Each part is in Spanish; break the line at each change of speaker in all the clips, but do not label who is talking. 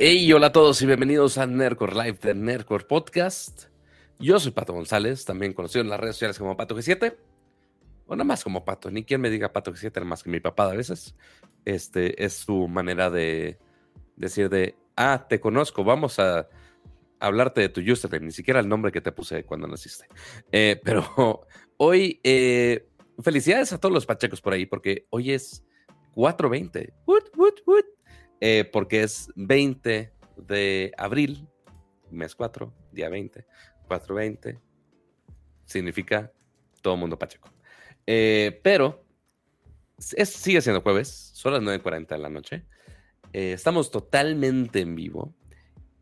Hey, hola a todos y bienvenidos a Nerdcore Live de Nerdcore Podcast. Yo soy Pato González, también conocido en las redes sociales como Pato G7. O nada más como Pato, ni quien me diga Pato G7, nada más que mi papá a veces. Este es su manera de decir de, ah, te conozco, vamos a hablarte de tu username, ni siquiera el nombre que te puse cuando naciste. Eh, pero hoy, eh, felicidades a todos los pachecos por ahí, porque hoy es 420. Woot, woot, woot. Eh, porque es 20 de abril, mes 4, día 20, 420, significa todo mundo pacheco. Eh, pero es, sigue siendo jueves, son las 9.40 de la noche. Eh, estamos totalmente en vivo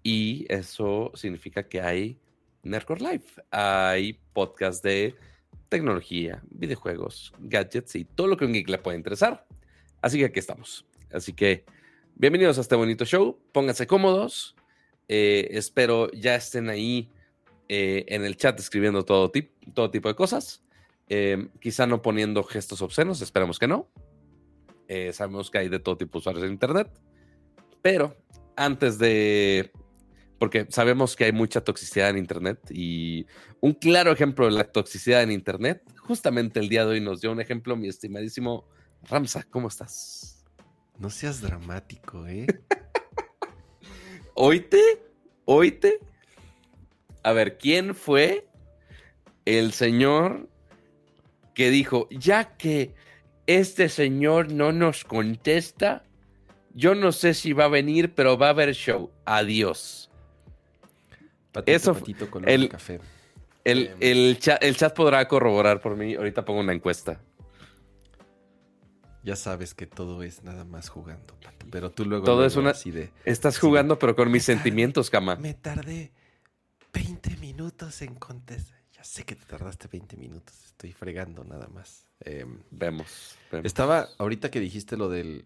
y eso significa que hay Nerdcore Live. Hay podcast de tecnología, videojuegos, gadgets y todo lo que a un geek le puede interesar. Así que aquí estamos. Así que Bienvenidos a este bonito show, pónganse cómodos, eh, espero ya estén ahí eh, en el chat escribiendo todo, todo tipo de cosas, eh, quizá no poniendo gestos obscenos, esperemos que no, sabemos que hay de todo tipo de usuarios en Internet, pero antes de, porque sabemos que hay mucha toxicidad en Internet y un claro ejemplo de la toxicidad en Internet, justamente el día de hoy nos dio un ejemplo mi estimadísimo Ramsa, ¿cómo estás?
No seas dramático, ¿eh?
¿Oíte? ¿Oíte? A ver, ¿quién fue el señor que dijo, ya que este señor no nos contesta, yo no sé si va a venir, pero va a haber show. Adiós.
Eso patito el, café.
El, em. el, chat, el chat podrá corroborar por mí. Ahorita pongo una encuesta.
Ya sabes que todo es nada más jugando, Pato. Pero tú luego.
Todo es una. Así de, estás jugando, pero con mis sentimientos, cama.
Me tardé 20 minutos en contestar. Ya sé que te tardaste 20 minutos. Estoy fregando nada más.
Em, vemos,
Estaba, ahorita que dijiste lo del,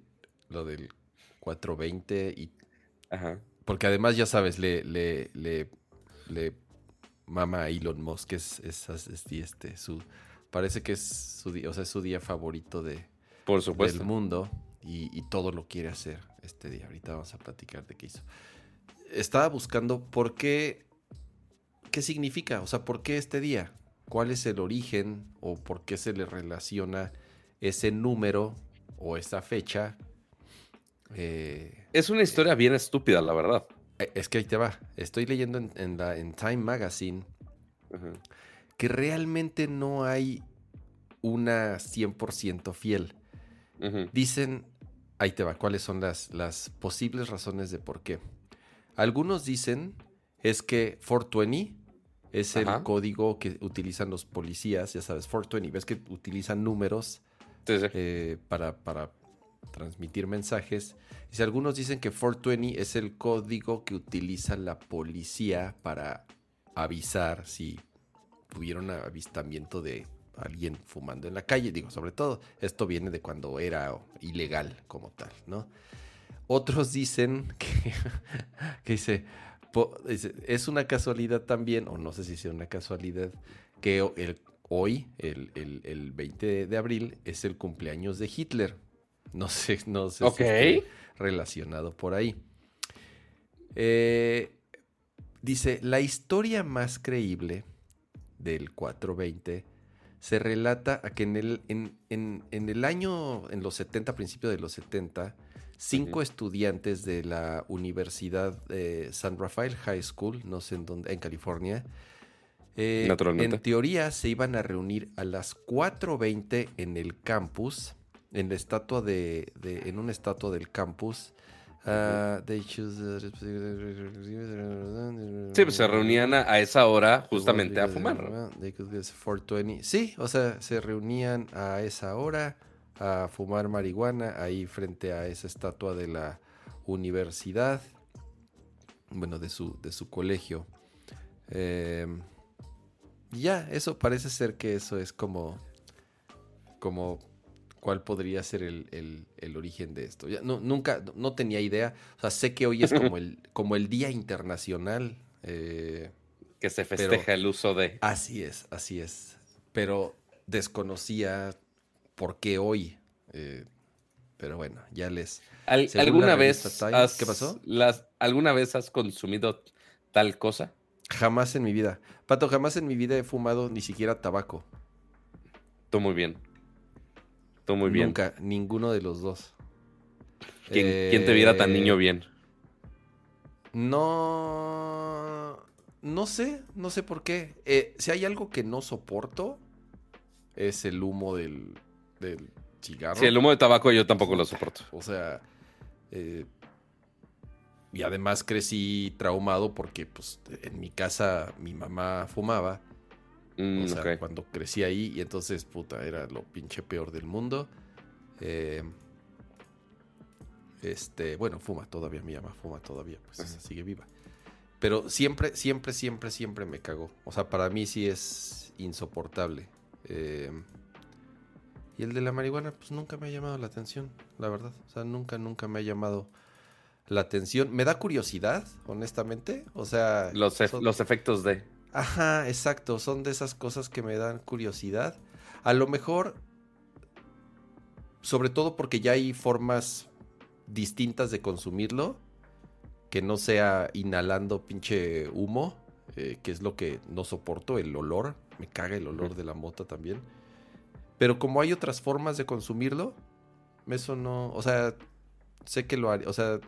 lo del 420 y.
Ajá.
Porque además, ya sabes, le, le, le, le mama a Elon Musk. Es, es, este, su. Parece que es su día, o sea, es su día favorito de
por supuesto.
del mundo y, todo lo quiere hacer este día. Ahorita vamos a platicar de qué hizo. Estaba buscando por qué, qué significa, o sea, por qué este día, cuál es el origen o por qué se le relaciona ese número o esa fecha.
Eh, es una historia bien estúpida, la verdad.
Eh, es que ahí te va. Estoy leyendo en, la, en Time Magazine que realmente no hay una 100% fiel. Dicen, ahí te va, cuáles son las, las posibles razones de por qué. Algunos dicen es que 420 es el código que utilizan los policías, ya sabes, 420, ves que utilizan números eh, para, para transmitir mensajes. Y si algunos dicen que 420 es el código que utiliza la policía para avisar si tuvieron avistamiento de alguien fumando en la calle, digo, sobre todo, esto viene de cuando era ilegal como tal, ¿no? Otros dicen que, dice, es una casualidad también, o no sé si sea una casualidad, que el, hoy, el, el, 20 de abril, es el cumpleaños de Hitler. No sé, no sé
si está
relacionado por ahí. Eh, dice, la historia más creíble del 420 se relata a que en el, en, en, el año, en los 70, principio de los 70, cinco estudiantes de la Universidad de San Rafael High School, no sé en dónde, en California, eh, en teoría se iban a reunir a las 4.20 en el campus, en la estatua de, de, en una estatua del campus, Uh,
sí, pues se reunían a, esa hora justamente a fumar.
Sí, o sea, se reunían a esa hora a fumar marihuana ahí frente a esa estatua de la universidad, bueno, de su, de su colegio. Eh, ya, eso parece ser que eso es como, como cuál podría ser el, origen de esto. no, nunca, no tenía idea. O sea, sé que hoy es como el, como el Día Internacional. Eh,
que se festeja el uso de.
Así es, así es. Pero desconocía por qué hoy. Eh, Pero bueno, ya les.
¿Alguna vez
¿Qué pasó?
Las, ¿Alguna vez has consumido tal cosa?
Jamás en mi vida. Pato, jamás en mi vida he fumado ni siquiera tabaco.
Tú muy bien. Tú muy bien.
Nunca, ninguno de los dos.
¿Quién, te viera tan niño eh, bien?
No. No sé, no sé por qué. Eh, si hay algo que no soporto, es el humo del, del cigarro.
Sí, el humo de tabaco yo tampoco lo soporto.
O sea, eh, y además crecí traumado porque pues en mi casa mi mamá fumaba. Mm, o sea, cuando crecí ahí y entonces, puta, era lo pinche peor del mundo. Eh, este, bueno, fuma todavía, mi mamá fuma todavía, pues sigue viva. Pero siempre, siempre, siempre, siempre me cagó. O sea, para mí sí es insoportable. Eh, y el de la marihuana, pues nunca me ha llamado la atención, la verdad. O sea, nunca, nunca me ha llamado la atención. Me da curiosidad, honestamente. O sea.
Los, los efectos de.
Ajá, exacto. Son de esas cosas que me dan curiosidad. A lo mejor. Sobre todo porque ya hay formas distintas de consumirlo. Que no sea inhalando pinche humo. Eh, que es lo que no soporto, el olor. Me caga el olor de la mota también. Pero como hay otras formas de consumirlo, eso no, o sea, sé que lo haría, o sea,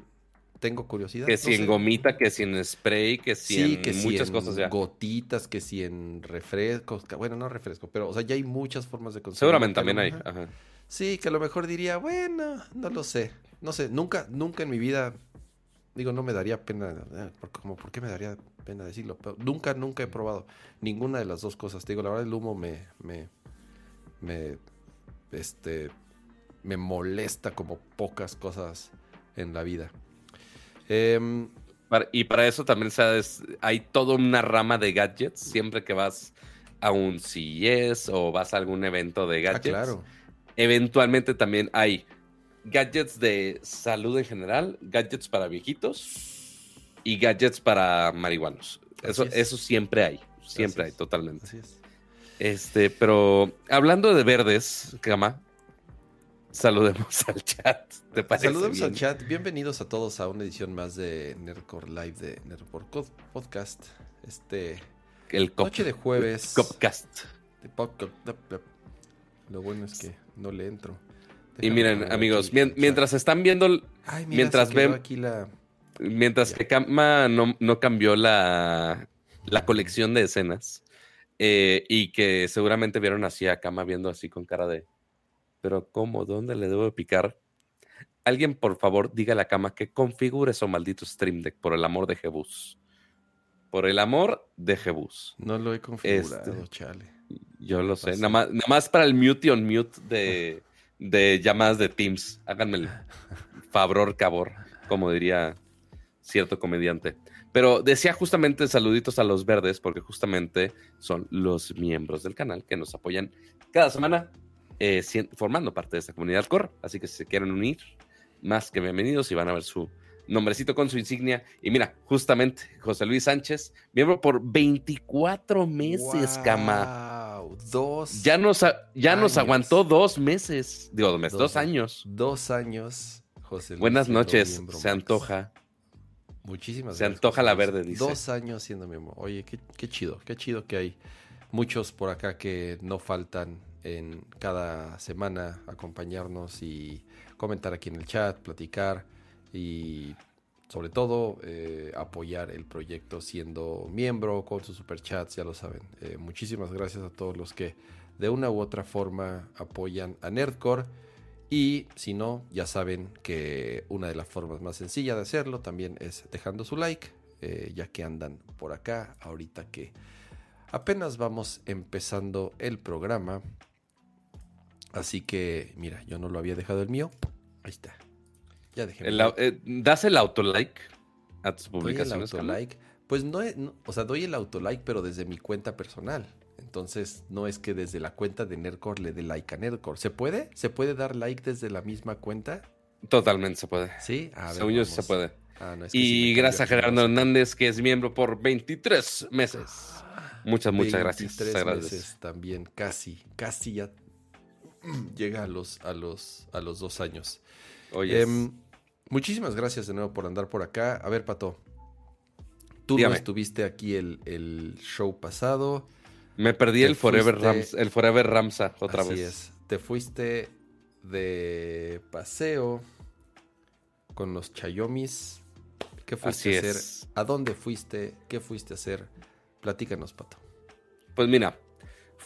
tengo curiosidad.
Que si en gomita, que si en spray, que si en
que
muchas
en
cosas ya.
Gotitas, que si en refrescos, bueno, no refresco, pero o sea, ya hay muchas formas de consumir.
Seguramente también hay.
Sí, que a lo mejor diría, bueno, no lo sé. No sé, nunca, nunca en mi vida, digo, no me daría pena, eh, como, ¿por qué me daría pena decirlo? Pero nunca, nunca he probado ninguna de las dos cosas. Te digo, la verdad, el humo me, me, me, este, me molesta como pocas cosas en la vida.
Em, y para eso también sabes, hay toda una rama de gadgets siempre que vas a un CES o vas a algún evento de ah, gadgets. claro. Eventualmente también hay gadgets de salud en general, gadgets para viejitos y gadgets para marihuanos. Eso, eso siempre hay, siempre hay, totalmente. Así es. Este, pero hablando de verdes, Cama, saludemos al chat. ¿Te
Saludemos al chat. Bienvenidos a todos a una edición más de Nerdcore Live de Nerdcore Podcast. Este.
El
noche de jueves.
Copcast.
Lo bueno es que no le entro.
y miren, amigos, mientras están viendo. mientras ven.
Aquí la...
Mientras que Cama no, no cambió la, la colección de escenas eh, y que seguramente vieron así a Kama viendo así con cara de, pero ¿cómo? ¿Dónde le debo picar? Alguien, por favor, diga a la cama que configure su maldito Stream Deck, por el amor de Jebus. Por el amor de Jebus.
No lo he configurado, este, chale.
Yo lo sé. Nada más, para el mute y on mute de, de llamadas de Teams. Háganme el favor, cabor, como diría cierto comediante. Pero decía justamente saluditos a los verdes porque justamente son los miembros del canal que nos apoyan cada semana eh, formando parte de esta comunidad core. Así que si se quieren unir, más que bienvenidos y van a ver su nombrecito con su insignia. Y mira, justamente José Luis Sánchez, miembro por 24 meses, cama.
Dos.
Ya nos, ya nos aguantó dos meses. Digo, dos, meses, dos años.
Dos años, José
Luis. Buenas noches, se antoja.
Muchísimas
Se antoja la verde, dice.
Dos años siendo miembro. Oye, qué, qué, chido, qué chido que hay muchos por acá que no faltan en cada semana acompañarnos y comentar aquí en el chat, platicar y sobre todo eh, apoyar el proyecto siendo miembro con sus superchats, ya lo saben. Eh, muchísimas gracias a todos los que de una u otra forma apoyan a Nerdcore. Y si no, ya saben que una de las formas más sencillas de hacerlo también es dejando su like, eh, ya que andan por acá ahorita que apenas vamos empezando el programa. Así que, mira, yo no lo había dejado el mío. Ahí está.
Ya dejé. Eh, ¿Das el autolike a tus publicaciones?
Doy el autolike. Pues no, o sea, doy el autolike, pero desde mi cuenta personal. Entonces, no es que desde la cuenta de Nerdcore le dé like a Nerdcore. ¿Se puede? ¿Se puede dar like desde la misma cuenta?
Totalmente se puede.
Sí,
a ver, se puede. Ah, y gracias a Gerardo Hernández, que es miembro por 23 meses. Muchas, muchas gracias.
23 meses también, casi, casi ya llega a los, a los, a los dos años. Oye. Em, muchísimas gracias de nuevo por andar por acá. A ver, Pato. Tú no estuviste aquí el, show pasado.
Me perdí el Forever, el Forever Ramsa otra vez. es.
Te fuiste de paseo con los Chayomis. ¿Qué fuiste a hacer? ¿A dónde fuiste? ¿Qué fuiste a hacer? Platícanos, Pato.
Pues mira,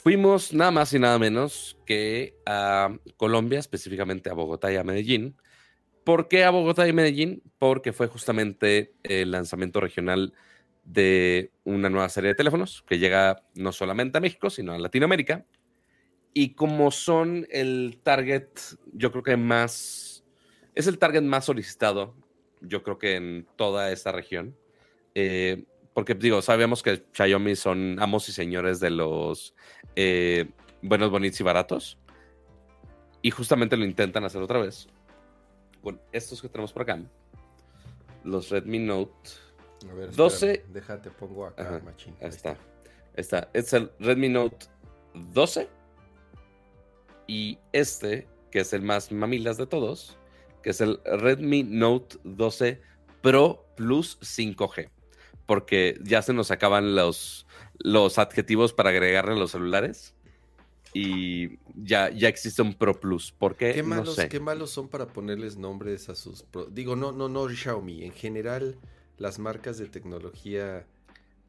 fuimos nada más y nada menos que a Colombia, específicamente a Bogotá y a Medellín. ¿Por qué a Bogotá y Medellín? Porque fue justamente el lanzamiento regional de una nueva serie de teléfonos que llega no solamente a México, sino a Latinoamérica. Y como son el target, yo creo que más, es el target más solicitado, yo creo que en toda esta región. Eh, porque digo, sabemos que Xiaomi son amos y señores de los eh, buenos, bonitos y baratos. Y justamente lo intentan hacer otra vez. Con estos que tenemos por acá. Los Redmi Note a ver, 12.
Déjate, pongo acá,
machín. Ahí está. está. Es el Redmi Note 12. Y este, que es el más mamilas de todos, que es el Redmi Note 12 Pro Plus 5G. Porque ya se nos acaban los, los adjetivos para agregarle a los celulares. Y ya, ya existe un Pro Plus. ¿Por qué?
¿Qué malos, ¿Qué malos son para ponerles nombres a sus... Digo, no, no, no Xiaomi. En general las marcas de tecnología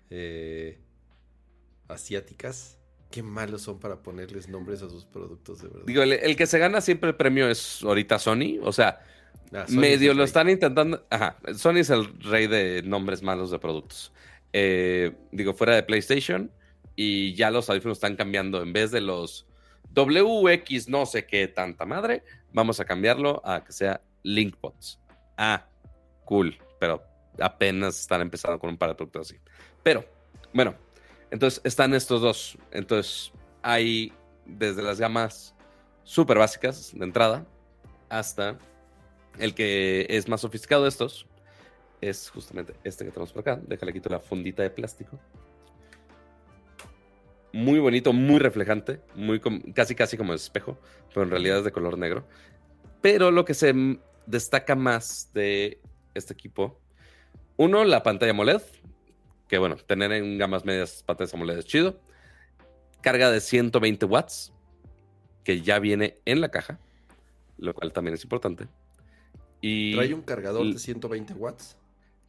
eh, asiáticas, qué malos son para ponerles nombres a sus productos, de verdad.
Digo, el, que se gana siempre el premio es ahorita Sony, o sea, ah, medio lo están intentando. Ajá, Sony es el rey de nombres malos de productos. Eh, digo, fuera de PlayStation, y ya los audífonos están cambiando. En vez de los WX no sé qué tanta madre, vamos a cambiarlo a que sea LinkBots. Ah, cool, pero apenas están empezando con un par de productos así. Pero, bueno, entonces están estos dos. Entonces hay desde las gamas súper básicas de entrada hasta el que es más sofisticado de estos. Es justamente este que tenemos por acá. Déjale quito la fundita de plástico. Muy bonito, muy reflejante, muy casi casi como espejo, pero en realidad es de color negro. Pero lo que se destaca más de este equipo uno, la pantalla AMOLED, que bueno, tener en gamas medias pantallas AMOLED es chido. Carga de 120 watts, que ya viene en la caja, lo cual también es importante.
Y ¿Trae un cargador de 120 watts?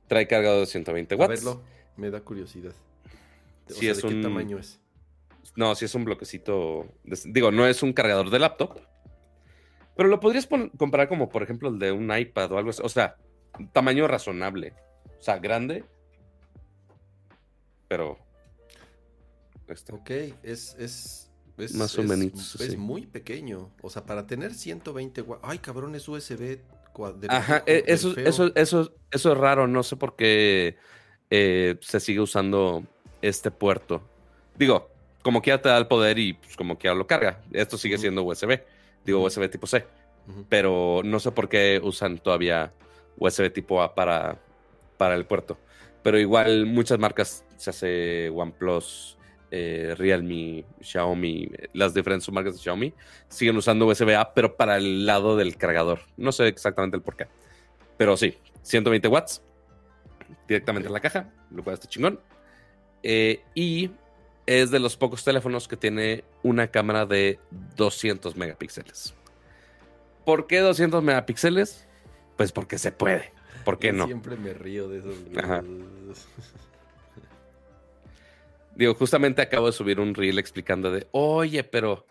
Trae cargador de 120 watts. A verlo,
me da curiosidad.
si es ¿de qué tamaño es? No, si es un bloquecito. Digo, no es un cargador de laptop. Pero lo podrías comprar como, por ejemplo, el de un iPad o algo así. O sea, tamaño razonable. O sea, grande. Pero.
Este. Ok, es, es, es
más o menos.
Es, muy pequeño. O sea, para tener 120 Ay, cabrón, es USB.
Ajá, e, eso, eso, eso, eso es raro. No sé por qué eh, se sigue usando este puerto. Digo, como quiera te da el poder y pues, como quiera lo carga. Esto sigue siendo USB. Digo, USB tipo C. Pero no sé por qué usan todavía USB tipo A para para el puerto. Pero igual muchas marcas, se hace OnePlus, eh, Realme, Xiaomi, las diferentes marcas de Xiaomi, siguen usando USB-A, pero para el lado del cargador. No sé exactamente el por qué. Pero sí, 120 watts directamente en la caja, lo cual está chingón. Eh, y es de los pocos teléfonos que tiene una cámara de 200 megapíxeles. ¿Por qué 200 megapíxeles? Pues porque se puede. ¿Por qué no?
Siempre me río de esos.
Digo, justamente acabo de subir un reel explicando de, oye, pero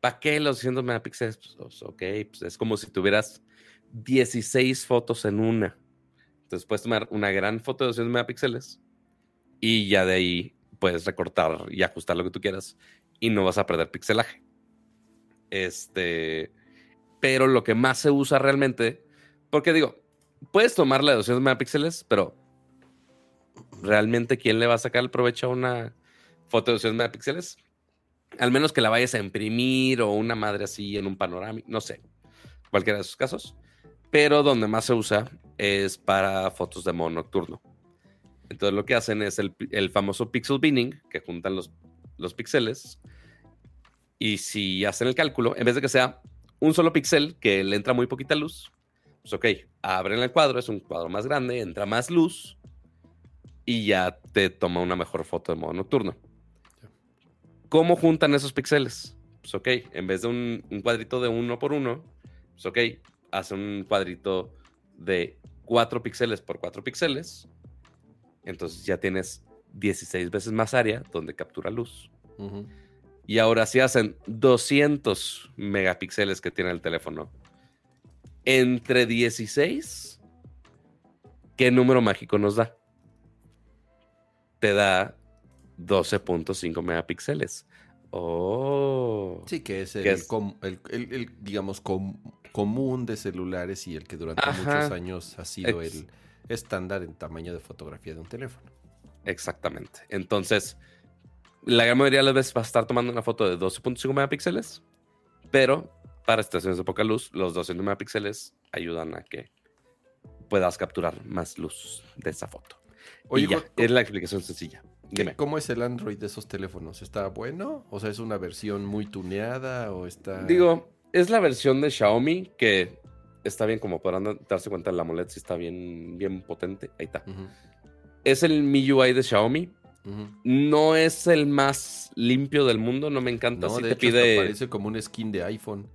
¿para qué los 200 megapíxeles? Pues, pues, ok, pues es como si tuvieras 16 fotos en una. Entonces puedes tomar una gran foto de 200 megapíxeles y ya de ahí puedes recortar y ajustar lo que tú quieras y no vas a perder pixelaje. Este, pero lo que más se usa realmente, porque digo, puedes tomarla de 200 megapíxeles, pero ¿realmente quién le va a sacar el provecho a una foto de 200 megapíxeles? Al menos que la vayas a imprimir o una madre así en un panorama, no sé, cualquiera de esos casos. Pero donde más se usa es para fotos de modo nocturno. Entonces lo que hacen es el, famoso pixel binning, que juntan los, los píxeles. Y si hacen el cálculo, en vez de que sea un solo píxel que le entra muy poquita luz, pues ok, abren el cuadro, es un cuadro más grande, entra más luz y ya te toma una mejor foto de modo nocturno. ¿Cómo juntan esos píxeles? Pues ok, en vez de un, cuadrito de uno por uno, pues ok, hace un cuadrito de 4 píxeles por 4 píxeles. Entonces ya tienes 16 veces más área donde captura luz. Y ahora sí hacen 200 megapíxeles que tiene el teléfono. Entre 16, ¿qué número mágico nos da? Te da 12.5 megapíxeles. Oh.
Sí, que es el, digamos, común de celulares y el que durante muchos años ha sido el estándar en tamaño de fotografía de un teléfono.
Exactamente. Entonces, la gran mayoría de las veces vas a estar tomando una foto de 12.5 megapíxeles, pero para estaciones de poca luz, los 200 megapíxeles ayudan a que puedas capturar más luz de esa foto. Oye, es la explicación sencilla.
Dime. ¿Cómo es el Android de esos teléfonos? ¿Está bueno? O sea, ¿es una versión muy tuneada o está...?
Digo, es la versión de Xiaomi que está bien, como podrán darse cuenta, la AMOLED sí está bien, bien potente. Ahí está. Es el MIUI de Xiaomi. No es el más limpio del mundo, no me encanta.
No, te pide... parece como un skin de iPhone.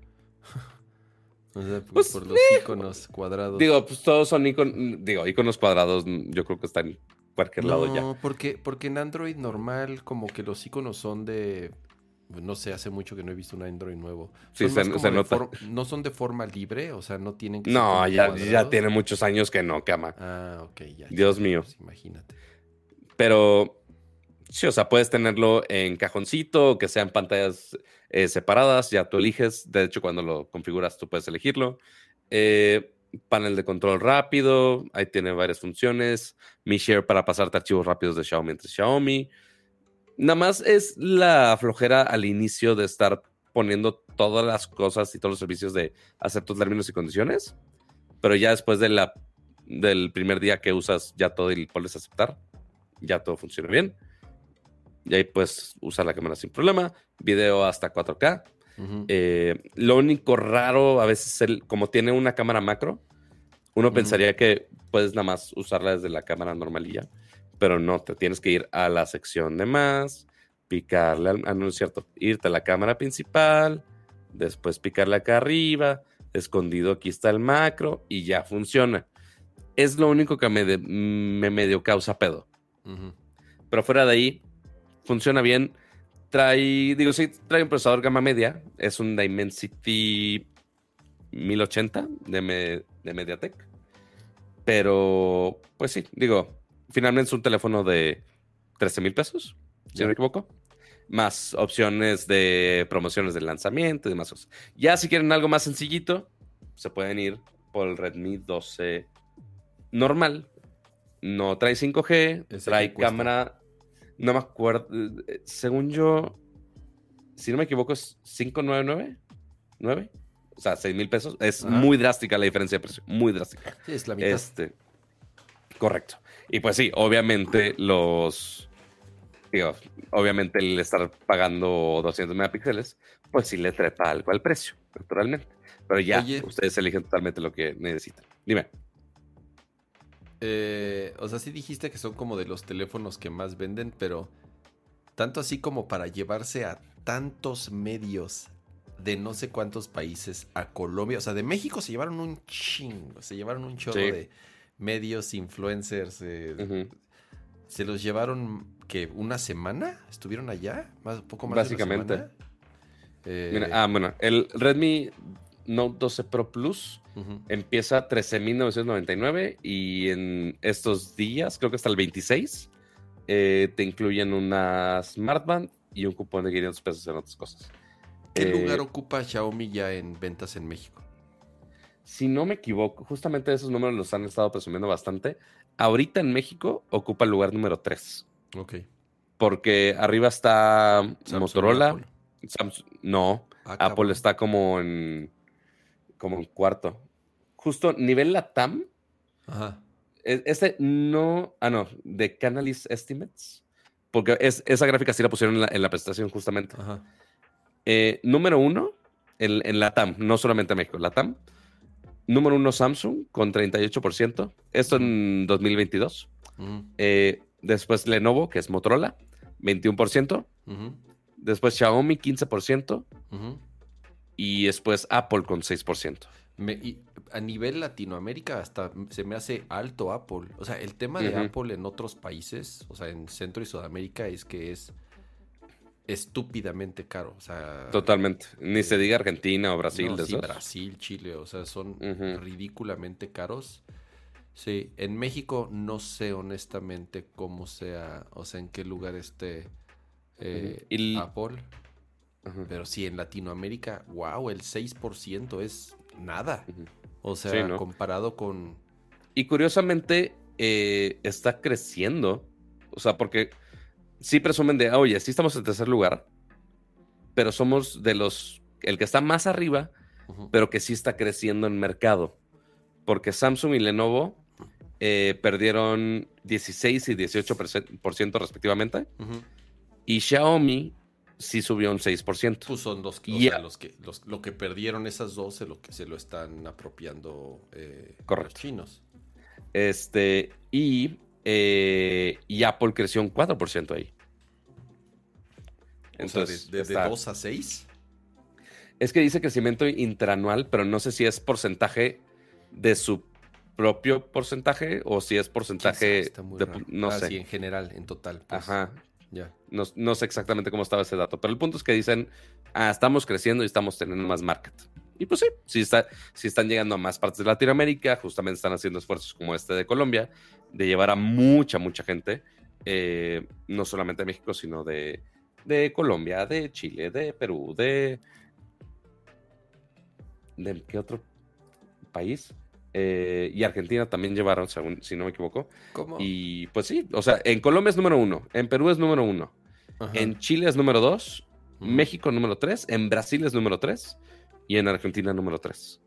o sea, pues, por los iconos cuadrados.
Digo, pues todos son iconos, digo, iconos cuadrados, yo creo que están cualquier lado ya.
Porque, porque en Android normal, como que los iconos son de no sé, hace mucho que no he visto un Android nuevo.
Sí, se, nota.
no son de forma libre, o sea, no tienen que
No, ya, ya tiene muchos años que no, cama.
Ah, ok, ya.
Dios mío.
Pues, imagínate.
Pero sí, o sea, puedes tenerlo en cajoncito, que sean pantallas eh, separadas, ya tú eliges. De hecho, cuando lo configuras, tú puedes elegirlo. Eh, panel de control rápido, ahí tiene varias funciones. Mi Share para pasarte archivos rápidos de Xiaomi entre Xiaomi. Nada más es la flojera al inicio de estar poniendo todas las cosas y todos los servicios de acepto términos y condiciones, pero ya después de del primer día que usas ya todo y puedes aceptar, ya todo funciona bien. Y ahí puedes usar la cámara sin problema, video hasta 4K. Eh, lo único raro a veces, el, como tiene una cámara macro, uno pensaría que puedes nada más usarla desde la cámara normal y ya pero no, te tienes que ir a la sección de más, picarle, al, ah, no es cierto, irte a la cámara principal, después picarle acá arriba, escondido aquí está el macro y ya funciona. Es lo único que me, me medio causa pedo. Pero fuera de ahí, funciona bien. Trae, digo, sí, trae un procesador gama media. Es un Dimensity 1080 de, de Mediatek. Pero, pues sí, digo, finalmente es un teléfono de 13 mil pesos, si no me equivoco. Más opciones de promociones de lanzamiento y demás cosas. Ya si quieren algo más sencillito, se pueden ir por el Redmi 12 normal. No trae 5G, trae cámara. No me acuerdo. Eh, según yo, si no me equivoco, es 599. ¿9? O sea, 6 mil pesos. Es muy drástica la diferencia de precio. Muy drástica.
Sí, es la mitad.
Este, correcto. Y pues sí, obviamente los. Digo, obviamente el estar pagando 200 megapíxeles, pues sí le trepa algo al precio, naturalmente. Pero ya, ustedes eligen totalmente lo que necesitan. Dime.
Eh, o sea, sí dijiste que son como de los teléfonos que más venden, pero tanto así como para llevarse a tantos medios de no sé cuántos países a Colombia. O sea, de México se llevaron un chingo, se llevaron un chorro de medios, influencers, eh, se los llevaron que una semana estuvieron allá, más poco más
básicamente. De eh, ah, bueno, el Redmi Note 12 Pro Plus empieza a 13.999 y en estos días, creo que hasta el 26, eh, te incluyen una Smartband y un cupón de 500 pesos en otras cosas.
¿Qué lugar ocupa Xiaomi ya en ventas en México?
si no me equivoco, justamente esos números los han estado presumiendo bastante. Ahorita en México ocupa el lugar número 3.
Ok.
Porque arriba está Motorola. no, ah, Apple está como en como en cuarto. Justo nivel Latam. Ajá. Este no, ah no, de Canalys Estimates. Porque es, esa gráfica sí la pusieron en la, presentación justamente. Ajá. Eh, número uno en, en Latam, no solamente en México, Latam número uno Samsung con 38%. Esto en 2022. Eh, después Lenovo, que es Motorola, 21%. Después Xiaomi, 15%. Y después Apple con 6%.
a nivel Latinoamérica hasta se me hace alto Apple. O sea, el tema de Apple en otros países, o sea, en Centro y Sudamérica, es que es estúpidamente caro. O sea,
Totalmente. Ni se diga Argentina o Brasil.
sí, Brasil, Chile, o sea, son ridículamente caros. Sí, en México no sé honestamente cómo sea, o sea, en qué lugar esté eh, Apple. Pero sí, en Latinoamérica, wow, el 6% es nada. O sea, comparado con...
Y curiosamente, eh, está creciendo. O sea, porque sí presumen de, oye, sí estamos en tercer lugar, pero somos de los, el que está más arriba, pero que sí está creciendo en mercado. Porque Samsung y Lenovo eh, perdieron 16 y 18% respectivamente. Y Xiaomi sí subió un 6%.
Pues son dos que, los que lo que perdieron esas dos se lo que se lo están apropiando eh, los chinos.
Este, y eh, y Apple creció un 4% ahí.
Entonces, ¿de, 2 a 6?
Es que dice crecimiento interanual, pero no sé si es porcentaje de su propio porcentaje o si es porcentaje de, no ah, sé.
en general, en total. Pues.
Ajá. Ya. No, sé exactamente cómo estaba ese dato, pero el punto es que dicen, ah, estamos creciendo y estamos teniendo más market. Y pues sí, si, está, están llegando a más partes de Latinoamérica, justamente están haciendo esfuerzos como este de Colombia, de llevar a mucha, mucha gente, eh, no solamente de México, sino de, de Colombia, de Chile, de Perú, de... ¿De qué otro país? Eh, y Argentina también llevaron, según, si no me equivoco. ¿Cómo? Y pues sí, o sea, en Colombia es número uno, en Perú es número uno, en Chile es número dos, México número tres, en Brasil es número tres y en Argentina número 3.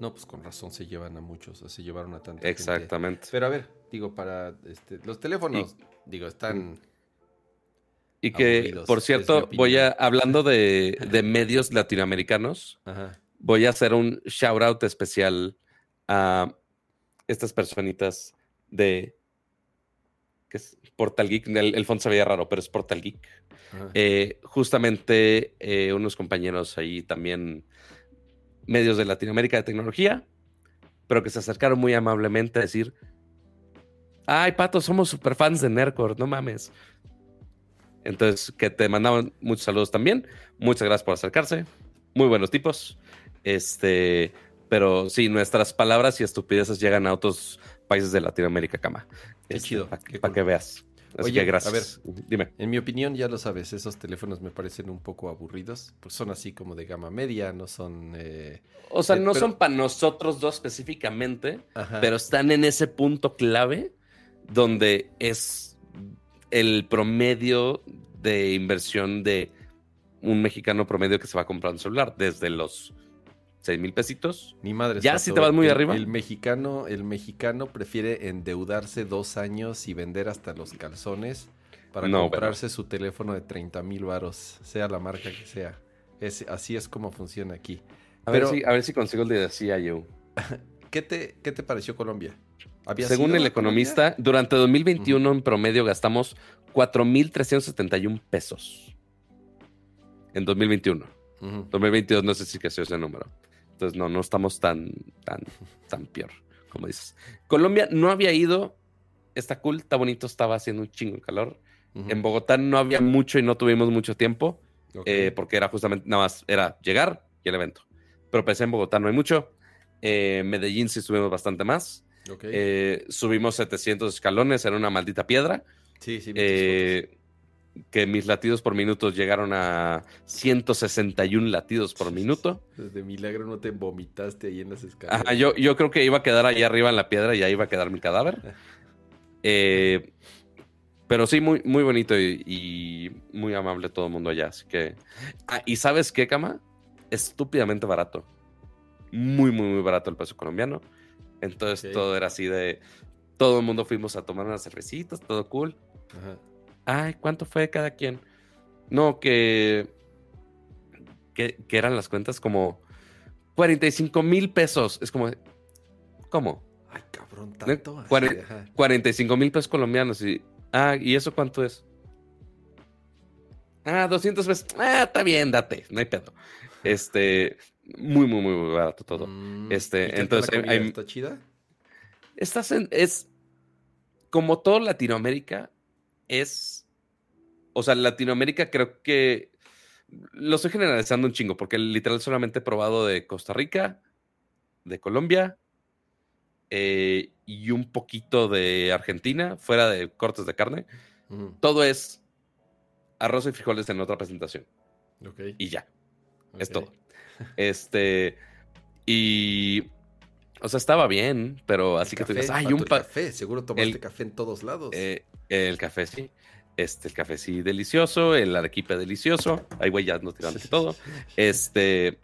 No, pues con razón se llevan a muchos, se llevaron a tanta
Exactamente.
Pero a ver, digo, para este, los teléfonos, digo, están...
Y que, por cierto, voy a, hablando de, medios latinoamericanos, voy a hacer un shout out especial a estas personitas de que es Portal Geek. El, el fondo se veía raro, pero es Portal Geek. Eh, justamente eh, unos compañeros ahí también medios de Latinoamérica de tecnología, pero que se acercaron muy amablemente a decir, ay, Pato, somos super fans de Nercor, no mames. Entonces, que te mandaban muchos saludos también. Muchas gracias por acercarse. Muy buenos tipos. Este, pero sí, nuestras palabras y estupideces llegan a otros países de Latinoamérica, cama.
Qué
este,
chido.
Para que veas. Oye, gracias.
A ver, dime. En mi opinión, ya lo sabes, esos teléfonos me parecen un poco aburridos. Pues son así como de gama media, no son. Eh,
o sea, no son para nosotros dos específicamente, pero están en ese punto clave donde es el promedio de inversión de un mexicano promedio que se va a comprar un celular, desde los 6 mil pesitos.
Ni madre.
Ya si te vas muy arriba.
El mexicano, el mexicano prefiere endeudarse dos años y vender hasta los calzones para comprarse su teléfono de 30 mil varos, sea la marca que sea. Es, así es como funciona aquí.
A, ver, si, a ver si consigo el de CIO.
¿Qué te, ¿Qué te pareció Colombia?
Según el economista, durante 2021 en promedio gastamos 4.371 pesos. En 2021. 2022 no sé si creció ese número. Entonces, no, no estamos tan, tan, tan peor, como dices. Colombia no había ido, está cool, está bonito, estaba haciendo un chingo de calor. En Bogotá no había mucho y no tuvimos mucho tiempo, eh, porque era justamente, nada más, era llegar y el evento. Pero pensé en Bogotá no hay mucho. Eh, Medellín sí estuvimos bastante más. Eh, subimos 700 escalones en una maldita piedra.
Sí, sí
que mis latidos por minuto llegaron a 161 latidos por minuto.
Desde milagro no te vomitaste ahí en las escaleras.
yo, yo creo que iba a quedar ahí arriba en la piedra y ahí iba a quedar mi cadáver. Eh, pero sí, muy, muy bonito y, muy amable todo el mundo allá. Así que. Ah, y sabes qué, cama? Estúpidamente barato. Muy, muy, muy barato el peso colombiano. Entonces todo era así de. Todo el mundo fuimos a tomar unas cervecitas, todo cool. Ajá ay, ¿cuánto fue cada quien? No, que, que, eran las cuentas como 45 mil pesos. Es como, ¿Cómo?
Ay, cabrón, tanto.
45 mil pesos colombianos. Y, ah, ¿y eso cuánto es? Ah, 200 pesos. Ah, está bien, date, no hay pedo. Este, muy, muy, muy barato todo. Mm, este, entonces.
¿Está chida?
Estás en. Es. Como todo Latinoamérica, es. O sea, Latinoamérica creo que. Lo estoy generalizando un chingo, porque literal solamente he probado de Costa Rica, de Colombia eh, y un poquito de Argentina, fuera de cortes de carne. Todo es arroz y frijoles en otra presentación. Y ya. Es todo. Este. Y. O sea, estaba bien, pero así que tú dices,
hay un café. Seguro tomaste café en todos lados.
Eh, el café sí. Este, el café sí delicioso, el arequipe delicioso. Ahí, güey, ya nos tiramos todo. Este.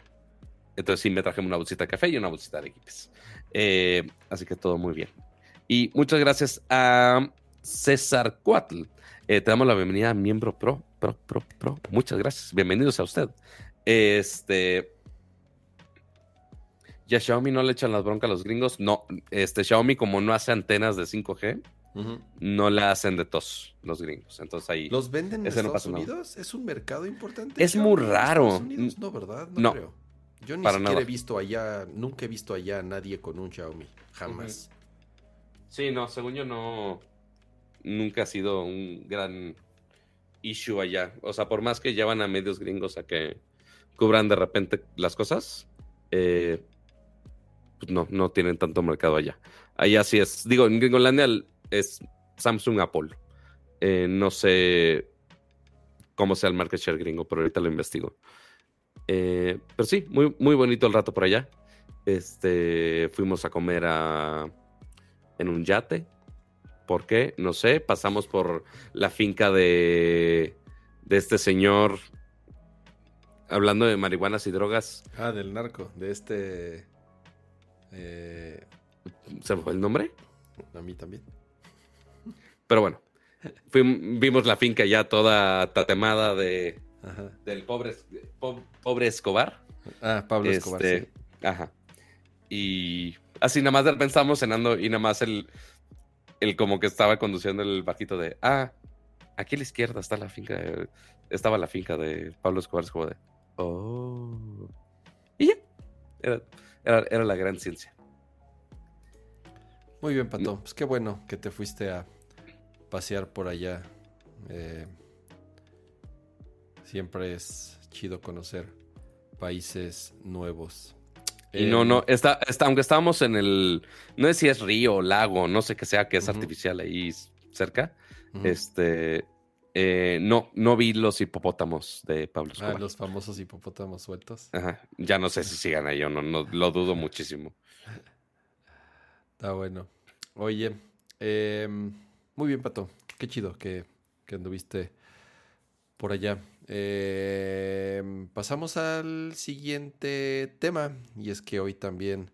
Entonces sí me traje una bolsita de café y una bolsita de arequipes. Eh, así que todo muy bien. Y muchas gracias a César Cuatl. Eh, te damos la bienvenida a miembro pro, pro, pro, pro. Muchas gracias. Bienvenidos a usted. Este. ¿Ya Xiaomi no le echan las broncas a los gringos? No, este Xiaomi como no hace antenas de 5G, no le hacen de tos los gringos. Entonces ahí...
¿Los venden en Estados Unidos? ¿Es un mercado importante?
Es muy raro.
No, ¿verdad? No, creo. Yo ni siquiera he visto allá, nunca he visto allá a nadie con un Xiaomi. Jamás.
Sí, no, según yo no... Nunca ha sido un gran issue allá. O sea, por más que llevan a medios gringos a que cubran de repente las cosas, eh, pues no, no tienen tanto mercado allá. Allá sí es, digo, en Gringolandia es Samsung Apple. Eh, no sé cómo sea el market share gringo, pero ahorita lo investigo. Eh, pero sí, muy, muy bonito el rato por allá. Este, fuimos a comer a, en un yate. ¿Por qué? No sé. Pasamos por la finca de, de este señor. Hablando de marihuanas y drogas.
Ah, del narco, de este eh,
¿Se fue el nombre?
A mí también.
Pero bueno, vimos la finca ya toda tatemada de, del pobre, pobre Escobar.
Ah, Pablo Escobar. Este,
ajá. Y así nada más pensamos cenando y nada más el, el como que estaba conduciendo el bajito de, ah, aquí a la izquierda está la finca, estaba la finca de Pablo Escobar. Es como de, oh. Y ya. Era, era, la gran ciencia.
Muy bien, Pato. Pues qué bueno que te fuiste a pasear por allá. Eh, siempre es chido conocer países nuevos.
Y no, no, eh, está, está, aunque estábamos en el, no sé si es río, lago, no sé qué sea, que es artificial ahí cerca, este, eh, no, no vi los hipopótamos de Pablo
Escobar. Ah, los famosos hipopótamos sueltos.
Ajá. Ya no sé si sigan ahí o no, no lo dudo muchísimo.
Está bueno. Oye, em, muy bien, Pato. Qué chido que, anduviste por allá. Em, pasamos al siguiente tema. Y es que hoy también,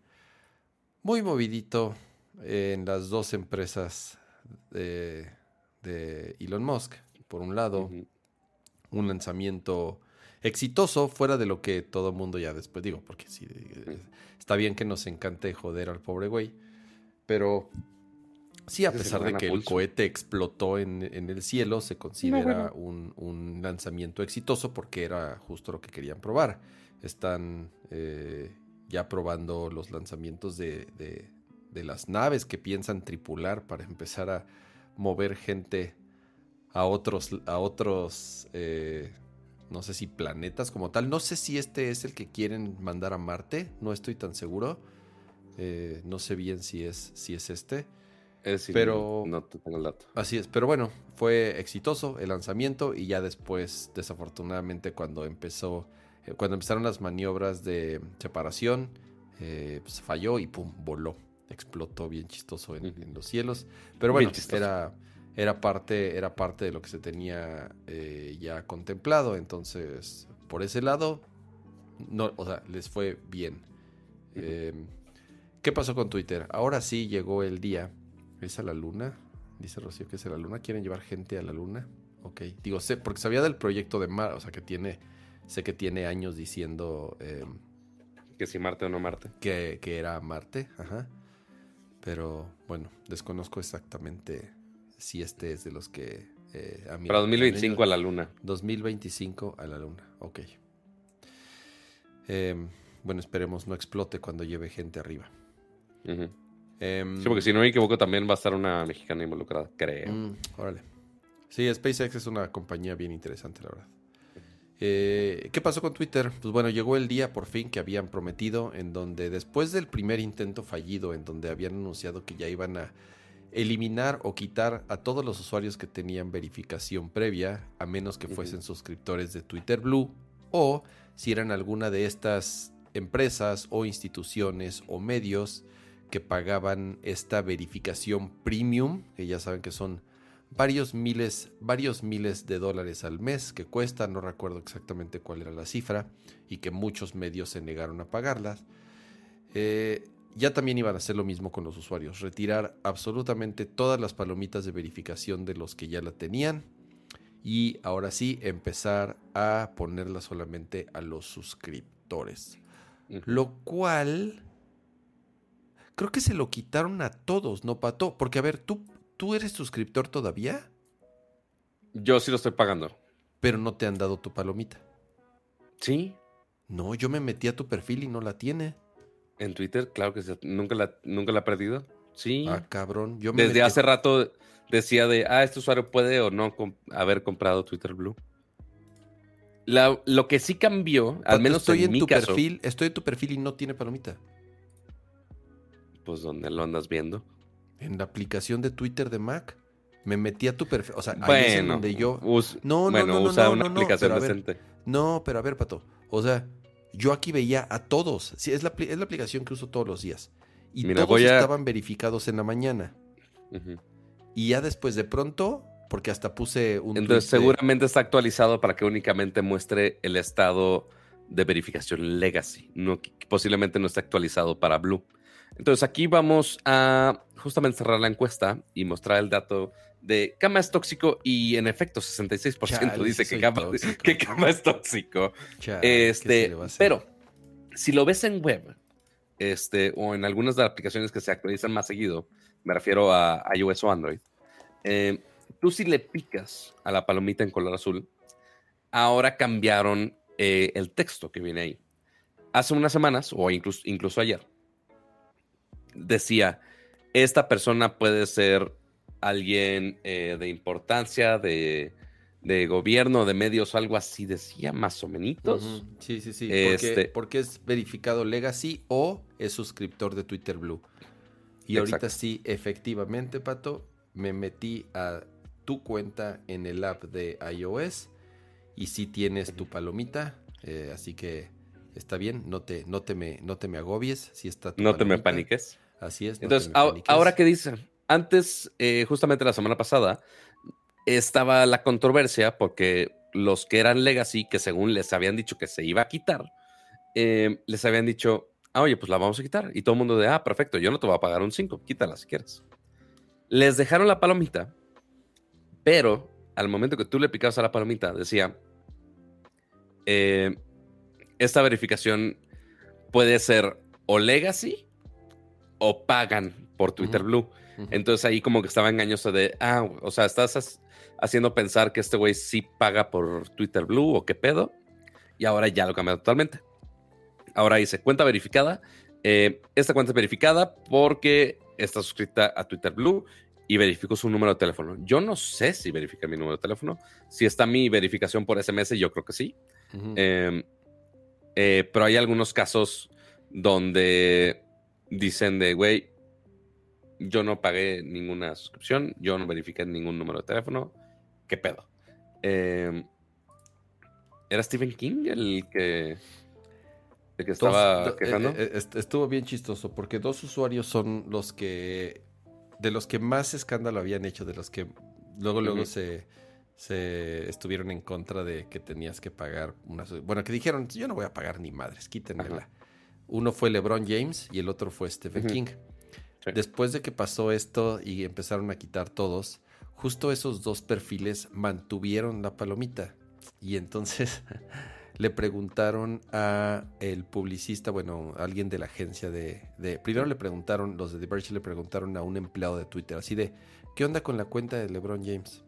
muy movidito en las dos empresas de, de Elon Musk por un lado, un lanzamiento exitoso fuera de lo que todo mundo ya después digo, porque sí, eh, está bien que nos encante joder al pobre güey, pero sí, a pesar de que el cohete explotó en, el cielo, se considera un, lanzamiento exitoso porque era justo lo que querían probar. Están eh, ya probando los lanzamientos de, de las naves que piensan tripular para empezar a mover gente a otros, a otros, eh, no sé si planetas como tal. No sé si este es el que quieren mandar a Marte, no estoy tan seguro. Eh, no sé bien si es, si es este. pero
no, tengo el dato.
Así es, pero bueno, fue exitoso el lanzamiento y ya después, desafortunadamente, cuando empezó, eh, cuando empezaron las maniobras de separación, pues falló y pum, voló, explotó bien chistoso en, los cielos. Pero bueno, era era parte, era parte de lo que se tenía eh, ya contemplado. Entonces, por ese lado, no, o sea, les fue bien. Em, ¿Qué pasó con Twitter? Ahora sí llegó el día. ¿Es a la luna? Dice Rocío que es a la luna. ¿Quieren llevar gente a la luna? Ok. Digo, sé, porque sabía del proyecto de Mar, o sea, que tiene, sé que tiene años diciendo... Em,
que si Marte o no Marte.
Que, que era Marte, ajá. Pero bueno, desconozco exactamente si este es de los que...
Eh, Para 2025 a la luna.
2025 a la luna, ok. Em, bueno, esperemos no explote cuando lleve gente arriba.
Em, sí, porque si no me equivoco también va a estar una mexicana involucrada, creo. Mm,
órale. Sí, SpaceX es una compañía bien interesante, la verdad. Eh, ¿Qué pasó con Twitter? Pues bueno, llegó el día por fin que habían prometido, en donde después del primer intento fallido, en donde habían anunciado que ya iban a eliminar o quitar a todos los usuarios que tenían verificación previa, a menos que fuesen suscriptores de Twitter Blue, o si eran alguna de estas empresas o instituciones o medios que pagaban esta verificación premium, que ya saben que son varios miles, varios miles de dólares al mes que cuesta, no recuerdo exactamente cuál era la cifra, y que muchos medios se negaron a pagarlas. Eh, ya también iban a hacer lo mismo con los usuarios, retirar absolutamente todas las palomitas de verificación de los que ya la tenían y ahora sí empezar a ponerla solamente a los suscriptores. Lo cual creo que se lo quitaron a todos, ¿no, Pato? Porque a ver, tú ¿Tú eres suscriptor todavía?
Yo sí lo estoy pagando.
Pero no te han dado tu palomita.
Sí.
No, yo me metí a tu perfil y no la tiene.
En Twitter, claro que nunca la, nunca la he perdido. Sí.
Ah, cabrón.
Yo Desde hace rato decía de, ah, este usuario puede o no haber comprado Twitter Blue. lo que sí cambió, al menos
estoy
en,
tu perfil, estoy en tu perfil y no tiene palomita.
Pues ¿dónde lo andas viendo?
en la aplicación de Twitter de Mac. Me metí a tu perfil. O sea, ahí es donde yo.
no, no, no, usa una aplicación decente.
no, pero a ver, Pato. O sea, yo aquí veía a todos. Sí, es la, es la aplicación que uso todos los días. Y todos estaban verificados en la mañana. Y ya después de pronto, porque hasta puse un.
Entonces, seguramente está actualizado para que únicamente muestre el estado de verificación legacy. No, posiblemente no esté actualizado para Blue. Entonces aquí vamos a justamente cerrar la encuesta y mostrar el dato de cama es tóxico y en efecto 66% dice que cama, que cama, es tóxico. este, pero si lo ves en web este, o en algunas de las aplicaciones que se actualizan más seguido, me refiero a iOS o Android, eh, tú si le picas a la palomita en color azul, ahora cambiaron eh, el texto que viene ahí. Hace unas semanas o incluso, incluso ayer decía, esta persona puede ser alguien eh, de importancia, de, gobierno, de medios, algo así decía, más o menos.
Sí, sí, sí. Este porque, es verificado Legacy o es suscriptor de Twitter Blue. Y ahorita sí, efectivamente, Pato, me metí a tu cuenta en el app de iOS y sí tienes tu palomita, eh, así que está bien, no te, no te, me, no te me agobies, si está
No te me paniques.
Así es.
Entonces, ahora que dice, antes, eh, justamente la semana pasada, estaba la controversia porque los que eran legacy, que según les habían dicho que se iba a quitar, eh, les habían dicho, ah, oye, pues la vamos a quitar. Y todo el mundo de, ah, perfecto, yo no te voy a pagar un 5, quítala si quieres. Les dejaron la palomita, pero al momento que tú le picabas a la palomita, decía, eh, esta verificación puede ser o legacy o pagan por Twitter Blue. Entonces ahí como que estaba engañoso de, ah, o sea, estás haciendo pensar que este güey sí paga por Twitter Blue o qué pedo. Y ahora ya lo cambia totalmente. Ahora dice cuenta verificada. Eh, esta cuenta es verificada porque está suscrita a Twitter Blue y verifico su número de teléfono. Yo no sé si verifica mi número de teléfono. Si está mi verificación por SMS, yo creo que sí. Em, eh, pero hay algunos casos donde dicen de, güey, yo no pagué ninguna suscripción, yo no verifiqué ningún número de teléfono, ¿qué pedo? Em, ¿Era Stephen King el que, el que estaba quejando?
Eh, eh, estuvo bien chistoso porque dos usuarios son los que, de los que más escándalo habían hecho, de los que luego, luego se, se estuvieron en contra de que tenías que pagar una... Bueno, que dijeron, yo no voy a pagar ni madres, quítenmela. Uno fue LeBron James y el otro fue Stephen King. Después de que pasó esto y empezaron a quitar todos, justo esos dos perfiles mantuvieron la palomita. Y entonces le preguntaron a el publicista, bueno, alguien de la agencia de, primero le preguntaron, los de The Verge le preguntaron a un empleado de Twitter, así de, ¿qué onda con la cuenta de LeBron James?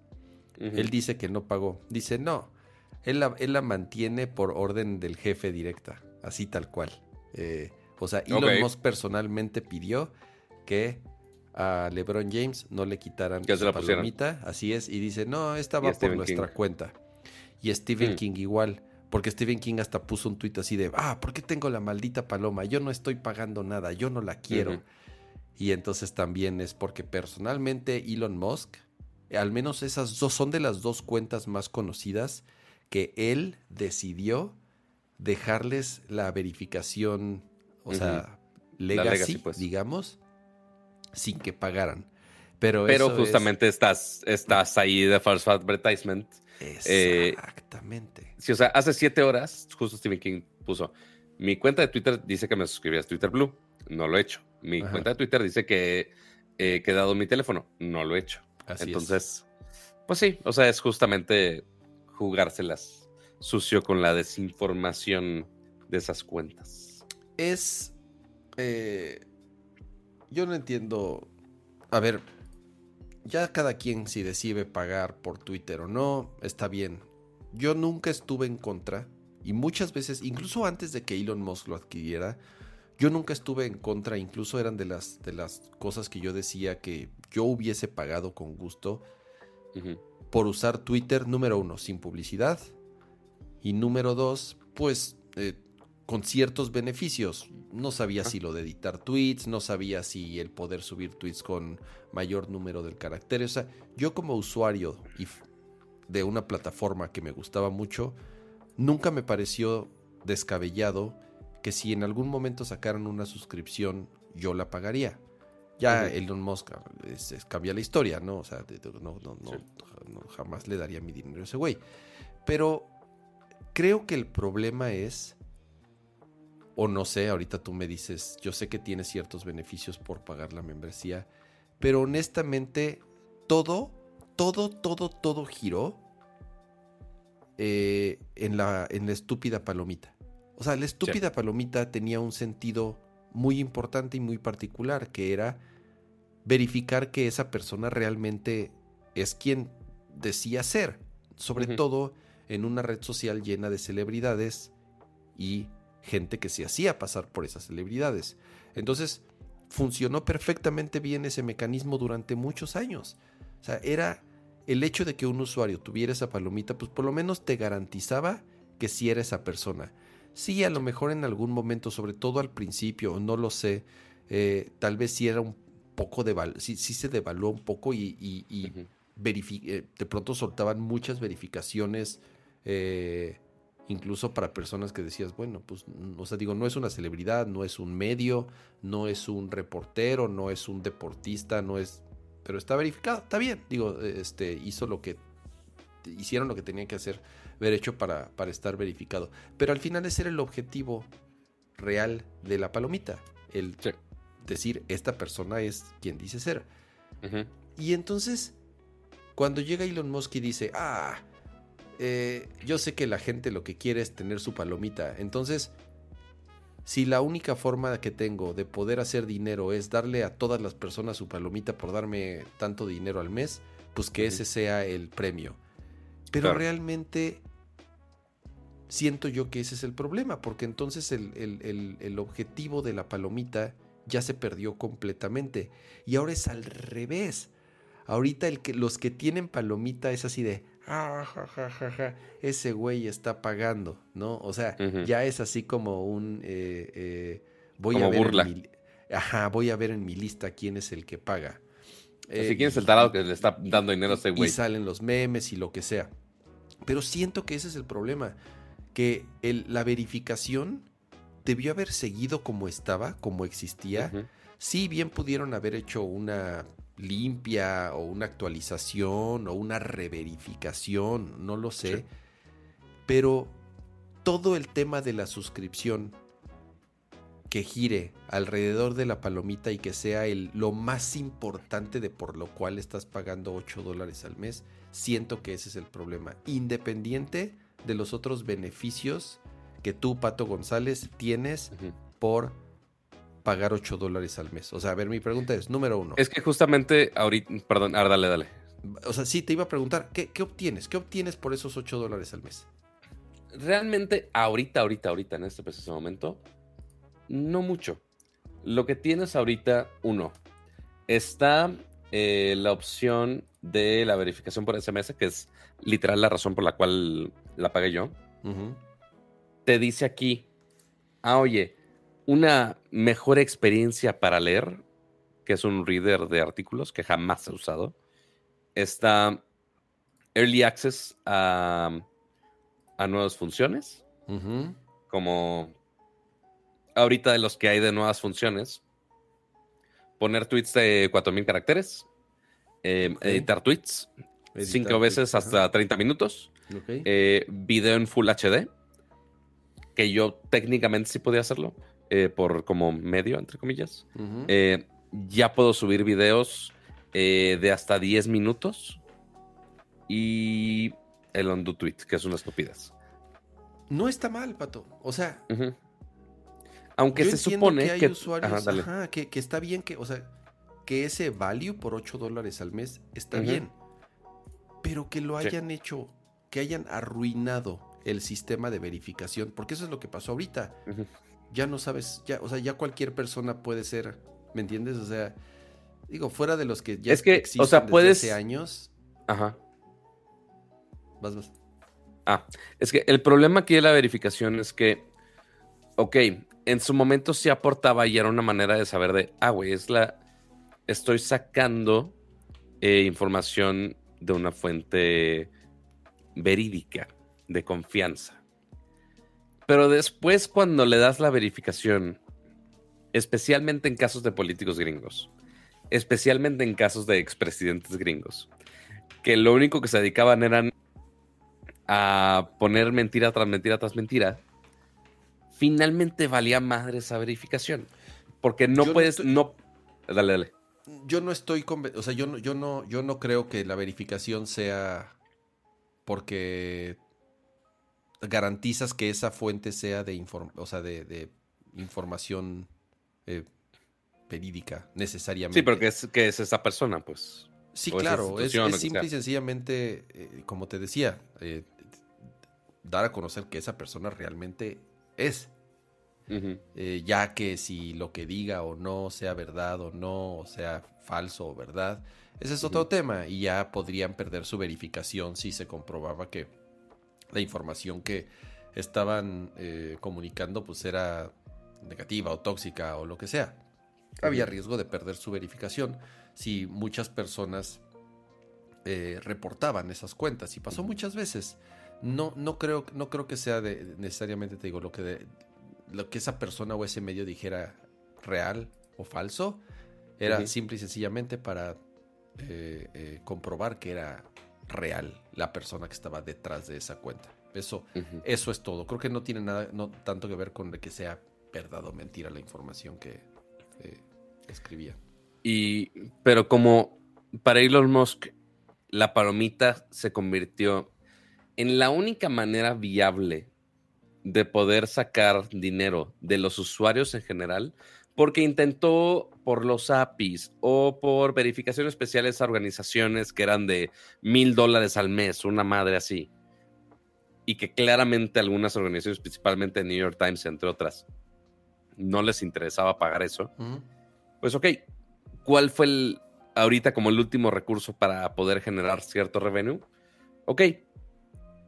Él dice que no pagó. Dice, no, él la, él la, mantiene por orden del jefe directa, así tal cual. Eh, o sea, Elon Musk personalmente pidió que a LeBron James no le quitaran
la palomita,
así es, y dice, no, esta va por nuestra cuenta. Y Stephen mm. King igual. Porque Stephen King hasta puso un tuit así de, ah, ¿por qué tengo la maldita paloma? Yo no estoy pagando nada, yo no la quiero. Y entonces también es porque personalmente Elon Musk, al menos esas dos son de las dos cuentas más conocidas que él decidió dejarles la verificación, o sea, legacy, pues. digamos, sin que pagaran. Pero,
Pero justamente estás, estás ahí de false advertisement
eh, Exactamente.
sí, o sea, hace siete horas, justo Stephen King puso, mi cuenta de Twitter dice que me suscribí a Twitter Blue, no lo he hecho. Mi cuenta de Twitter dice que he quedado mi teléfono, no lo he hecho. Entonces, pues sí, o sea, es justamente jugárselas sucio con la desinformación de esas cuentas.
Es... Eh, yo no entiendo... A ver, ya cada quien si decide pagar por Twitter o no, está bien. Yo nunca estuve en contra y muchas veces, incluso antes de que Elon Musk lo adquiriera, yo nunca estuve en contra, incluso eran de las, de las cosas que yo decía que yo hubiese pagado con gusto por usar Twitter, número uno, sin publicidad y número dos, pues eh, con ciertos beneficios. No sabía si lo de editar tweets, no sabía si el poder subir tweets con mayor número de caracteres. O sea, yo como usuario de una plataforma que me gustaba mucho, nunca me pareció descabellado que si en algún momento sacaran una suscripción, yo la pagaría. Ya Elon Musk es, cambia la historia, ¿no? O sea, no, jamás le daría mi dinero a ese güey. Pero creo que el problema es o no sé, ahorita tú me dices, yo sé que tienes ciertos beneficios por pagar la membresía, pero honestamente todo, todo, todo, todo giró eh, en, la, en la estúpida palomita. O sea, la estúpida palomita tenía un sentido muy importante y muy particular, que era verificar que esa persona realmente es quien decía ser, sobre todo en una red social llena de celebridades y gente que se hacía pasar por esas celebridades. Entonces, funcionó perfectamente bien ese mecanismo durante muchos años. O sea, era el hecho de que un usuario tuviera esa palomita, pues por lo menos te garantizaba que sí era esa persona. Sí, a lo mejor en algún momento, sobre todo al principio, no lo sé, eh, tal vez sí era un poco de sí, sí se devaluó un poco y, eh, de pronto soltaban muchas verificaciones eh, incluso para personas que decías, bueno, pues, o sea, digo, no es una celebridad, no es un medio, no es un reportero, no es un deportista, no es, pero está verificado, está bien, digo, este, hizo lo que, hicieron lo que tenían que hacer, haber hecho para, para estar verificado, pero al final ese era el objetivo real de la palomita, el decir, esta persona es quien dice ser. Y entonces, cuando llega Elon Musk y dice, ah, eh, yo sé que la gente lo que quiere es tener su palomita. Entonces, si la única forma que tengo de poder hacer dinero es darle a todas las personas su palomita por darme tanto dinero al mes, pues que ese sea el premio. Pero realmente siento yo que ese es el problema, porque entonces el, objetivo de la palomita ya se perdió completamente. Y ahora es al revés. Ahorita el que, los que tienen palomita es así de, ah, ese güey está pagando, ¿no? O sea, ya es así como un, eh, eh, voy a ver burla. En mi, ajá, voy a ver en mi lista quién es el que paga.
Eh, quién es el tarado que le está dando dinero a ese güey.
Y salen los memes y lo que sea. Pero siento que ese es el problema, que la verificación debió haber seguido como estaba, como existía. Sí, bien pudieron haber hecho una limpia o una actualización o una reverificación, no lo sé. Pero todo el tema de la suscripción que gire alrededor de la palomita y que sea el, lo más importante de por lo cual estás pagando 8 dólares al mes, siento que ese es el problema. Independiente de los otros beneficios que tú, Pato González, tienes por pagar 8 dólares al mes? O sea, a ver, mi pregunta es, número uno.
Es que justamente ahorita, perdón, ahora dale, dale.
O sea, sí, te iba a preguntar, ¿qué, qué obtienes? ¿Qué obtienes por esos 8 dólares al mes?
Realmente, ahorita, ahorita, ahorita, en este preciso momento, no mucho. Lo que tienes ahorita, uno, está eh, la opción de la verificación por SMS, que es literal la razón por la cual la pagué yo. Te dice aquí, ah, oye, una mejor experiencia para leer, que es un reader de artículos que jamás he usado. Está Early Access a, nuevas funciones, como ahorita de los que hay de nuevas funciones, poner tweets de 4000 caracteres, em, editar tweets, cinco veces hasta 30 minutos, eh, video en Full HD, que yo técnicamente sí podía hacerlo, eh, por como medio, entre comillas. Eh, ya puedo subir videos eh, de hasta 10 minutos y el undo tweet, que es una estupidez.
No está mal, Pato. O sea,
aunque se supone
que hay usuarios que, está bien que, o sea, que ese value por 8 dólares al mes está bien, pero que lo hayan hecho, que hayan arruinado el sistema de verificación, porque eso es lo que pasó ahorita ya no sabes, ya, o sea, ya cualquier persona puede ser, ¿me entiendes? O sea, digo, fuera de los que ya
es que, existen o sea, puedes...
hace años.
Ajá.
Vas, vas.
Ah, es que el problema aquí de la verificación es que, ok, en su momento sí aportaba y era una manera de saber de, ah, güey, es la, estoy sacando eh, información de una fuente verídica, de confianza. Pero después cuando le das la verificación, especialmente en casos de políticos gringos, especialmente en casos de expresidentes gringos, que lo único que se dedicaban eran a poner mentira tras mentira tras mentira, finalmente valía madre esa verificación. Porque no puedes, no... Dale, dale.
Yo no estoy, o sea, yo no, yo no, yo no creo que la verificación sea porque garantizas que esa fuente sea de, o sea, de, información eh, verídica, necesariamente.
Sí, pero que es, que es esa persona, pues.
Sí, claro, es, simple y sencillamente, eh, como te decía, eh, dar a conocer que esa persona realmente es. ya que si lo que diga o no sea verdad o no, o sea falso o verdad, ese es otro tema y ya podrían perder su verificación si se comprobaba que la información que estaban eh, comunicando pues era negativa o tóxica o lo que sea. Había riesgo de perder su verificación si muchas personas eh, reportaban esas cuentas y pasó muchas veces. No, no, creo, no creo que sea de, necesariamente, te digo, lo que, lo que esa persona o ese medio dijera real o falso. Era simple y sencillamente para eh, comprobar que era real la persona que estaba detrás de esa cuenta. Eso, eso es todo. Creo que no tiene nada, no tanto que ver con que sea verdad o mentira la información que eh, escribía.
Y, pero como para Elon Musk, la palomita se convirtió en la única manera viable de poder sacar dinero de los usuarios en general, porque intentó por los APIs o por verificaciones especiales a organizaciones que eran de mil dólares al mes, una madre así, y que claramente algunas organizaciones, principalmente New York Times, entre otras, no les interesaba pagar eso. Pues ok, ¿cuál fue el, ahorita como el último recurso para poder generar cierto revenue? Ok,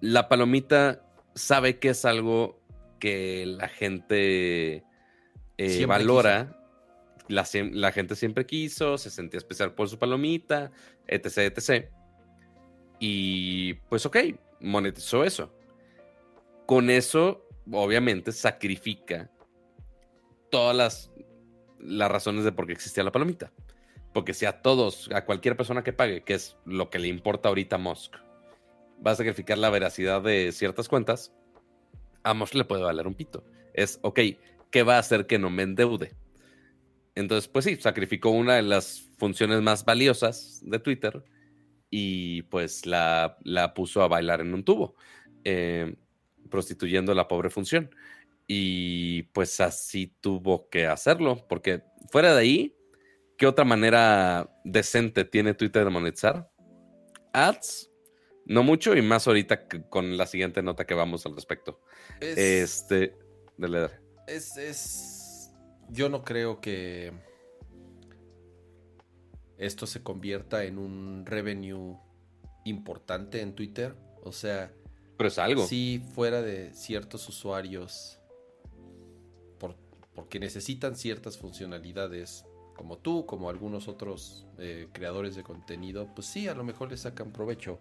la palomita sabe que es algo que la gente eh, valora. La, gente siempre quiso, se sentía especial por su palomita, etc, etc. Y pues ok, monetizó eso. Con eso, obviamente, sacrifica todas las, las razones de por qué existía la palomita. Porque si a todos, a cualquier persona que pague, que es lo que le importa ahorita a Musk, va a sacrificar la veracidad de ciertas cuentas, a Musk le puede valer un pito. Es, ok, ¿qué va a hacer que no me endeude? Entonces, pues sí, sacrificó una de las funciones más valiosas de Twitter y pues la, la puso a bailar en un tubo. eh, prostituyendo la pobre función. Y pues así tuvo que hacerlo, porque fuera de ahí, ¿qué otra manera decente tiene Twitter de monetizar? Ads, no mucho, y más ahorita con la siguiente nota que vamos al respecto. este, de leer.
Es, es. Yo no creo que esto se convierta en un revenue importante en Twitter. O sea,
pero es algo.
Si fuera de ciertos usuarios, porque necesitan ciertas funcionalidades, como tú, como algunos otros eh, creadores de contenido, pues sí, a lo mejor le sacan provecho.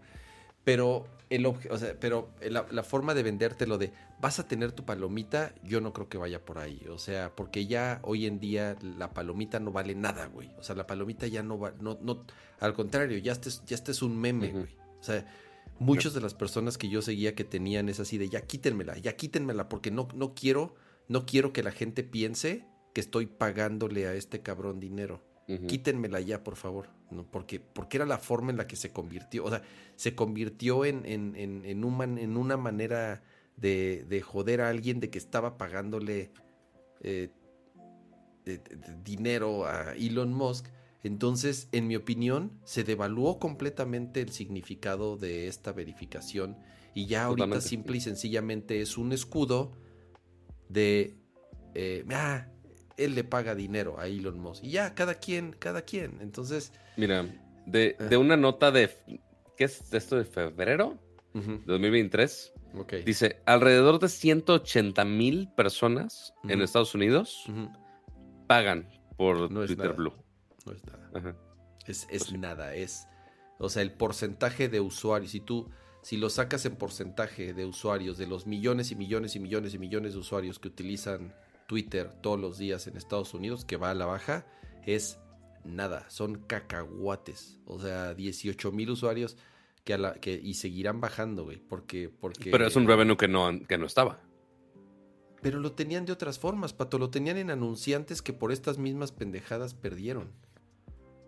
Pero, el o sea, pero la, forma de vendértelo de vas a tener tu palomita, yo no creo que vaya por ahí. O sea, porque ya hoy en día la palomita no vale nada, güey. O sea, la palomita ya no va, no, no, al contrario, ya este, ya este es un meme, güey. O sea, muchas de las personas que yo seguía que tenían es así de ya quítenmela, ya quítenmela, porque no, no quiero, no quiero que la gente piense que estoy pagándole a este cabrón dinero quítenmela ya, por favor. ¿no? Porque, porque era la forma en la que se convirtió. O sea, se convirtió en, en, en, en, en una manera de, de, joder a alguien de que estaba pagándole eh, dinero a Elon Musk. Entonces, en mi opinión, se devaluó completamente el significado de esta verificación y ya ahorita simple y sencillamente es un escudo de, eh, ah, él le paga dinero a Elon Musk. Y ya, cada quien, cada quien. Entonces.
Mira, de, ah. una nota de. ¿Qué es esto de febrero? de 2023. Dice: alrededor de 180 mil personas en Estados Unidos pagan por Twitter Blue.
No es nada. Es, nada. Es. O sea, el porcentaje de usuarios. Si tú. Si lo sacas en porcentaje de usuarios, de los millones y millones y millones y millones de usuarios que utilizan Twitter todos los días en Estados Unidos, que va a la baja, es nada, son cacahuates. O sea, 18 mil usuarios que, a la, que y seguirán bajando, güey, porque, porque...
Pero es un revenue que no, que no estaba.
Pero lo tenían de otras formas, Pato, lo tenían en anunciantes que por estas mismas pendejadas perdieron.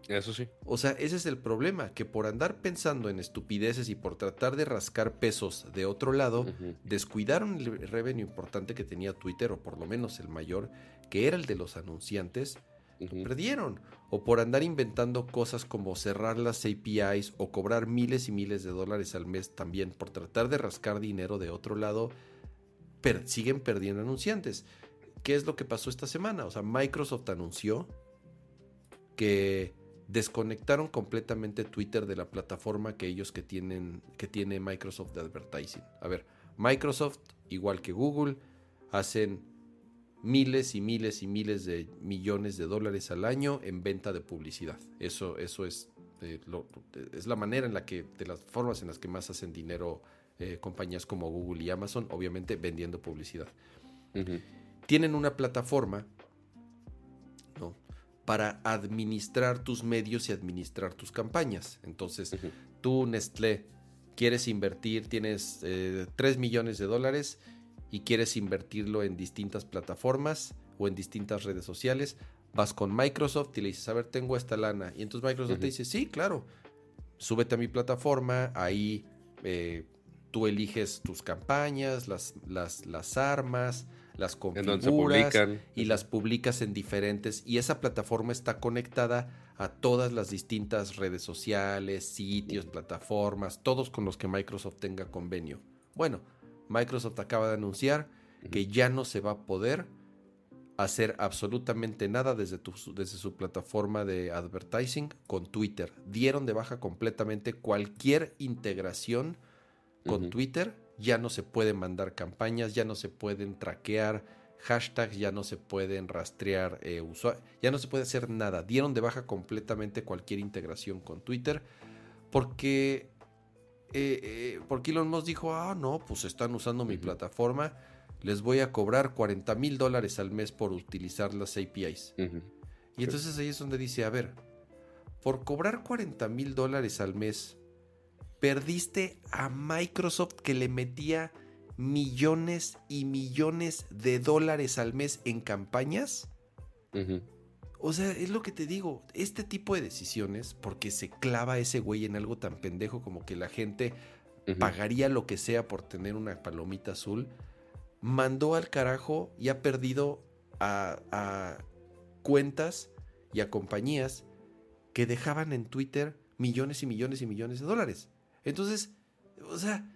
Eso sí.
O sea, ese es el problema, que por andar pensando en estupideces y por tratar de rascar pesos de otro lado, descuidaron el revenue importante que tenía Twitter, o por lo menos el mayor, que era el de los anunciantes, perdieron. O por andar inventando cosas como cerrar las APIs o cobrar miles y miles de dólares al mes también por tratar de rascar dinero de otro lado, siguen perdiendo anunciantes. ¿Qué es lo que pasó esta semana? O sea, Microsoft anunció que desconectaron completamente Twitter de la plataforma que ellos que tienen que tiene Microsoft de advertising. A ver, Microsoft igual que Google hacen miles y miles y miles de millones de dólares al año en venta de publicidad. Eso eso es eh, es la manera en la que de las formas en las que más hacen dinero eh, compañías como Google y Amazon, obviamente vendiendo publicidad. Tienen una plataforma para administrar tus medios y administrar tus campañas. Entonces, tú, Nestlé, quieres invertir, tienes 3 eh, millones de dólares y quieres invertirlo en distintas plataformas o en distintas redes sociales, vas con Microsoft y le dices, a ver, tengo esta lana. Y entonces Microsoft te dice, sí, claro, súbete a mi plataforma, ahí eh, tú eliges tus campañas, las, las, las armas, las configuras y las publicas en diferentes y esa plataforma está conectada a todas las distintas redes sociales, sitios, plataformas, todos con los que Microsoft tenga convenio. Bueno, Microsoft acaba de anunciar que ya no se va a poder hacer absolutamente nada desde, desde su plataforma de advertising con Twitter. Dieron de baja completamente cualquier integración con Twitter ya no se pueden mandar campañas, ya no se pueden traquear hashtags, ya no se pueden rastrear eh, usuarios, ya no se puede hacer nada. Dieron de baja completamente cualquier integración con Twitter porque, eh, eh, porque Elon Musk dijo, ah, no, pues están usando mi plataforma, les voy a cobrar 40 mil dólares al mes por utilizar las APIs. Y entonces ahí es donde dice, a ver, por cobrar 40 mil dólares al mes Perdiste a Microsoft que le metía millones y millones de dólares al mes en campañas. O sea, es lo que te digo, este tipo de decisiones, porque se clava ese güey en algo tan pendejo como que la gente pagaría lo que sea por tener una palomita azul, mandó al carajo y ha perdido a, cuentas y a compañías que dejaban en Twitter millones y millones y millones de dólares. Entonces, o sea,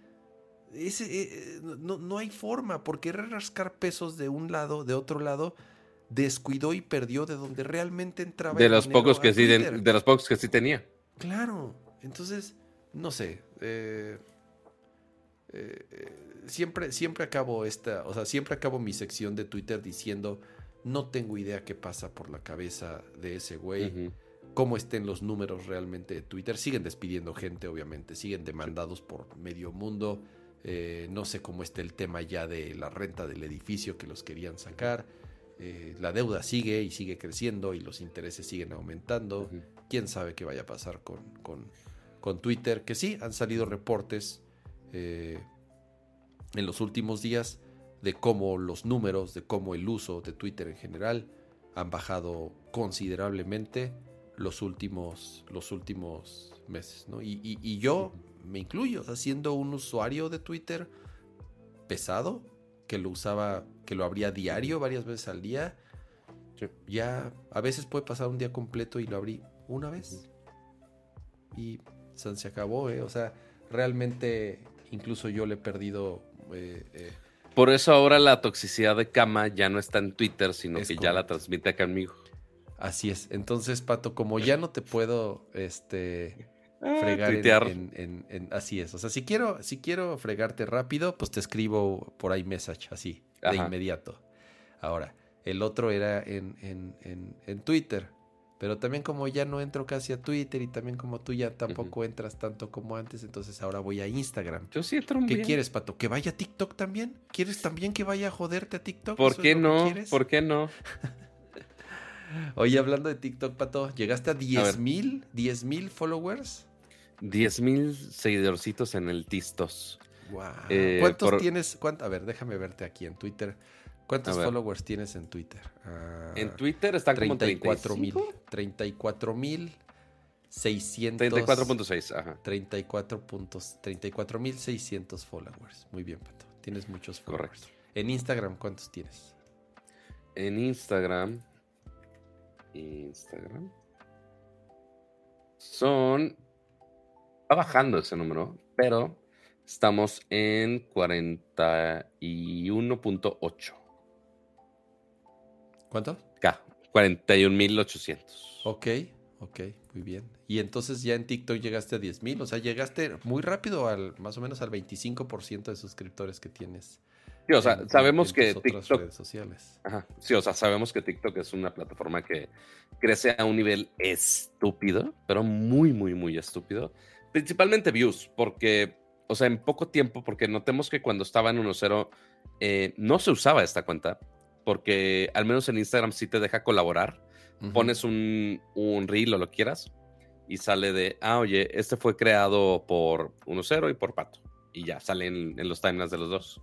ese, eh, no, no, hay forma, porque rascar pesos de un lado, de otro lado, descuidó y perdió de donde realmente entraba.
De los pocos que sí, de, los pocos que sí tenía.
Claro, entonces, no sé. Eh, eh, siempre, siempre acabo esta, o sea, siempre acabo mi sección de Twitter diciendo, no tengo idea qué pasa por la cabeza de ese güey. Cómo estén los números realmente de Twitter. Siguen despidiendo gente, obviamente. Siguen demandados por medio mundo. Eh, no sé cómo está el tema ya de la renta del edificio que los querían sacar. Eh, la deuda sigue y sigue creciendo y los intereses siguen aumentando. ¿Quién sabe qué vaya a pasar con, con, Twitter? Que sí, han salido reportes eh, en los últimos días de cómo los números, de cómo el uso de Twitter en general han bajado considerablemente los últimos, los últimos meses. Y, yo me incluyo, siendo un usuario de Twitter pesado, que lo usaba, que lo abría diario varias veces al día. Ya a veces puede pasar un día completo y lo abrí una vez. Y se acabó, ¿eh? O sea, realmente incluso yo le he perdido... Eh, eh,
Por eso ahora la toxicidad de cama ya no está en Twitter, sino que ya la transmite conmigo.
Así es. Entonces, Pato, como ya no te puedo este, Ah, fregar en, así es. O sea, si quiero, si quiero fregarte rápido, pues te escribo por ahí message, así, de inmediato. Ahora, el otro era en, en, Twitter. Pero también como ya no entro casi a Twitter y también como tú ya tampoco entras tanto como antes, entonces ahora voy a Instagram.
Yo sí entro
¿Qué quieres, Pato? ¿Que vaya a TikTok también? ¿Quieres también que vaya a joderte a TikTok?
¿Por qué no? ¿Por qué no?
Oye, hablando de TikTok, Pato, ¿llegaste a 10 mil? ¿10 mil followers?
10 mil seguidorcitos en el Tistos.
Wow. Eh, ¿Cuántos tienes? a ver, déjame verte aquí en Twitter. ¿Cuántos followers tienes en Twitter?
Ah, en Twitter están 34
mil. 34 mil 600.
34.6, ajá.
34 puntos, 34 mil 600 followers. Muy bien, Pato. Tienes muchos followers. Correcto. En Instagram, ¿cuántos tienes?
En Instagram. Instagram. Son Va bajando ese número, pero estamos en 41.8.
¿Cuánto?
K, 41.800.
Ok, ok, muy bien. Y entonces ya en TikTok llegaste a 10.000, o sea, llegaste muy rápido al más o menos al 25% de suscriptores que tienes.
Sí, o sea, sabemos que
TikTok. Redes sociales.
Ajá, sí, o sea, sabemos que TikTok es una plataforma que crece a un nivel estúpido, pero muy, muy, muy estúpido. Principalmente views, porque, o sea, en poco tiempo, porque notemos que cuando estaba en 1.0 eh, no se usaba esta cuenta, porque al menos en Instagram sí te deja colaborar. Pones un, un reel o lo quieras y sale de, ah, oye, este fue creado por 1.0 y por Pato. Y ya, sale en, los timelines de los dos.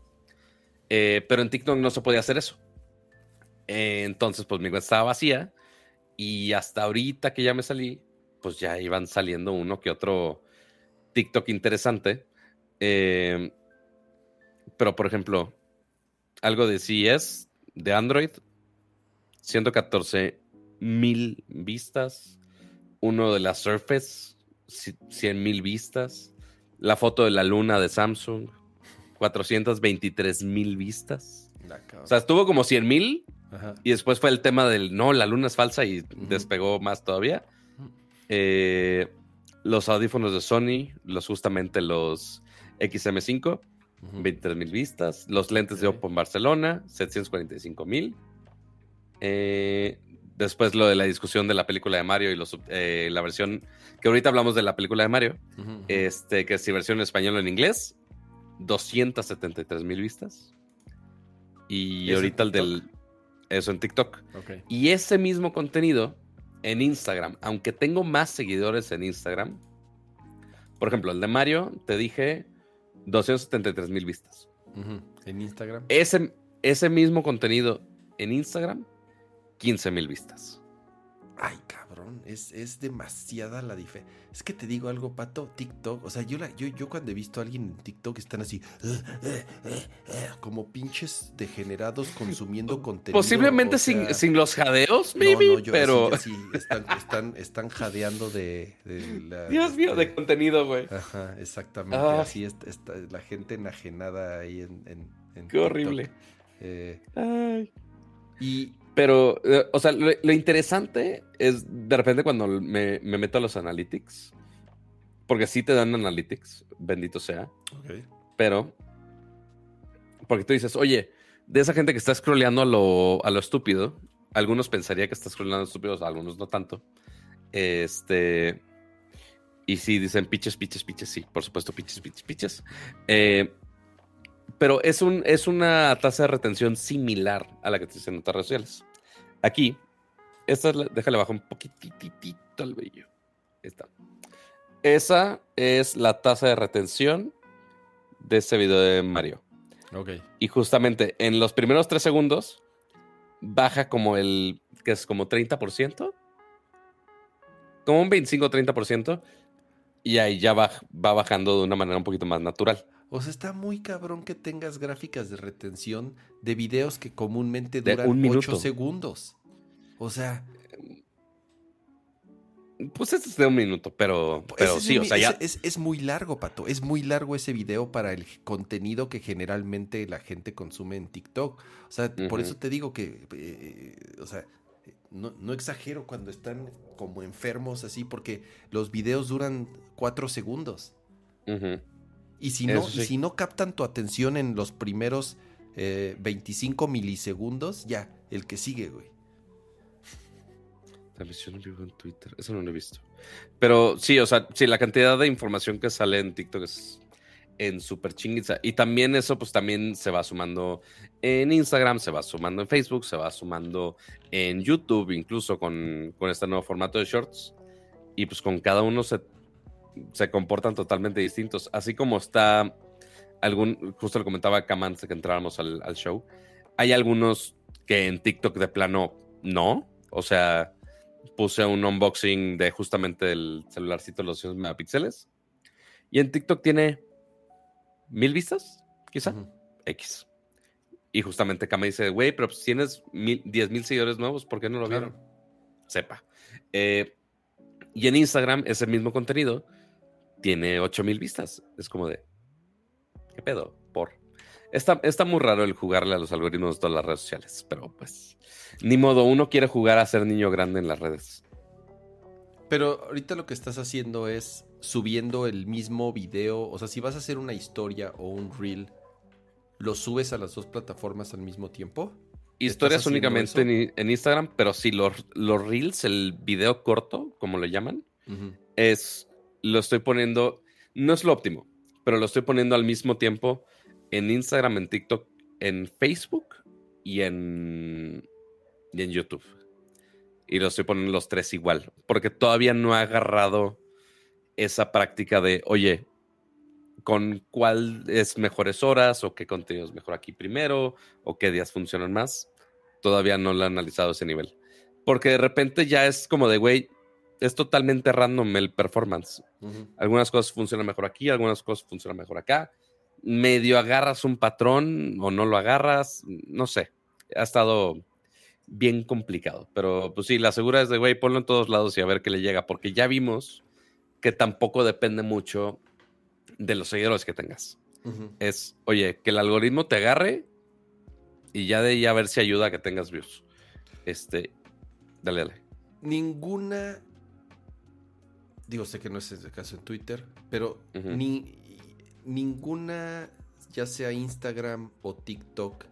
Eh, pero en TikTok no se podía hacer eso. entonces, pues mi cuenta estaba vacía. Y hasta ahorita que ya me salí, pues ya iban saliendo uno que otro TikTok interesante. Eh, pero, por ejemplo, algo de CES, de Android, 114 mil vistas. Uno de la Surface, 100 mil vistas. La foto de la luna de Samsung, 423 mil vistas. O sea, estuvo como 100 mil. Y después fue el tema del no, la luna es falsa y despegó más todavía. Eh, los audífonos de Sony, los justamente los XM5, 23 mil vistas. Los lentes de Oppo en Barcelona, 745 mil. Eh, después lo de la discusión de la película de Mario y los, eh, la versión, que ahorita hablamos de la película de Mario, este, que es versión en español o en inglés, 273 mil vistas. Y ahorita el del... Eso en TikTok. Y ese mismo contenido en Instagram, aunque tengo más seguidores en Instagram, por ejemplo, el de Mario, te dije 273 mil vistas.
En Instagram.
Ese, ese mismo contenido en Instagram, 15 mil vistas.
Ay, cabrón, es, es demasiada la diferencia. Es que te digo algo, Pato, TikTok, o sea, yo, la, yo, yo cuando he visto a alguien en TikTok están así, eh, eh, eh, como pinches degenerados consumiendo contenido.
Posiblemente sin, sin, los jadeos, maybe, pero...
Sí, están, están, están, jadeando de,
la, Dios mío, de, contenido, güey.
Ajá, exactamente, así está, la gente enajenada ahí en... en,
Qué horrible. Ay. Y pero, eh, o sea, lo, interesante es de repente cuando me, meto a los analytics, porque sí te dan analytics, bendito sea. Pero, porque tú dices, oye, de esa gente que está scrolleando a lo, a lo estúpido, algunos pensaría que está scrolleando a lo estúpido, algunos no tanto. Este. Y sí, dicen piches, piches, piches, sí, por supuesto, piches, piches, piches. Eh, pero es, un, es una tasa de retención similar a la que te dicen en otras redes sociales. Aquí, esta es déjale bajar un poquitito al vello. Está. Esa es la tasa de retención de ese video de Mario.
Ok.
Y justamente en los primeros tres segundos baja como el, que es como 30%, como un 25-30%, y ahí ya va, va bajando de una manera un poquito más natural.
O sea, está muy cabrón que tengas gráficas de retención de videos que comúnmente duran un 8 segundos. O sea.
Pues este es de un minuto, pero, pero sí, o sea, ya.
Es, muy largo, Pato. Es muy largo ese video para el contenido que generalmente la gente consume en TikTok. O sea, por eso te digo que. Eh, o sea, no, exagero cuando están como enfermos así, porque los videos duran cuatro segundos. Y si no, si no captan tu atención en los primeros 25 eh, milisegundos, ya, el que sigue, güey.
Transmisión en vivo en Twitter. Eso no lo he visto. Pero sí, o sea, sí, la cantidad de información que sale en TikTok es en súper chinguiza. Y también eso, pues también se va sumando en Instagram, se va sumando en Facebook, se va sumando en YouTube, incluso con, con este nuevo formato de shorts. Y pues con cada uno se se comportan totalmente distintos. Así como está algún, justo le comentaba Cam antes de que entráramos al, show, hay algunos que en TikTok de plano no. O sea, puse un unboxing de justamente el celularcito de los 100 megapíxeles. Y en TikTok tiene mil vistas, quizá. X. Y justamente Cam dice, güey, pero si tienes mil, 10 mil seguidores nuevos, ¿por qué no lo vieron? Sepa. Eh, y en Instagram, ese mismo contenido tiene 8000 vistas. Es como de, ¿qué pedo? Por. Está, está muy raro el jugarle a los algoritmos de todas las redes sociales, pero pues, ni modo, uno quiere jugar a ser niño grande en las redes.
Pero ahorita lo que estás haciendo es subiendo el mismo video, o sea, si vas a hacer una historia o un reel, ¿lo subes a las dos plataformas al mismo tiempo?
Historias únicamente en, Instagram, pero sí, los, los reels, el video corto, como lo llaman, es lo estoy poniendo, no es lo óptimo, pero lo estoy poniendo al mismo tiempo en Instagram, en TikTok, en Facebook y en, en YouTube. Y lo estoy poniendo los tres igual, porque todavía no he agarrado esa práctica de, oye, con cuál es mejores horas o qué contenido es mejor aquí primero o qué días funcionan más. Todavía no lo he analizado ese nivel. Porque de repente ya es como de, güey, es totalmente random el performance. Algunas cosas funcionan mejor aquí, algunas cosas funcionan mejor acá. Medio agarras un patrón o no lo agarras, no sé. Ha estado bien complicado. Pero pues sí, la segura es de, güey, ponlo en todos lados y a ver qué le llega, porque ya vimos que tampoco depende mucho de los seguidores que tengas. Es, oye, que el algoritmo te agarre y ya de ahí a ver si ayuda a que tengas views. Este, dale, dale.
Ninguna digo, sé que no es el caso en Twitter, pero ni ninguna, ya sea Instagram o TikTok,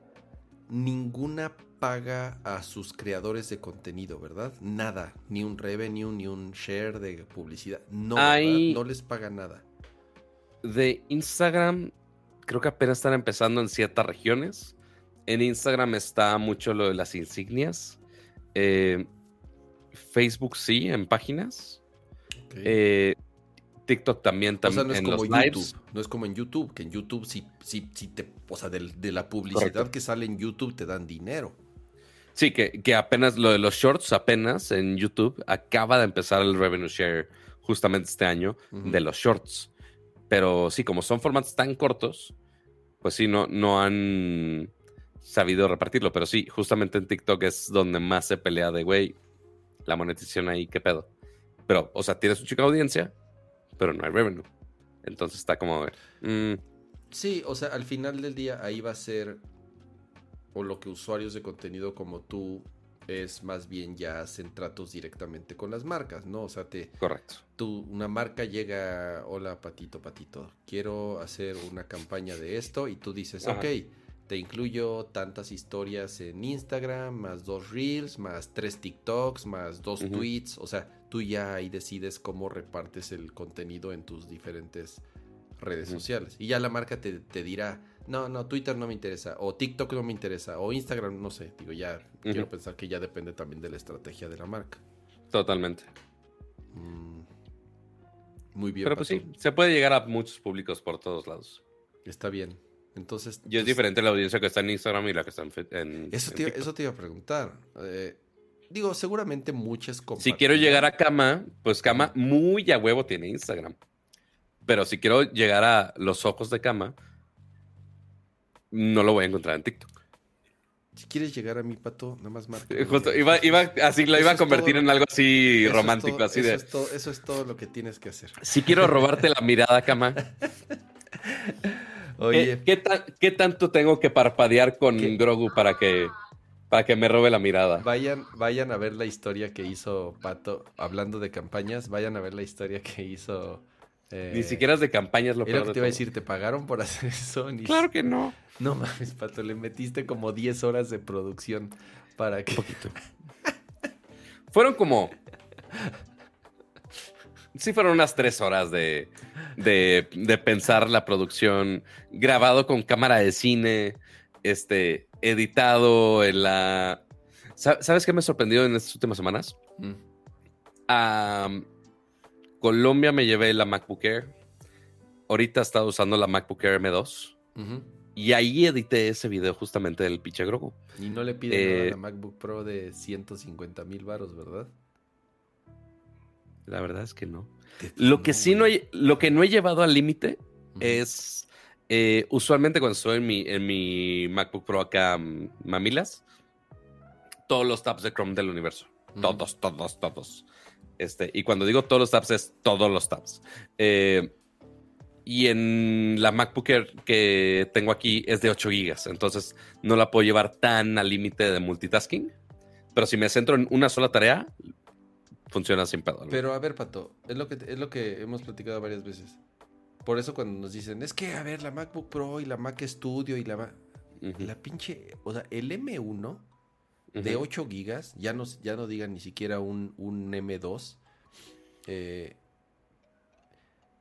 ninguna paga a sus creadores de contenido, ¿verdad? Nada, ni un revenue, ni un share de publicidad. No, no les paga nada.
De Instagram, creo que apenas están empezando en ciertas regiones. En Instagram está mucho lo de las insignias. Eh, Facebook sí, en páginas. Eh, TikTok también, también
no es como YouTube, No es como en YouTube, que en YouTube sí, sí, sí te, o sea, de, la publicidad que sale en YouTube te dan dinero.
Sí, que, apenas lo de los shorts, apenas en YouTube, acaba de empezar el revenue share justamente este año de los shorts. Pero sí, como son formatos tan cortos, pues sí, no, no han sabido repartirlo. Pero sí, justamente en TikTok es donde más se pelea de, güey, la monetización ahí, qué pedo. Pero, o sea, tienes un chica audiencia, pero no hay revenue. Entonces está como... Mm.
Sí, o sea, al final del día ahí va a ser o lo que usuarios de contenido como tú es más bien ya hacen tratos directamente con las marcas, ¿no? O sea, te...
Correcto.
Tú, una marca llega, hola Patito, Patito, quiero hacer una campaña de esto y tú dices, ok, te incluyo tantas historias en Instagram, más dos reels, más tres TikToks, más dos tweets, o sea, tú ya ahí decides cómo repartes el contenido en tus diferentes redes sociales. Y ya la marca te, te dirá, no, no, Twitter no me interesa, o TikTok no me interesa, o Instagram, no sé, digo, ya quiero pensar que ya depende también de la estrategia de la marca.
Totalmente.
Mm, muy bien.
Pero pues sí, se puede llegar a muchos públicos por todos lados.
Está bien. Entonces.
Y es diferente la audiencia que está en Instagram y la que está en.
eso, te, eso te iba a preguntar. Eh, digo, seguramente muchas
Si quiero llegar a Cama, pues Cama muy a huevo tiene Instagram. Pero si quiero llegar a los ojos de Cama, no lo voy a encontrar en TikTok.
Si quieres llegar a mi pato, nada más marca.
Justo, iba, así, lo iba a convertir en algo así romántico, así
eso
de.
Es todo, eso es todo lo que tienes que hacer.
Si quiero robarte la mirada, cama. Oye. ¿Qué, ¿Qué, tanto tengo que parpadear con Grogu para que, para que me robe la mirada?
Vayan, vayan a ver la historia que hizo Pato, hablando de campañas, vayan a ver la historia que hizo
ni eh, siquiera es de campañas lo
peor. que te iba a decir, ¿te pagaron por hacer eso?
Claro que no.
No mames, Pato, le metiste como 10 horas de producción para que.
Un poquito. fueron como. Sí, fueron unas 3 horas de, de, pensar la producción, grabado con cámara de cine, este, editado en la. ¿Sabes qué me sorprendió en estas últimas semanas? Mm. Colombia me llevé la MacBook Air. Ahorita he estado usando la MacBook Air M2. Y ahí edité ese video justamente del pinche Grogu.
Y no le piden a eh, la MacBook Pro de 150 mil baros, ¿verdad?
La verdad es que no. Lo que sí no he, lo que no he llevado al límite es eh, usualmente cuando estoy en mi, en mi MacBook Pro acá, mm, mamilas, todos los tabs de Chrome del universo. Todos, todos, todos. Este, y cuando digo todos los tabs, es todos los tabs. Eh, y en la MacBook Air que tengo aquí es de 8 GB, entonces no la puedo llevar tan al límite de multitasking. Pero si me centro en una sola tarea, funciona sin pedo.
Pero a ver, Pato, es lo que, es lo que hemos platicado varias veces. Por eso cuando nos dicen, es que, a ver, la MacBook Pro y la Mac Studio y la... La pinche... O sea, el M1 de 8 gigas, ya no, ya no digan ni siquiera un, un M2, eh,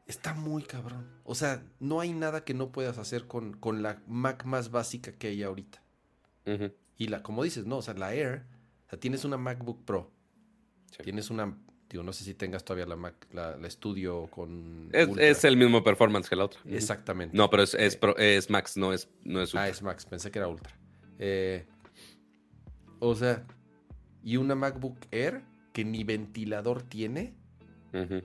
está muy cabrón. O sea, no hay nada que no puedas hacer con, con la Mac más básica que hay ahorita. Y la, como dices, no, o sea, la Air, o sea, tienes una MacBook Pro, tienes una, digo, no sé si tengas todavía la Mac, la, Studio con...
Es, el mismo performance que la otra.
Exactamente.
No, pero es, es, eh, es Max, no es, no es
Ultra. Ah, es Max, pensé que era Ultra. Eh, o sea, y una MacBook Air que ni ventilador tiene,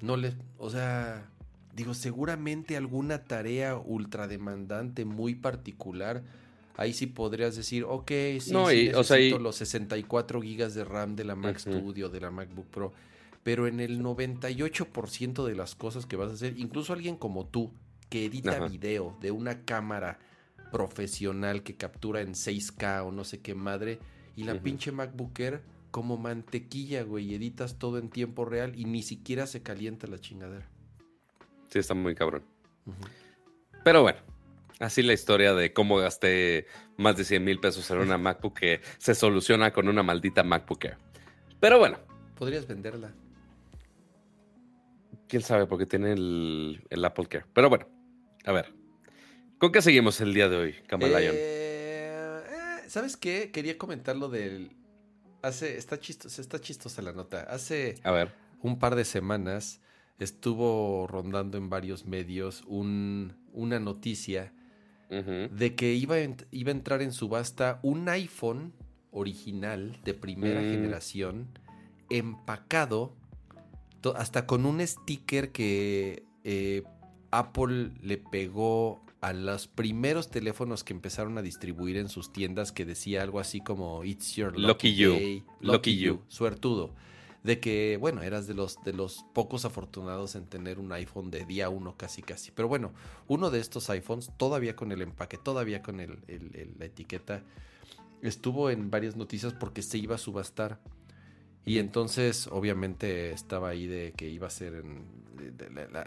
no le, o sea, digo, seguramente alguna tarea ultra demandante muy particular, ahí sí podrías decir, ok, sí, necesito los 64 gigas de RAM de la Mac Studio, de la MacBook Pro, pero en el 98% de las cosas que vas a hacer, incluso alguien como tú, que edita video de una cámara profesional que captura en 6K o no sé qué madre, y la pinche MacBook Air como mantequilla, güey. Editas todo en tiempo real y ni siquiera se calienta la chingadera.
Sí, está muy cabrón. Pero bueno, así la historia de cómo gasté más de 100 mil pesos en una MacBook que se soluciona con una maldita MacBook Air. Pero bueno.
Podrías venderla.
Quién sabe, porque tiene el, Apple Care. Pero bueno, a ver. ¿Con qué seguimos el día de hoy, Camalayon?
Eh ¿Sabes qué? Quería comentar lo del. Hace. Está chistosa, está chistosa la nota. Hace
a ver.
un par de semanas estuvo rondando en varios medios un, una noticia de que iba, iba a entrar en subasta un iPhone original de primera mm. generación, empacado, hasta con un sticker que eh, Apple le pegó a los primeros teléfonos que empezaron a distribuir en sus tiendas que decía algo así como It's your lucky, you. lucky, you. Suertudo. De que, bueno, eras de los, de los pocos afortunados en tener un iPhone de día uno casi casi. Pero bueno, uno de estos iPhones, todavía con el empaque, todavía con el, la etiqueta, estuvo en varias noticias porque se iba a subastar. Y entonces, obviamente, estaba ahí de que iba a ser en,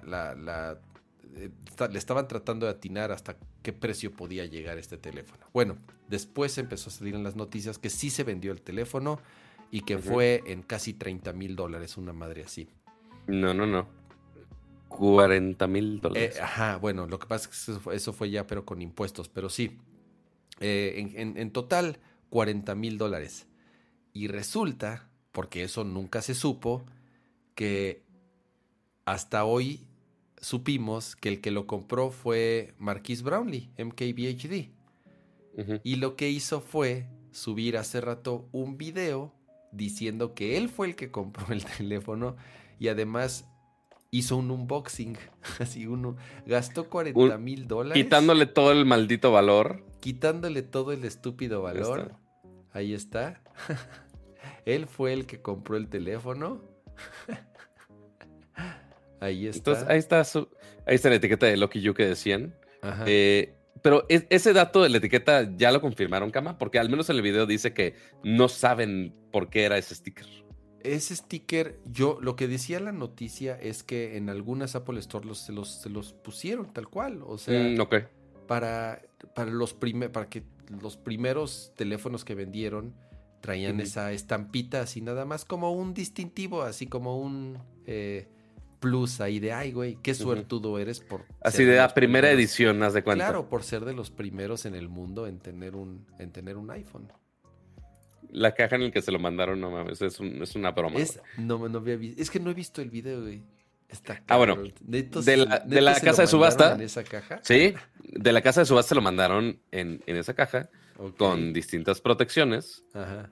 la eh, le estaban tratando de atinar hasta qué precio podía llegar este teléfono. Bueno, después empezó a salir en las noticias que sí se vendió el teléfono y que fue en casi 30 mil dólares, una madre así.
No, no, no. 40 mil dólares.
Eh, ajá, bueno, lo que pasa es que eso fue, ya, pero con impuestos, pero sí. Eh, en, en total, 40 mil dólares. Y resulta, porque eso nunca se supo, que hasta hoy supimos que el que lo compró fue Marquis Brownlee, MKBHD. Y lo que hizo fue subir hace rato un video diciendo que él fue el que compró el teléfono y además hizo un unboxing. Así uno gastó 40 mil dólares.
Quitándole todo el maldito valor.
Quitándole todo el estúpido valor. Ahí está. él fue el que compró el teléfono. Ahí está.
Entonces, ahí está, ahí está la etiqueta de Lucky You que decían. Eh, pero ese dato de la etiqueta ya lo confirmaron, Kama, porque al menos en el video dice que no saben por qué era ese sticker.
Ese sticker, yo lo que decía la noticia es que en algunas Apple Store los, se, los, se los pusieron tal cual. O sea, mm, para, para, los para que los primeros teléfonos que vendieron traían esa estampita así nada más como un distintivo, así como un... Eh, plus ahí de, ay, güey, qué suertudo eres por...
Así de la primera edición, haz de cuenta.
Claro, por ser de los primeros en el mundo en tener un, en tener un iPhone.
La caja en la que se lo mandaron, no mames, es, una broma.
Es, no, no había visto, es que no he visto el video, güey.
Está ah, bueno, de la, casa de subasta. En esa caja? Sí, de la casa de subasta lo mandaron en, esa caja con distintas protecciones. Ajá.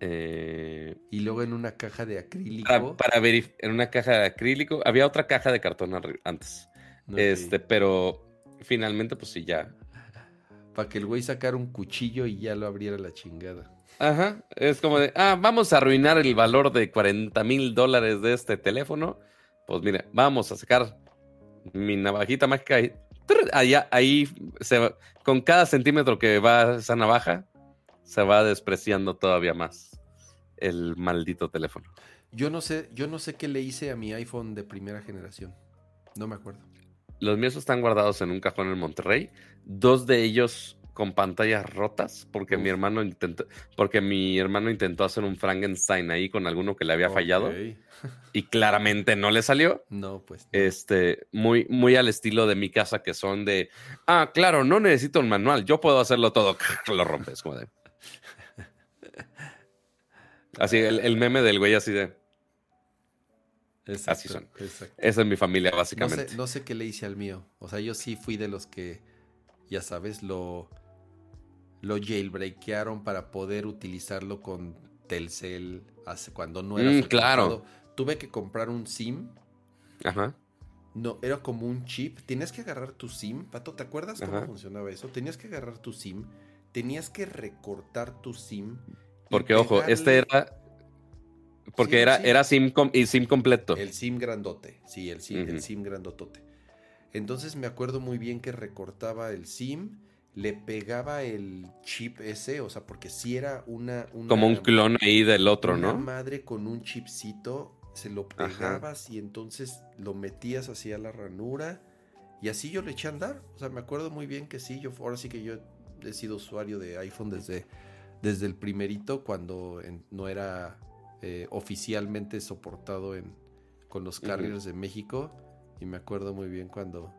Eh, y luego en una caja de acrílico.
Para, ver, en una caja de acrílico. Había otra caja de cartón antes. Este, pero finalmente, pues sí, ya.
Para que el güey sacara un cuchillo y ya lo abriera la chingada.
Ajá. Es como de, ah, vamos a arruinar el valor de 40 mil dólares de este teléfono. Pues mira, vamos a sacar mi navajita mágica y allá, ahí se, con cada centímetro que va esa navaja, se va despreciando todavía más el maldito teléfono.
Yo no sé, yo no sé qué le hice a mi iPhone de primera generación. No me acuerdo.
Los míos están guardados en un cajón en Monterrey. Dos de ellos con pantallas rotas porque mi hermano intentó porque mi hermano intentó hacer un Frankenstein ahí con alguno que le había fallado y claramente no le salió.
No, pues.
Este, muy muy al estilo de mi casa que son de, ah, claro, no necesito un manual, yo puedo hacerlo todo. Lo rompes como de. Así, el, meme del güey así de. así son. Esa es mi familia, básicamente.
No sé, qué le hice al mío. O sea, yo sí fui de los que, ya sabes, lo, lo jailbreakearon para poder utilizarlo con Telcel hace, cuando no era.
Mm, claro.
Tuve que comprar un SIM. Ajá. No, era como un chip. Tenías que agarrar tu SIM. Pato, ¿te acuerdas cómo funcionaba eso? Tenías que agarrar tu SIM tenías que recortar tu SIM.
Porque, ojo, este era. Porque era, era SIM, y SIM completo.
El SIM grandote, sí, el SIM, el SIM grandotote. Entonces me acuerdo muy bien que recortaba el SIM, le pegaba el chip ese, o sea, porque si era una,
Como un clon ahí del otro, una ¿no?
madre con un chipcito, se lo pegabas y entonces lo metías hacia la ranura y así yo le eché a andar. O sea, me acuerdo muy bien que sí, yo ahora sí que yo he sido usuario de iPhone desde, desde el primerito, cuando no era eh, oficialmente soportado en, con los carriers de México. Y me acuerdo muy bien cuando...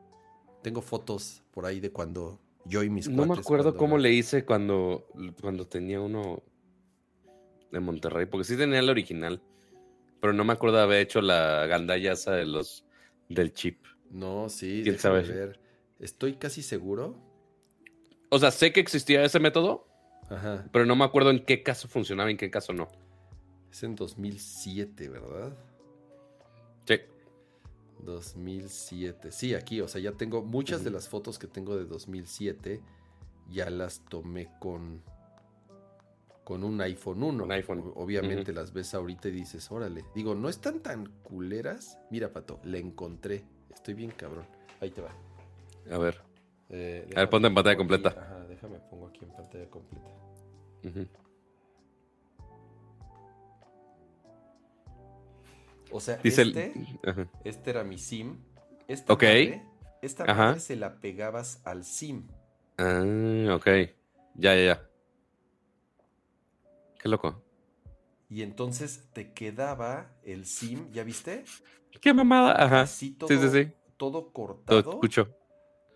Tengo fotos por ahí de cuando yo y mis
No me acuerdo cómo le hice cuando, cuando tenía uno de Monterrey, porque sí tenía el original, pero no me acuerdo de haber hecho la gandalla de los del chip.
No, sí. ¿Quién sabe? Estoy casi seguro
o sea, sé que existía ese método, Ajá. Pero no me acuerdo en qué caso funcionaba y en qué caso no.
Es en 2007, ¿verdad?
Sí.
2007. Sí, aquí, o sea, ya tengo muchas de las fotos que tengo de 2007, ya las tomé con con un iPhone 1.
Un iPhone.
Obviamente las ves ahorita y dices, órale. Digo, no están tan culeras. Mira, Pato, le encontré. Estoy bien cabrón. Ahí te va.
A ver. Eh, a ver, ponte en pantalla completa.
ajá, déjame pongo aquí en pantalla completa. O sea, este, este era mi SIM. Esta
ok.
esta madre se la pegabas al SIM.
Ah, ok. Ya, ya, ya. Qué loco.
Y entonces te quedaba el SIM, ¿ya viste?
Qué mamada, ajá. sí, sí, sí.
Todo cortado.
Todo cucho.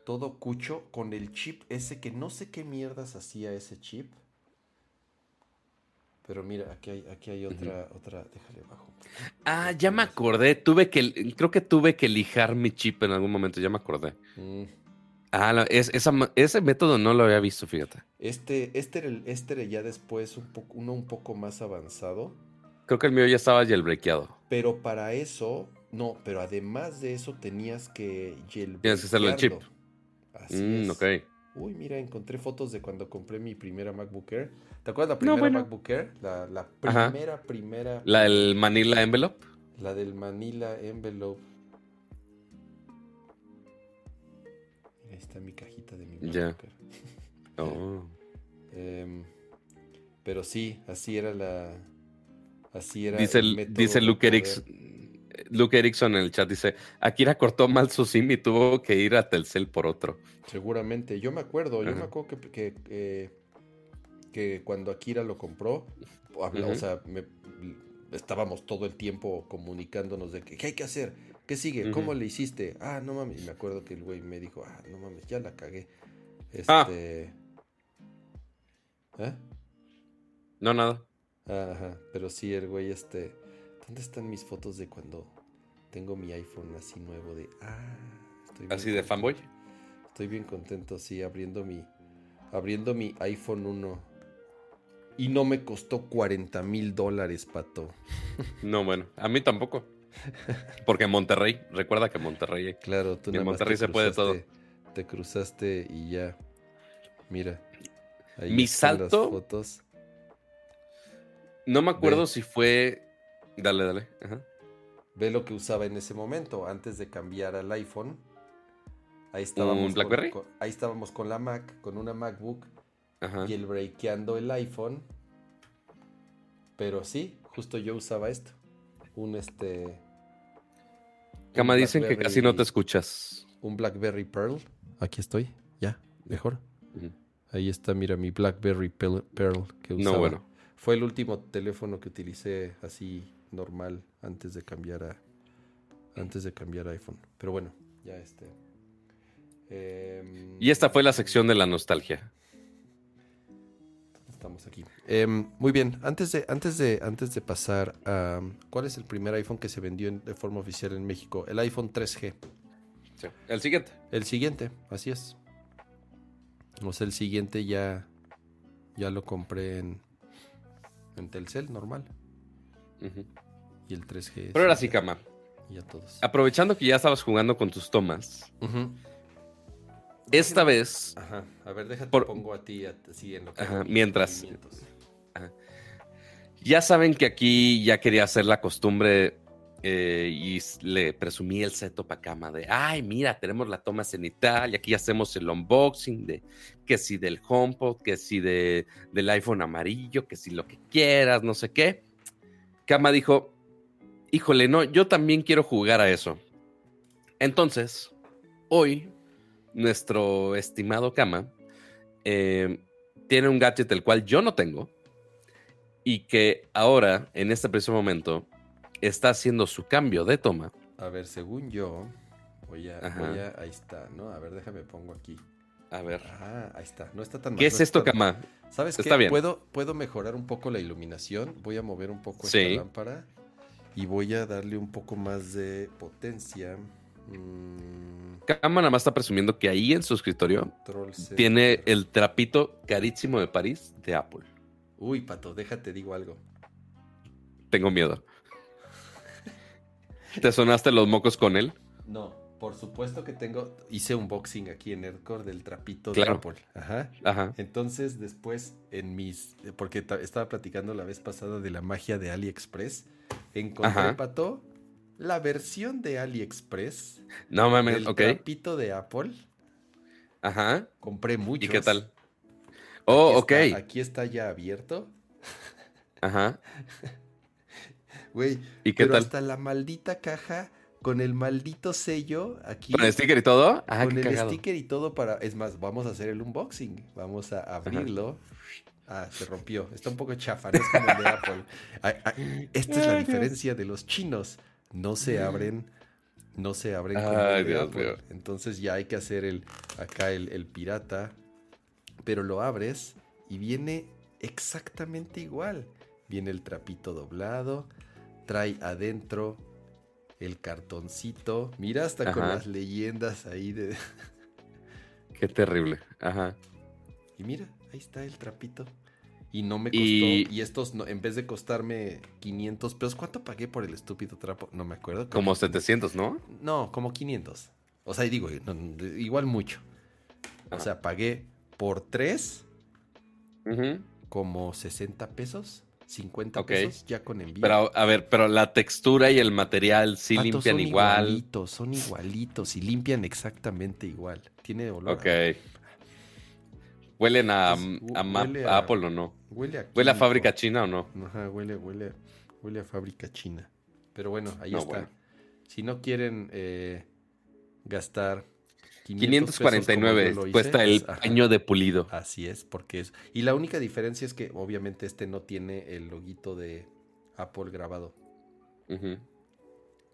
Todo cucho con el chip ese que no sé qué mierdas hacía ese chip. Pero mira, aquí hay, aquí hay otra, otra, déjale abajo.
Ah, ya me acordé. Tuve que, creo que tuve que lijar mi chip en algún momento, ya me acordé. Mm. Ah, es, ese método no lo había visto, fíjate.
Este, este, era, este ya después un poco, uno un poco más avanzado.
Creo que el mío ya estaba jailbreakado.
Pero para eso, no, pero además de eso tenías que
jailbreakearlo. Tienes que hacerlo el chip.
Así mm, es. Ok. Uy, mira, encontré fotos de cuando compré mi primera MacBook Air. ¿Te acuerdas la primera MacBook Air? La, la primera, primera.
¿La del Manila Envelope?
La del Manila Envelope. Ahí está mi cajita de mi
Ya. Oh.
Em, pero sí, así era la. Así era.
Dice, el dice Luke, Erickson, en el chat: dice, Akira cortó mal su SIM y tuvo que ir a Telcel por otro.
Seguramente. Yo me acuerdo, yo me acuerdo que, que, cuando Akira lo compró, o sea, estábamos todo el tiempo comunicándonos de que, qué hay que hacer, qué sigue, cómo le hiciste. Ah, no mames. Y me acuerdo que el güey me dijo, ah, no mames, ya la cagué.
Ah.
Este. ¿Eh?
No, nada.
Ajá, pero sí, el güey, este. ¿Dónde están mis fotos de cuando tengo mi iPhone así nuevo de. Ah,
estoy ¿Así de fanboy?
Estoy bien contento, sí, abriendo mi. Abriendo mi iPhone 1. Y no me costó 40 mil dólares, pato.
No, bueno, a mí tampoco. Porque en Monterrey, recuerda que Monterrey.
Claro, tú
en Monterrey se puede todo.
Te cruzaste y ya. Mira.
Mi salto. fotos. No me acuerdo si fue. Dale, dale.
Ve lo que usaba en ese momento, antes de cambiar al iPhone. Ahí estábamos.
¿Un Blackberry?
Con, ahí estábamos con la Mac, con una MacBook. Y el breakeando el iPhone. Pero sí, justo yo usaba esto. Un este.
Cama dicen que casi no te escuchas.
Un Blackberry Pearl. Aquí estoy. Ya, mejor. Ahí está, mira, mi BlackBerry Pearl que usaba. No, bueno. Fue el último teléfono que utilicé así normal antes de cambiar a antes de cambiar a iPhone. Pero bueno, ya este.
y esta fue la sección de la nostalgia.
Estamos aquí. Em, muy bien, antes de, antes de, antes de pasar a cuál es el primer iPhone que se vendió de forma oficial en México, el iPhone 3G.
El siguiente.
El siguiente, así es. O sea, el siguiente ya, ya lo compré en, en Telcel, normal. Y el 3G.
Pero ahora sí, cama.
Y a todos.
Aprovechando que ya estabas jugando con tus tomas. Esta vez.
Ajá. A ver, déjate pongo a ti así en lo que.
Ajá, mientras. Ya saben que aquí ya quería hacer la costumbre eh, y le presumí el setup a cama de, ay, mira, tenemos la toma cenital y aquí hacemos el unboxing de que si del HomePod, que si de, del iPhone amarillo, que si lo que quieras, no sé qué. Cama dijo, híjole, no, yo también quiero jugar a eso. Entonces, hoy, nuestro estimado Cama eh, tiene un gadget el cual yo no tengo y que ahora, en este preciso momento, está haciendo su cambio de toma.
A ver, según yo, voy a, voy a, ahí está, ¿no? A ver, déjame pongo aquí.
A ver.
Ah, ahí está. No está tan
mal. ¿Qué es esto, Cama?
¿Sabes está qué? Bien. ¿Puedo, puedo mejorar un poco la iluminación. Voy a mover un poco esta lámpara. Y voy a darle un poco más de potencia.
Mm. nada más está presumiendo que ahí en su escritorio tiene el trapito carísimo de París de Apple.
Uy, Pato, déjate, digo algo.
Tengo miedo. ¿Te sonaste los mocos con él?
No. Por supuesto que tengo, hice un boxing aquí en Nerdcore del trapito de Apple. Ajá. Ajá. Entonces, después en mis, porque estaba platicando la vez pasada de la magia de AliExpress, encontré, Pato, la versión de AliExpress.
No mames, del
trapito de Apple.
Ajá.
Compré muchos.
¿Y qué tal? Oh, ok.
aquí está ya abierto.
Ajá.
Güey, ¿y qué pero hasta la maldita caja con el maldito sello aquí.
¿Con el sticker y todo?
Ah, con el sticker y todo para. Es más, vamos a hacer el unboxing. Vamos a abrirlo. Ah, se rompió. Está un poco chafa, no es como el de Apple. esta es la diferencia de los chinos. No se abren. No se abren con el de Apple. Entonces ya hay que hacer el acá el, el pirata. Pero lo abres y viene exactamente igual. Viene el trapito doblado. Trae adentro el cartoncito. Mira hasta con las leyendas ahí de...
Qué terrible. Ajá.
Y mira, ahí está el trapito. Y no me costó. Y, estos, no, en vez de costarme 500 pesos, ¿cuánto pagué por el estúpido trapo? No me acuerdo.
Como 700, ¿no?
No, como 500. O sea, digo, igual mucho. O sea, pagué por tres como 60 pesos. 50 pesos ya con envío.
Pero, a ver, pero la textura y el material sí limpian igual.
Son igualitos, son igualitos y limpian exactamente igual. Tiene olor.
Ok. ¿Huelen a, a, Apple o no?
Huele a,
¿Huele a fábrica china o no?
Ajá, huele, huele, huele a fábrica china. Pero bueno, ahí está. Si no quieren eh, gastar
549 cuesta el paño de pulido.
Así es, porque es. Y la única diferencia es que obviamente este no tiene el loguito de Apple grabado.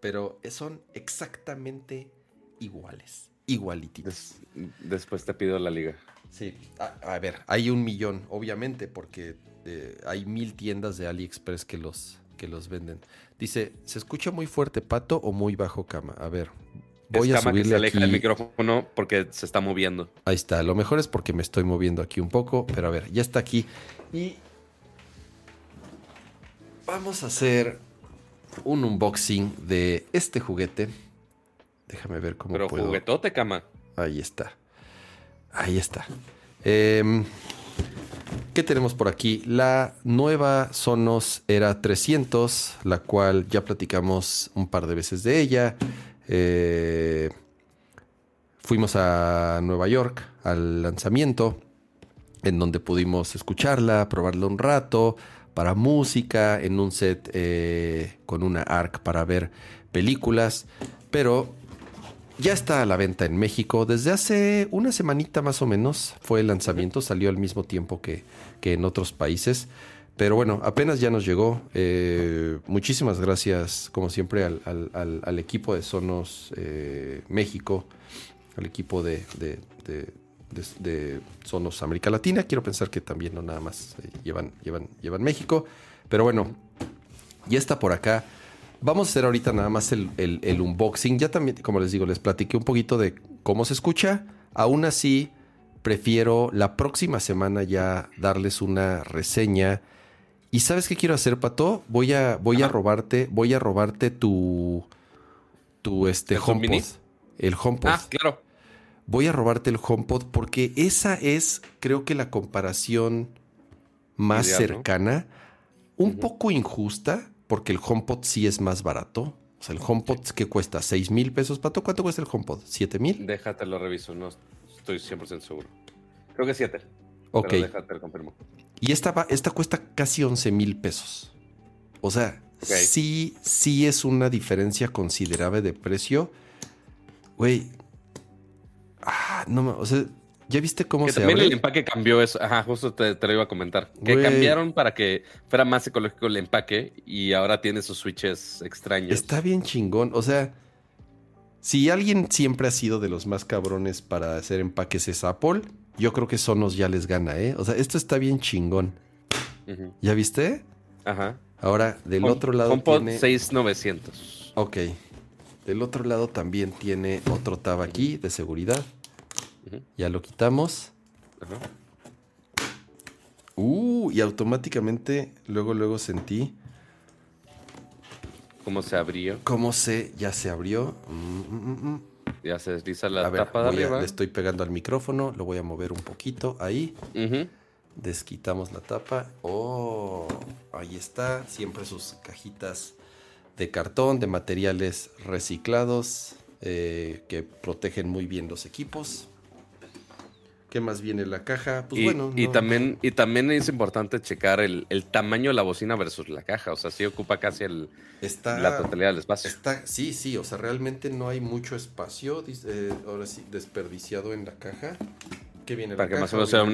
Pero son exactamente iguales. Igualititos.
después te pido la liga.
Sí, a, ver, hay un millón, obviamente, porque eh, hay mil tiendas de AliExpress que los, que los venden. Dice, ¿se escucha muy fuerte, Pato, o muy bajo cama? A ver,
Voy a subirle que se aleja aquí. micrófono porque se está moviendo.
Ahí está. Lo mejor es porque me estoy moviendo aquí un poco, pero a ver, ya está aquí. Y vamos a hacer un unboxing de este juguete. Déjame ver cómo
pero
puedo.
juguetote, cama.
Ahí está. Ahí está. Em, ¿Qué tenemos por aquí? La nueva Sonos Era 300, la cual ya platicamos un par de veces de ella. Eh, fuimos a Nueva York al lanzamiento, en donde pudimos escucharla, probarla un rato, para música, en un set eh, con una ARC para ver películas, pero ya está a la venta en México. Desde hace una semanita más o menos fue el lanzamiento, salió al mismo tiempo que, que en otros países. Pero bueno, apenas ya nos llegó. Eh, muchísimas gracias, como siempre, al, equipo de Sonos eh, México, al equipo de, Sonos América Latina. Quiero pensar que también no nada más eh, llevan, llevan, llevan México. Pero bueno, ya está por acá. Vamos a hacer ahorita nada más el, el unboxing. Ya también, como les digo, les platiqué un poquito de cómo se escucha. Aún así, prefiero la próxima semana ya darles una reseña ¿Y sabes qué quiero hacer, Pato? Voy a, voy a robarte, voy a robarte tu, tu este HomePod. El HomePod.
Ah, claro.
Voy a robarte el HomePod porque esa es, creo que la comparación más cercana, un poco injusta, porque el HomePod sí es más barato. O sea, el HomePod que cuesta 6 mil pesos, Pato, ¿cuánto cuesta el HomePod? ¿7 mil?
Déjate lo reviso, no estoy 100% seguro. Creo que 7.
Ok. Pero déjate lo confirmo. Y esta, esta cuesta casi 11 mil pesos. O sea, sí, sí es una diferencia considerable de precio. Güey. Ah, no, o sea, ¿ya viste cómo
que
se
también el empaque cambió eso. Ajá, justo te, lo iba a comentar. Que cambiaron para que fuera más ecológico el empaque y ahora tiene sus switches extraños.
Está bien chingón. O sea, si alguien siempre ha sido de los más cabrones para hacer empaques es Apple, yo creo que Sonos ya les gana, ¿eh? O sea, esto está bien chingón. ¿Ya viste?
Ajá.
Ahora, del otro lado
HomePod tiene... 6900.
Ok. Del otro lado también tiene otro tab aquí de seguridad. Ya lo quitamos. Uh, y automáticamente luego, luego sentí.
¿Cómo se abrió?
¿Cómo se, ya se abrió? Mm,
mm, mm, ya se desliza la tapa de arriba.
le estoy pegando al micrófono, lo voy a mover un poquito ahí. Desquitamos la tapa. Oh, ahí está. Siempre sus cajitas de cartón, de materiales reciclados eh, que protegen muy bien los equipos. ¿Qué más viene en la caja?
Pues y, bueno. Y, también, y también es importante checar el, tamaño de la bocina versus la caja. O sea, sí ocupa casi el, la totalidad del espacio.
Está, sí, sí. O sea, realmente no hay mucho espacio eh, ahora sí, desperdiciado en la caja. ¿Qué viene
para, que más o menos sea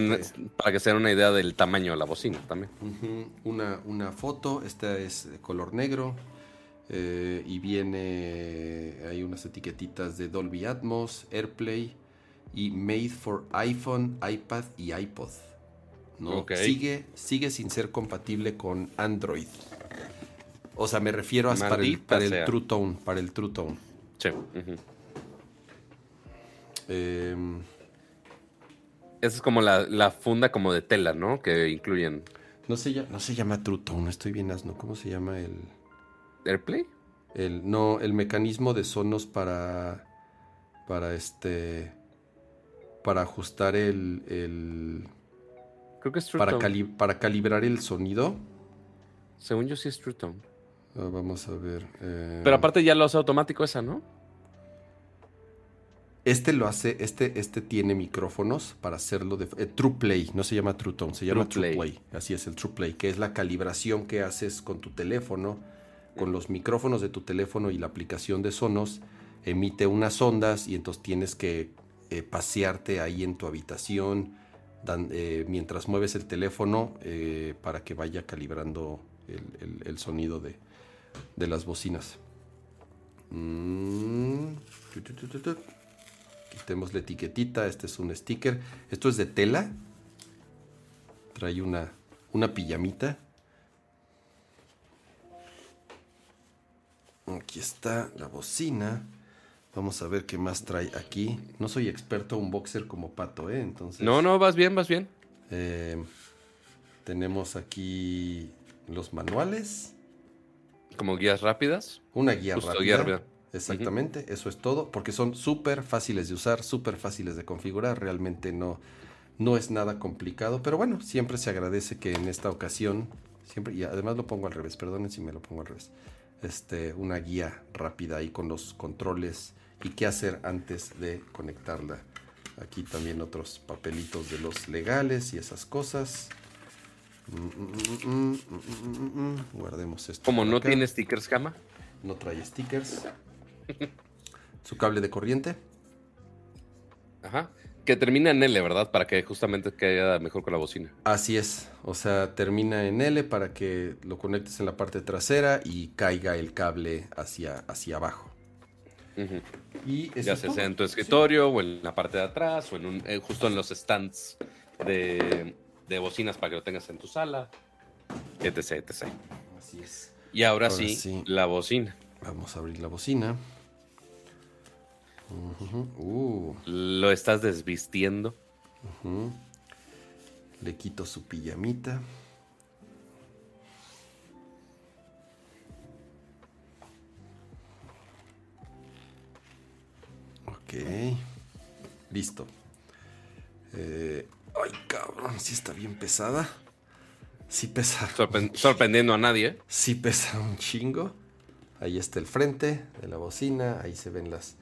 para que se den una idea del tamaño de la bocina también.
una, una foto. Esta es de color negro. Eh, y viene. Hay unas etiquetitas de Dolby Atmos, AirPlay y Made for iPhone, iPad y iPod. ¿no? Sigue, sigue sin ser compatible con Android. O sea, me refiero a para el, para el, True Tone. Para el True Tone.
Sí. Em, Esa es como la, funda como de tela, ¿no? Que incluyen.
No se, no se llama True Tone, estoy bien asno. ¿Cómo se llama el.
AirPlay?
El, no, el mecanismo de sonos para. Para este para ajustar el.
Creo que es
True para, para calibrar el sonido.
Según yo sí es True Tone.
Ah, vamos a ver.
Eh, Pero aparte ya lo hace automático esa, ¿no?
Este lo hace, este, este tiene micrófonos para hacerlo de eh, True Play, no se llama True Tone, se llama True Play. Así es el True Play, que es la calibración que haces con tu teléfono, con los micrófonos de tu teléfono y la aplicación de Sonos, emite unas ondas y entonces tienes que eh, pasearte ahí en tu habitación eh, mientras mueves el teléfono eh, para que vaya calibrando el, sonido de, las bocinas. Mm. Quitemos la etiquetita, este es un sticker. Esto es de tela. Trae una, una pijamita. Aquí está la bocina. Vamos a ver qué más trae aquí. No soy experto un boxer como pato, ¿eh? Entonces.
No, no, vas bien, vas bien.
Eh, tenemos aquí los manuales.
Como guías rápidas.
Una guía rápida. Exactamente, eso es todo, porque son súper fáciles de usar, súper fáciles de configurar, realmente no, no es nada complicado, pero bueno, siempre se agradece que en esta ocasión, siempre, y además lo pongo al revés, perdonen si me lo pongo al revés, este, una guía rápida ahí con los controles y qué hacer antes de conectarla. Aquí también otros papelitos de los legales y esas cosas. Guardemos esto.
Como no tiene stickers, cama.
No trae stickers. Su cable de corriente.
Ajá. Que termina en L, ¿verdad? Para que justamente quede mejor con la bocina.
Así es. O sea, termina en L para que lo conectes en la parte trasera y caiga el cable hacia, hacia abajo
y ya sea en tu escritorio o en la parte de atrás o en un, eh, justo en los stands de, bocinas para que lo tengas en tu sala, etc, etc.
Así es.
Y ahora, sí, la bocina.
Vamos a abrir la bocina.
Uh. Lo estás desvistiendo.
Le quito su pijamita. Ok. Listo. Eh, ay, cabrón, sí está bien pesada. Sí pesa.
sorprendiendo a nadie.
Sí pesa un chingo. Ahí está el frente de la bocina. Ahí se ven las,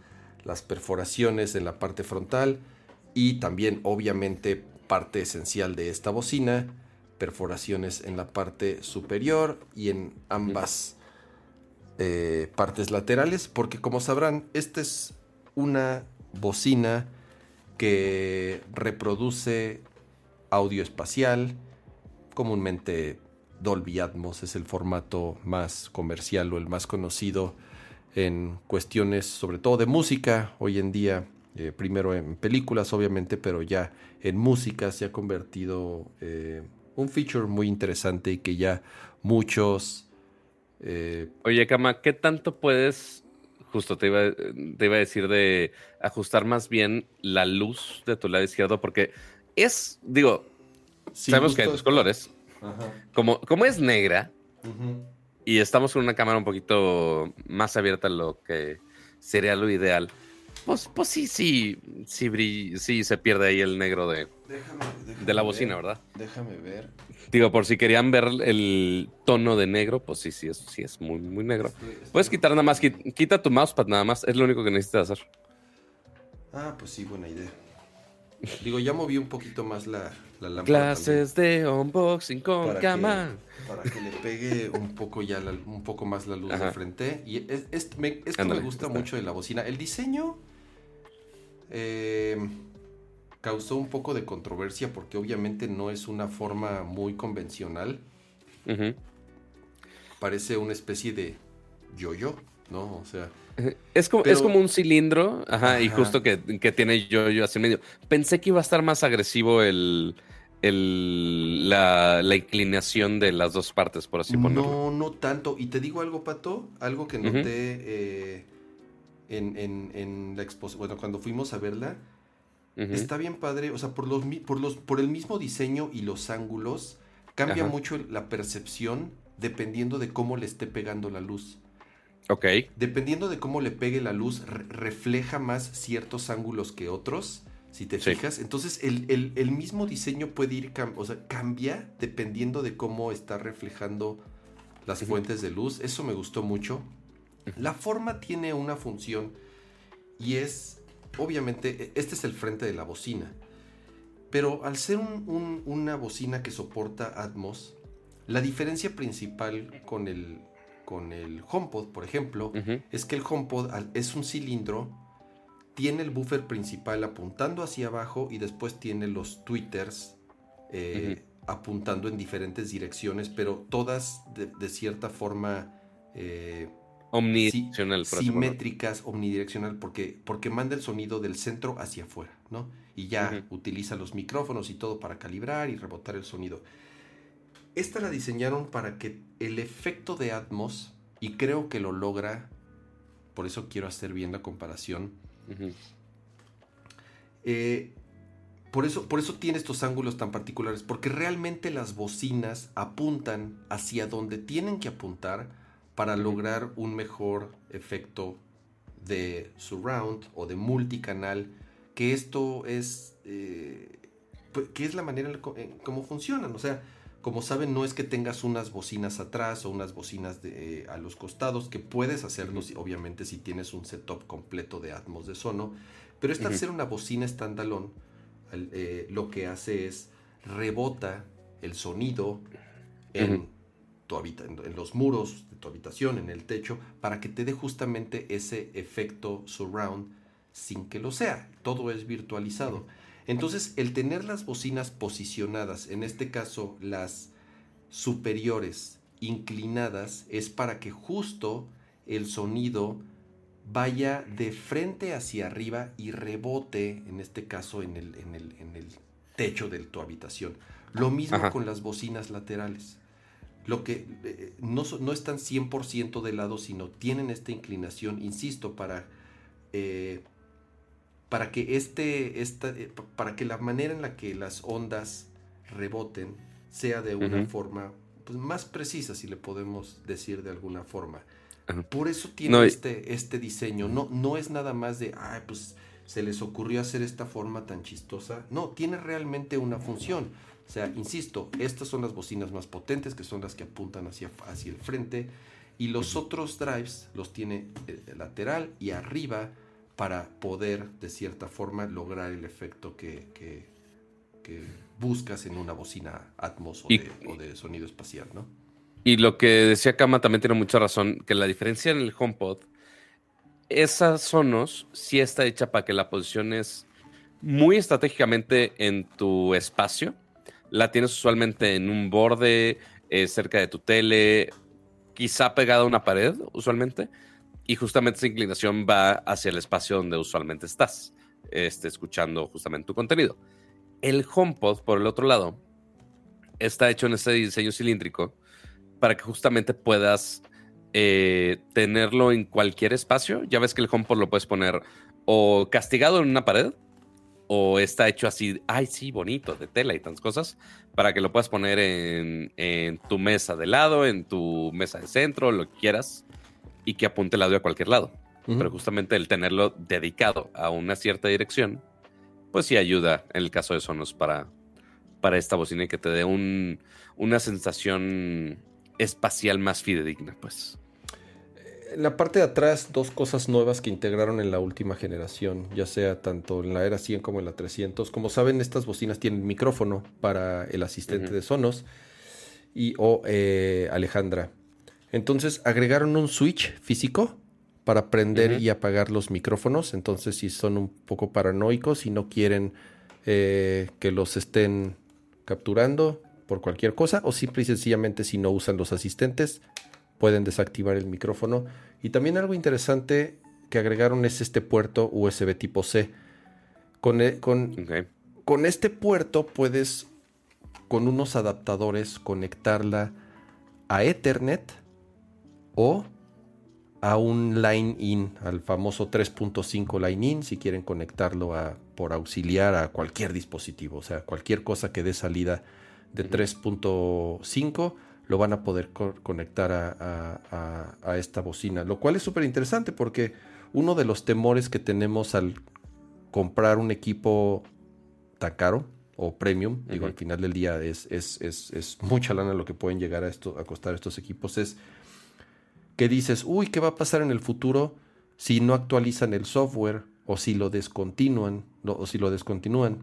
las perforaciones en la parte frontal. Y también, obviamente, parte esencial de esta bocina. Perforaciones en la parte superior y en ambas eh, partes laterales. Porque como sabrán, este es una bocina que reproduce audio espacial, comúnmente Dolby Atmos es el formato más comercial o el más conocido en cuestiones sobre todo de música. Hoy en día, eh, primero en películas obviamente, pero ya en música se ha convertido eh, un feature muy interesante y que ya muchos...
Eh, Oye, Kama, ¿qué tanto puedes justo te iba, te iba a decir de ajustar más bien la luz de tu lado izquierdo, porque es, digo, sabemos que hay dos colores. Como, como es negra y estamos con una cámara un poquito más abierta a lo que sería lo ideal, pues, pues sí, sí, sí, sí se pierde ahí el negro de, de la bocina, ¿verdad?
Déjame ver.
Digo, por si querían ver el tono de negro, pues sí, sí, es, sí es muy, muy negro. Puedes quitar nada más, quita tu mousepad nada más, es lo único que necesitas hacer.
Ah, pues sí, buena idea. Digo, ya moví un poquito más la, la lámpara.
Clases de unboxing con
para
cama.
para que le pegue un poco ya un poco más la luz de frente. Y esto me gusta mucho de la bocina. El diseño eh, causó un poco de controversia porque obviamente no es una forma muy convencional. Parece una especie de yo-yo, ¿no? O sea.
Es como, es como un cilindro, ajá, y justo que, tiene yo-yo hacia el medio. Pensé que iba a estar más agresivo el, la, inclinación de las dos partes, por así ponerlo.
No, no tanto. Y te digo algo, Pato, algo que noté eh, en, la exposición, bueno, cuando fuimos a verla, está bien padre, o sea, por, los, por, los, por el mismo diseño y los ángulos, cambia mucho la percepción dependiendo de cómo le esté pegando la luz.
Ok.
Dependiendo de cómo le pegue la luz, refleja más ciertos ángulos que otros, si te fijas. Entonces, el, mismo diseño puede ir, o sea, cambia dependiendo de cómo está reflejando las fuentes de luz. Eso me gustó mucho. La forma tiene una función y es, obviamente, e, este es el frente de la bocina. Pero al ser una bocina que soporta Atmos, la diferencia principal con el, con el HomePod, por ejemplo, es que el HomePod es un cilindro, tiene el buffer principal apuntando hacia abajo y después tiene los tweeters eh, apuntando en diferentes direcciones, pero todas de, cierta forma eh,
Omnidireccional.
simétricas, omnidireccional, porque, porque manda el sonido del centro hacia afuera, ¿no? Y ya utiliza los micrófonos y todo para calibrar y rebotar el sonido. Esta la diseñaron para que el efecto de Atmos, y creo que lo logra, por eso quiero hacer bien la comparación, eh, por, eso, por eso tiene estos ángulos tan particulares, porque realmente las bocinas apuntan hacia donde tienen que apuntar para lograr un mejor efecto de surround o de multicanal, que esto es, eh, pues, que es la manera en cómo funcionan. O sea, como saben, no es que tengas unas bocinas atrás o unas bocinas de, eh, a los costados, que puedes hacerlo, obviamente, si tienes un setup completo de Atmos de Sono, pero esta al ser una bocina standalone, eh, lo que hace es rebota el sonido en en, los muros tu habitación, en el techo, para que te dé justamente ese efecto surround sin que lo sea. Todo es virtualizado. Entonces, el tener las bocinas posicionadas, en este caso las superiores inclinadas, es para que justo el sonido vaya de frente hacia arriba y rebote, en este caso, en el, en el, techo de tu habitación. Lo mismo con las bocinas laterales lo que eh, no, no, están 100% de lado, sino tienen esta inclinación, insisto, para, eh, para que este, esta, eh, para que la manera en la que las ondas reboten sea de una forma pues, más precisa, si le podemos decir de alguna forma. Por eso tiene este, este diseño. No, no es nada más de, ay, pues se les ocurrió hacer esta forma tan chistosa. No, tiene realmente una función. O sea, insisto, estas son las bocinas más potentes, que son las que apuntan hacia, hacia el frente, y los otros drives los tiene eh, lateral y arriba para poder, de cierta forma, lograr el efecto que, que, buscas en una bocina Atmos o, de, sonido espacial, ¿no?
Y lo que decía Kama también tiene mucha razón, que la diferencia en el HomePod, esas Sonos sí está hecha para que la posiciones muy estratégicamente en tu espacio la tienes usualmente en un borde, eh, cerca de tu tele, quizá pegada a una pared, usualmente, y justamente esa inclinación va hacia el espacio donde usualmente estás, este, escuchando justamente tu contenido. El HomePod, por el otro lado, está hecho en ese diseño cilíndrico para que justamente puedas eh, tenerlo en cualquier espacio. Ya ves que el HomePod lo puedes poner o castigado en una pared o está hecho así, ay, sí, bonito, de tela y tantas cosas, para que lo puedas poner en, tu mesa de lado, en tu mesa de centro, lo que quieras, y que apunte el audio a cualquier lado. Pero justamente el tenerlo dedicado a una cierta dirección, pues sí ayuda en el caso de Sonos para, para esta bocina y que te dé un, una sensación espacial más fidedigna, pues.
En la parte de atrás, dos cosas nuevas que integraron en la última generación, ya sea tanto en la era 100 como en la 300. Como saben, estas bocinas tienen micrófono para el asistente de Sonos y o eh, Alejandra. Entonces agregaron un switch físico para prender y apagar los micrófonos. Entonces, si son un poco paranoicos y no quieren eh, que los estén capturando por cualquier cosa, o simple y sencillamente si no usan los asistentes, pueden desactivar el micrófono. Y también algo interesante que agregaron es este puerto USB tipo C. Con, e, con, con este puerto puedes, con unos adaptadores, conectarla a Ethernet o a un line in, al famoso 3.5 line in, si quieren conectarlo a, por auxiliar a cualquier dispositivo, o sea, cualquier cosa que dé salida de 3.5 lo van a poder conectar a, esta bocina, lo cual es súper interesante porque uno de los temores que tenemos al comprar un equipo tan caro o premium, digo, al final del día es, es, mucha lana lo que pueden llegar a, esto, a costar estos equipos, es que dices, uy, ¿qué va a pasar en el futuro si no actualizan el software o si lo descontinúan, o si lo descontinúan?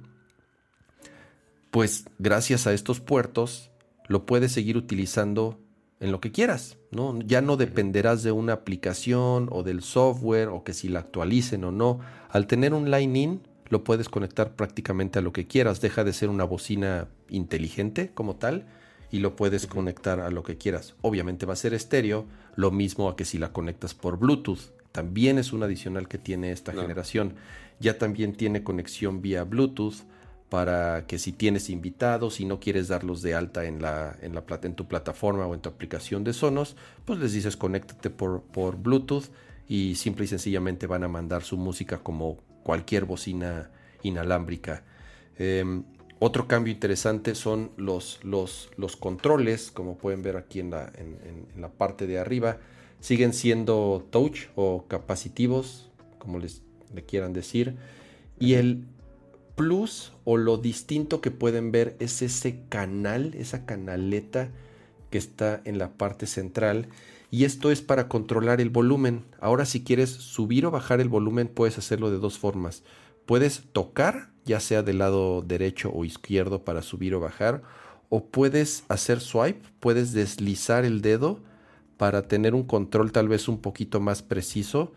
Pues gracias a estos puertos lo puedes seguir utilizando en lo que quieras, ¿no? Ya no dependerás de una aplicación o del software o que si la actualicen o no. Al tener un line-in, lo puedes conectar prácticamente a lo que quieras. Deja de ser una bocina inteligente como tal y lo puedes conectar a lo que quieras. Obviamente va a ser estéreo, lo mismo a que si la conectas por Bluetooth. También es un adicional que tiene esta generación. Ya también tiene conexión vía Bluetooth para que si tienes invitados y no quieres darlos de alta en, la, en, la, en tu plataforma o en tu aplicación de Sonos, pues les dices conéctate por, por Bluetooth y simple y sencillamente van a mandar su música como cualquier bocina inalámbrica. Em, otro cambio interesante son los, los, los, controles, como pueden ver aquí en la, en, la parte de arriba. Siguen siendo touch o capacitivos, como les le quieran decir. Y el, plus o lo distinto que pueden ver es ese canal, esa canaleta que está en la parte central. Y esto es para controlar el volumen. Ahora si quieres subir o bajar el volumen puedes hacerlo de dos formas. Puedes tocar, ya sea del lado derecho o izquierdo para subir o bajar. O puedes hacer swipe, puedes deslizar el dedo para tener un control tal vez un poquito más preciso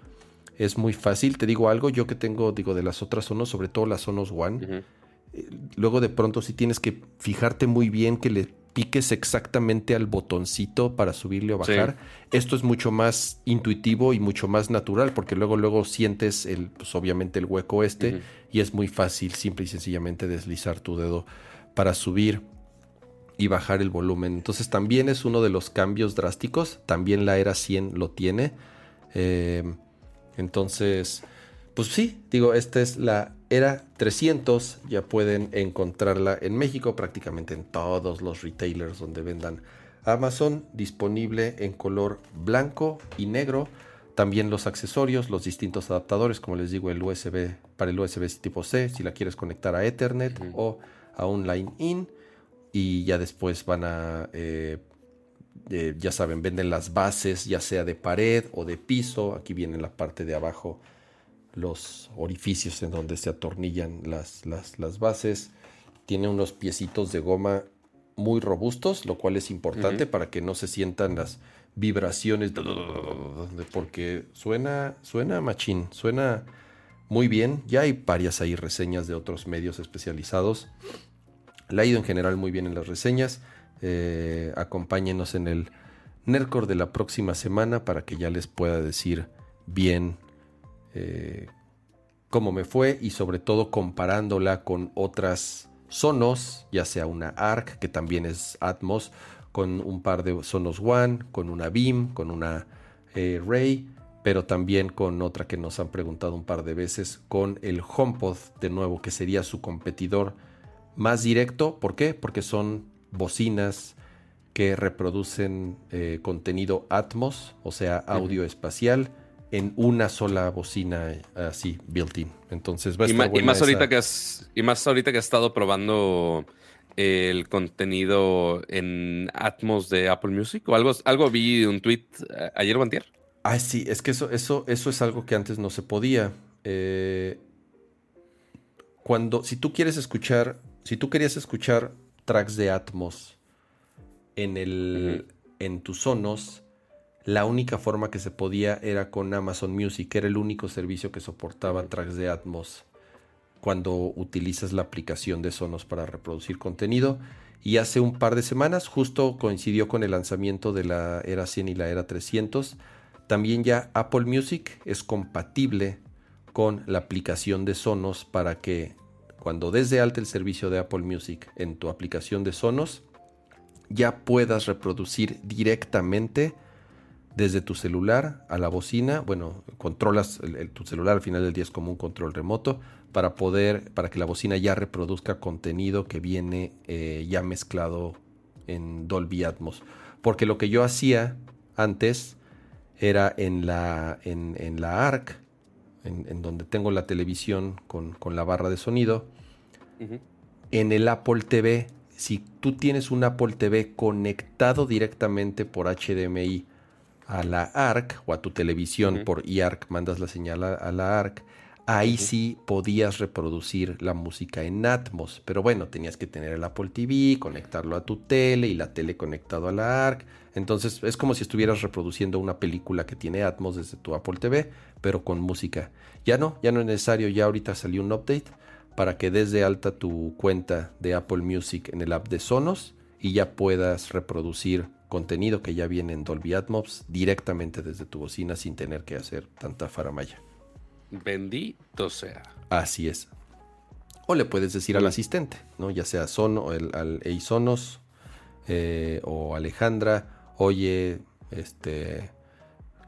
es muy fácil. Te digo algo, yo que tengo, digo, de las otras zonas, sobre todo las zonas One, eh, luego de pronto sí tienes que fijarte muy bien que le piques exactamente al botoncito para subirle o bajar. Esto es mucho más intuitivo y mucho más natural, porque luego, luego sientes el, pues obviamente el hueco este, y es muy fácil, simple y sencillamente deslizar tu dedo para subir y bajar el volumen. Entonces también es uno de los cambios drásticos. También la era 100 lo tiene. Eh, entonces, pues sí, digo, esta es la era 300, ya pueden encontrarla en México prácticamente en todos los retailers donde vendan Amazon, disponible en color blanco y negro. También los accesorios, los distintos adaptadores, como les digo, el USB para el USB tipo C, si la quieres conectar a Ethernet o a un line in. Y ya después van a eh, ya saben, venden las bases ya sea de pared o de piso. Aquí viene en la parte de abajo los orificios en donde se atornillan las, las, bases. Tiene unos piecitos de goma muy robustos, lo cual es importante para que no se sientan las vibraciones porque suena, suena machín, suena muy bien. Ya hay varias ahí reseñas de otros medios especializados. Le ha ido en general muy bien en las reseñas. Eh, acompáñenos en el NERCOR de la próxima semana para que ya les pueda decir bien eh, cómo me fue y sobre todo comparándola con otras Sonos, ya sea una ARC que también es Atmos, con un par de Sonos One, con una BIM, con una eh, Ray, pero también con otra que nos han preguntado un par de veces, con el HomePod de nuevo, que sería su competidor más directo. ¿Por qué? Porque son bocinas que reproducen eh, contenido Atmos, o sea, audio espacial, en una sola bocina así, built-in. Entonces va a estar
y, más ahorita que has, y más ahorita que has estado probando el contenido en Atmos de Apple Music o algo, algo vi un tweet eh, ayer o antier.
Ah, sí, es que eso, eso, eso es algo que antes no se podía. Eh, cuando, si tú quieres escuchar, si tú querías escuchar tracks de Atmos en el, en tus sonos, la única forma que se podía era con Amazon Music, era el único servicio que soportaba tracks de Atmos cuando utilizas la aplicación de Sonos para reproducir contenido. Y hace un par de semanas, justo coincidió con el lanzamiento de la Era 100 y la Era 300, también ya Apple Music es compatible con la aplicación de Sonos para que cuando des de alta el servicio de Apple Music en tu aplicación de Sonos, ya puedas reproducir directamente desde tu celular a la bocina. Bueno, controlas tu celular al final del día es como un control remoto para poder, para que la bocina ya reproduzca contenido que viene eh, ya mezclado en Dolby Atmos. Porque lo que yo hacía antes era en la, en, la ARC, en, donde tengo la televisión con, la barra de sonido. En el Apple TV, si tú tienes un Apple TV conectado directamente por HDMI a la ARC o a tu televisión por eARC, mandas la señal a la ARC, ahí sí podías reproducir la música en Atmos. Pero bueno, tenías que tener el Apple TV, conectarlo a tu tele y la tele conectado a la ARC. Entonces es como si estuvieras reproduciendo una película que tiene Atmos desde tu Apple TV, pero con música. Ya no, ya no es necesario, ya ahorita salió un update para que des de alta tu cuenta de Apple Music en el app de Sonos y ya puedas reproducir contenido que ya viene en Dolby Atmos directamente desde tu bocina sin tener que hacer tanta faramaya.
Bendito sea.
Así es. O le puedes decir al asistente, ¿no? Ya sea Sono, el, al Eisonos eh, o Alejandra, oye, este,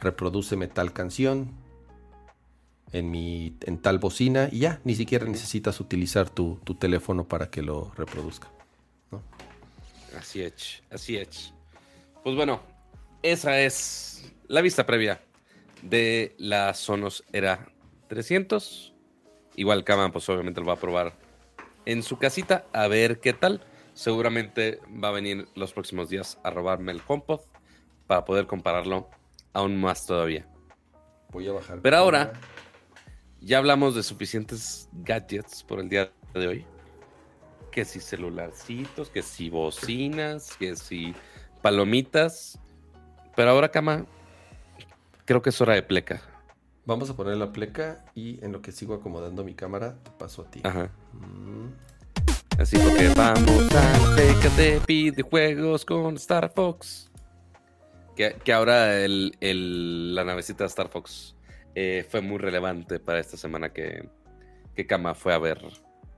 reprodúceme tal canción en mi en tal bocina y ya, ni siquiera necesitas utilizar tu, teléfono para que lo reproduzca.
Así es, así es. Pues bueno, esa es la vista previa de la Sonos Era 300. Igual Kaman, pues obviamente lo va a probar en su casita, a ver qué tal. Seguramente va a venir los próximos días a robarme el HomePod para poder compararlo aún más todavía.
Voy a bajar.
Pero ahora, ya hablamos de suficientes gadgets por el día de hoy. Que si celularcitos, que si bocinas, que si palomitas. Pero ahora, Kama, creo que es hora de pleca.
Vamos a poner la pleca y en lo que sigo acomodando mi cámara, te paso a ti.
Ajá. Mm. Así que vamos a pleca de videojuegos con Star Fox. Que, ahora el, la navecita de Star Fox eh, fue muy relevante para esta semana que, que Kama fue a ver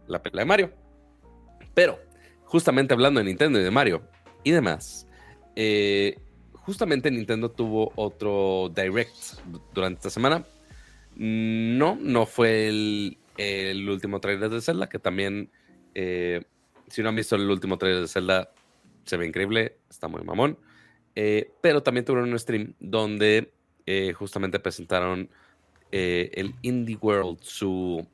la pelea de Mario. Pero, justamente hablando de Nintendo y de Mario y demás, eh, justamente Nintendo tuvo otro Direct durante esta semana no, no fue el, último trailer de Zelda, que también, eh, si no han visto el último trailer de Zelda, se ve increíble, está muy mamón. Eh, pero también tuvieron un stream donde justamente presentaron el Indie World, su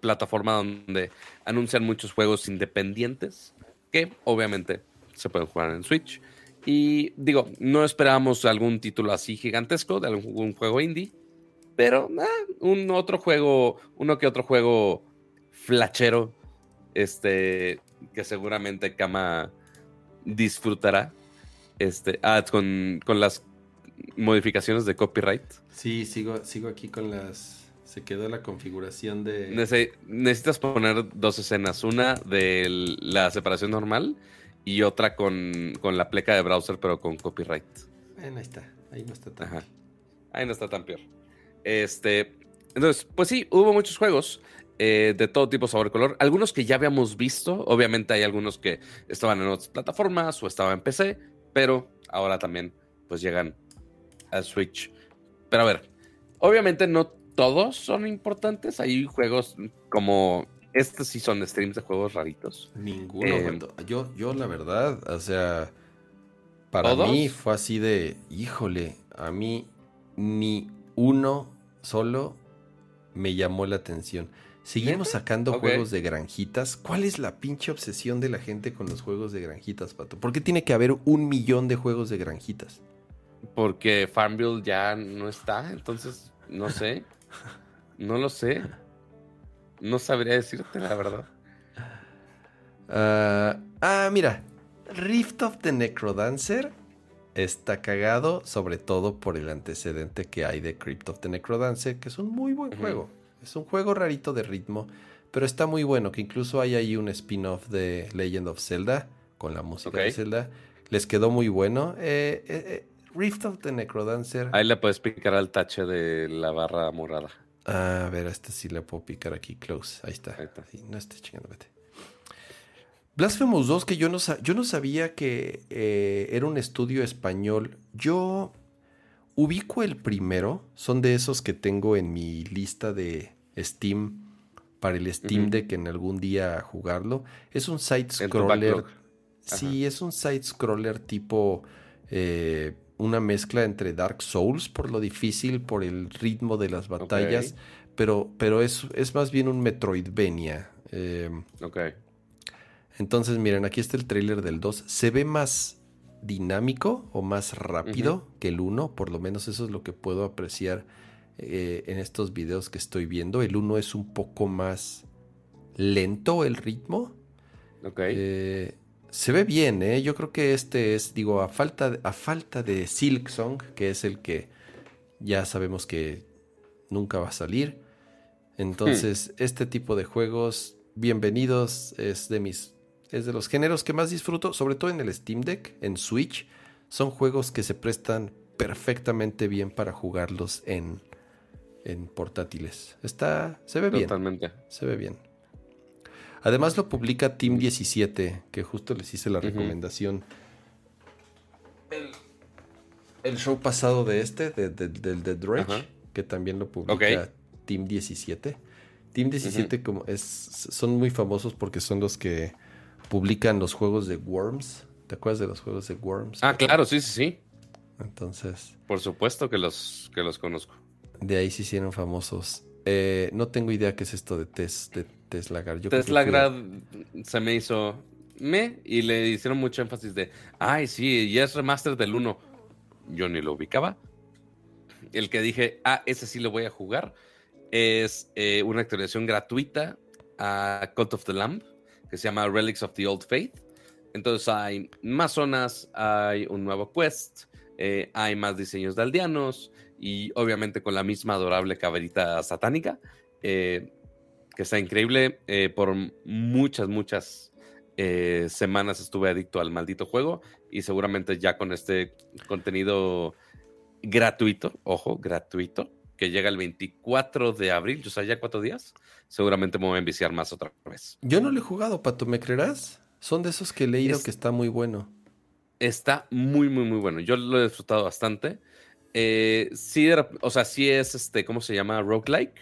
plataforma donde anuncian muchos juegos independientes que obviamente se pueden jugar en Switch. Y digo, no esperábamos algún título así gigantesco de algún juego indie, pero ah, un otro juego, uno que otro juego flachero, este, que seguramente Kama disfrutará. Este, ah, con, las modificaciones de copyright.
Sí, sigo, sigo aquí con las. Se quedó la configuración de.
necesitas poner dos escenas. Una de la separación normal y otra con, la pleca de browser, pero con copyright.
Bueno, ahí está. Ahí no está tan.
Ahí no está tan peor. Este, entonces, pues sí, hubo muchos juegos eh, de todo tipo, sabor y color. Algunos que ya habíamos visto. Obviamente hay algunos que estaban en otras plataformas o estaban en PC, pero ahora también pues llegan a Switch. Pero a ver, obviamente no todos son importantes. Hay juegos como estos sí son streams de juegos raritos.
Ninguno. Eh, yo, yo la verdad, o sea, para mí fue así de, híjole, a mí ni uno solo me llamó la atención. Seguimos sacando juegos de granjitas. ¿Cuál es la pinche obsesión de la gente con los juegos de granjitas, Pato? ¿Por qué tiene que haber un millón de juegos de granjitas?
Porque Farmville ya no está, entonces no sé. no lo sé. No sabría decirte la verdad.
ah, ah mira. Rift of the Necrodancer está cagado, sobre todo por el antecedente que hay de Crypt of the Necrodancer, que es un muy buen juego. Es un juego rarito de ritmo, pero está muy bueno, que incluso hay ahí un spin-off de Legend of Zelda, con la música de Zelda. Les quedó muy bueno. Eh, eh, eh, Rift of the Necrodancer.
Ahí le puedes picar al tache de la barra morada.
a ver, a este sí le puedo picar aquí, close. Ahí está. no esté chingando, vete. Blasphemous 2, que yo no, yo no sabía que eh, era un estudio español. Yo ubico el primero, son de esos que tengo en mi lista de Steam para el Steam de que en algún día jugarlo. Es un side scroller. Sí, es un side scroller tipo eh, una mezcla entre Dark Souls por lo difícil, por el ritmo de las batallas, pero, pero es, es, más bien un Metroidvania. Eh,
ok.
Entonces, miren, aquí está el trailer del 2. Se ve más dinámico o más rápido que el 1, por lo menos eso es lo que puedo apreciar eh, en estos videos que estoy viendo. El 1 es un poco más lento el ritmo.
Ok.
Eh, se ve bien, ¿eh? Yo creo que este es, digo, a falta, de, a falta de Silk Song, que es el que ya sabemos que nunca va a salir. Entonces, hmm. este tipo de juegos, bienvenidos, es de mis es de los géneros que más disfruto, sobre todo en el Steam Deck, en Switch. Son juegos que se prestan perfectamente bien para jugarlos en, en portátiles. Está, se ve bien.
Totalmente.
Se ve bien. Además lo publica Team 17, que justo les hice la recomendación. El, show pasado de este, del de, Dredge, que también lo publica Team 17. Team 17 como es, son muy famosos porque son los que publican los juegos de Worms. ¿Te acuerdas de los juegos de Worms?
Ah, claro, sí, sí, sí.
Entonces.
Por supuesto que los, que los conozco.
De ahí se hicieron famosos. Eh, no tengo idea qué es esto de, tes, de Tesla Grad.
Tesla Grad se me hizo me y le hicieron mucho énfasis de, ay, sí, ya es remaster del 1. Yo ni lo ubicaba. El que dije, ah, ese sí lo voy a jugar, es eh, una actualización gratuita a Cult of the Lamb que se llama Relics of the Old Faith. Entonces hay más zonas, hay un nuevo quest, eh, hay más diseños de aldeanos y obviamente con la misma adorable caberita satánica, eh, que está increíble. Eh, por muchas, muchas semanas estuve adicto al maldito juego y seguramente ya con este contenido gratuito, ojo, gratuito, que llega el 24 de abril, o sea, ya cuatro días, seguramente me voy a enviciar más otra vez.
Yo no lo he jugado, Pato, ¿me creerás? Son de esos que he leído que está muy bueno.
Está muy, muy, muy bueno. Yo lo he disfrutado bastante. Eh, sí, o sea, sí es este, ¿cómo se llama? Roguelike,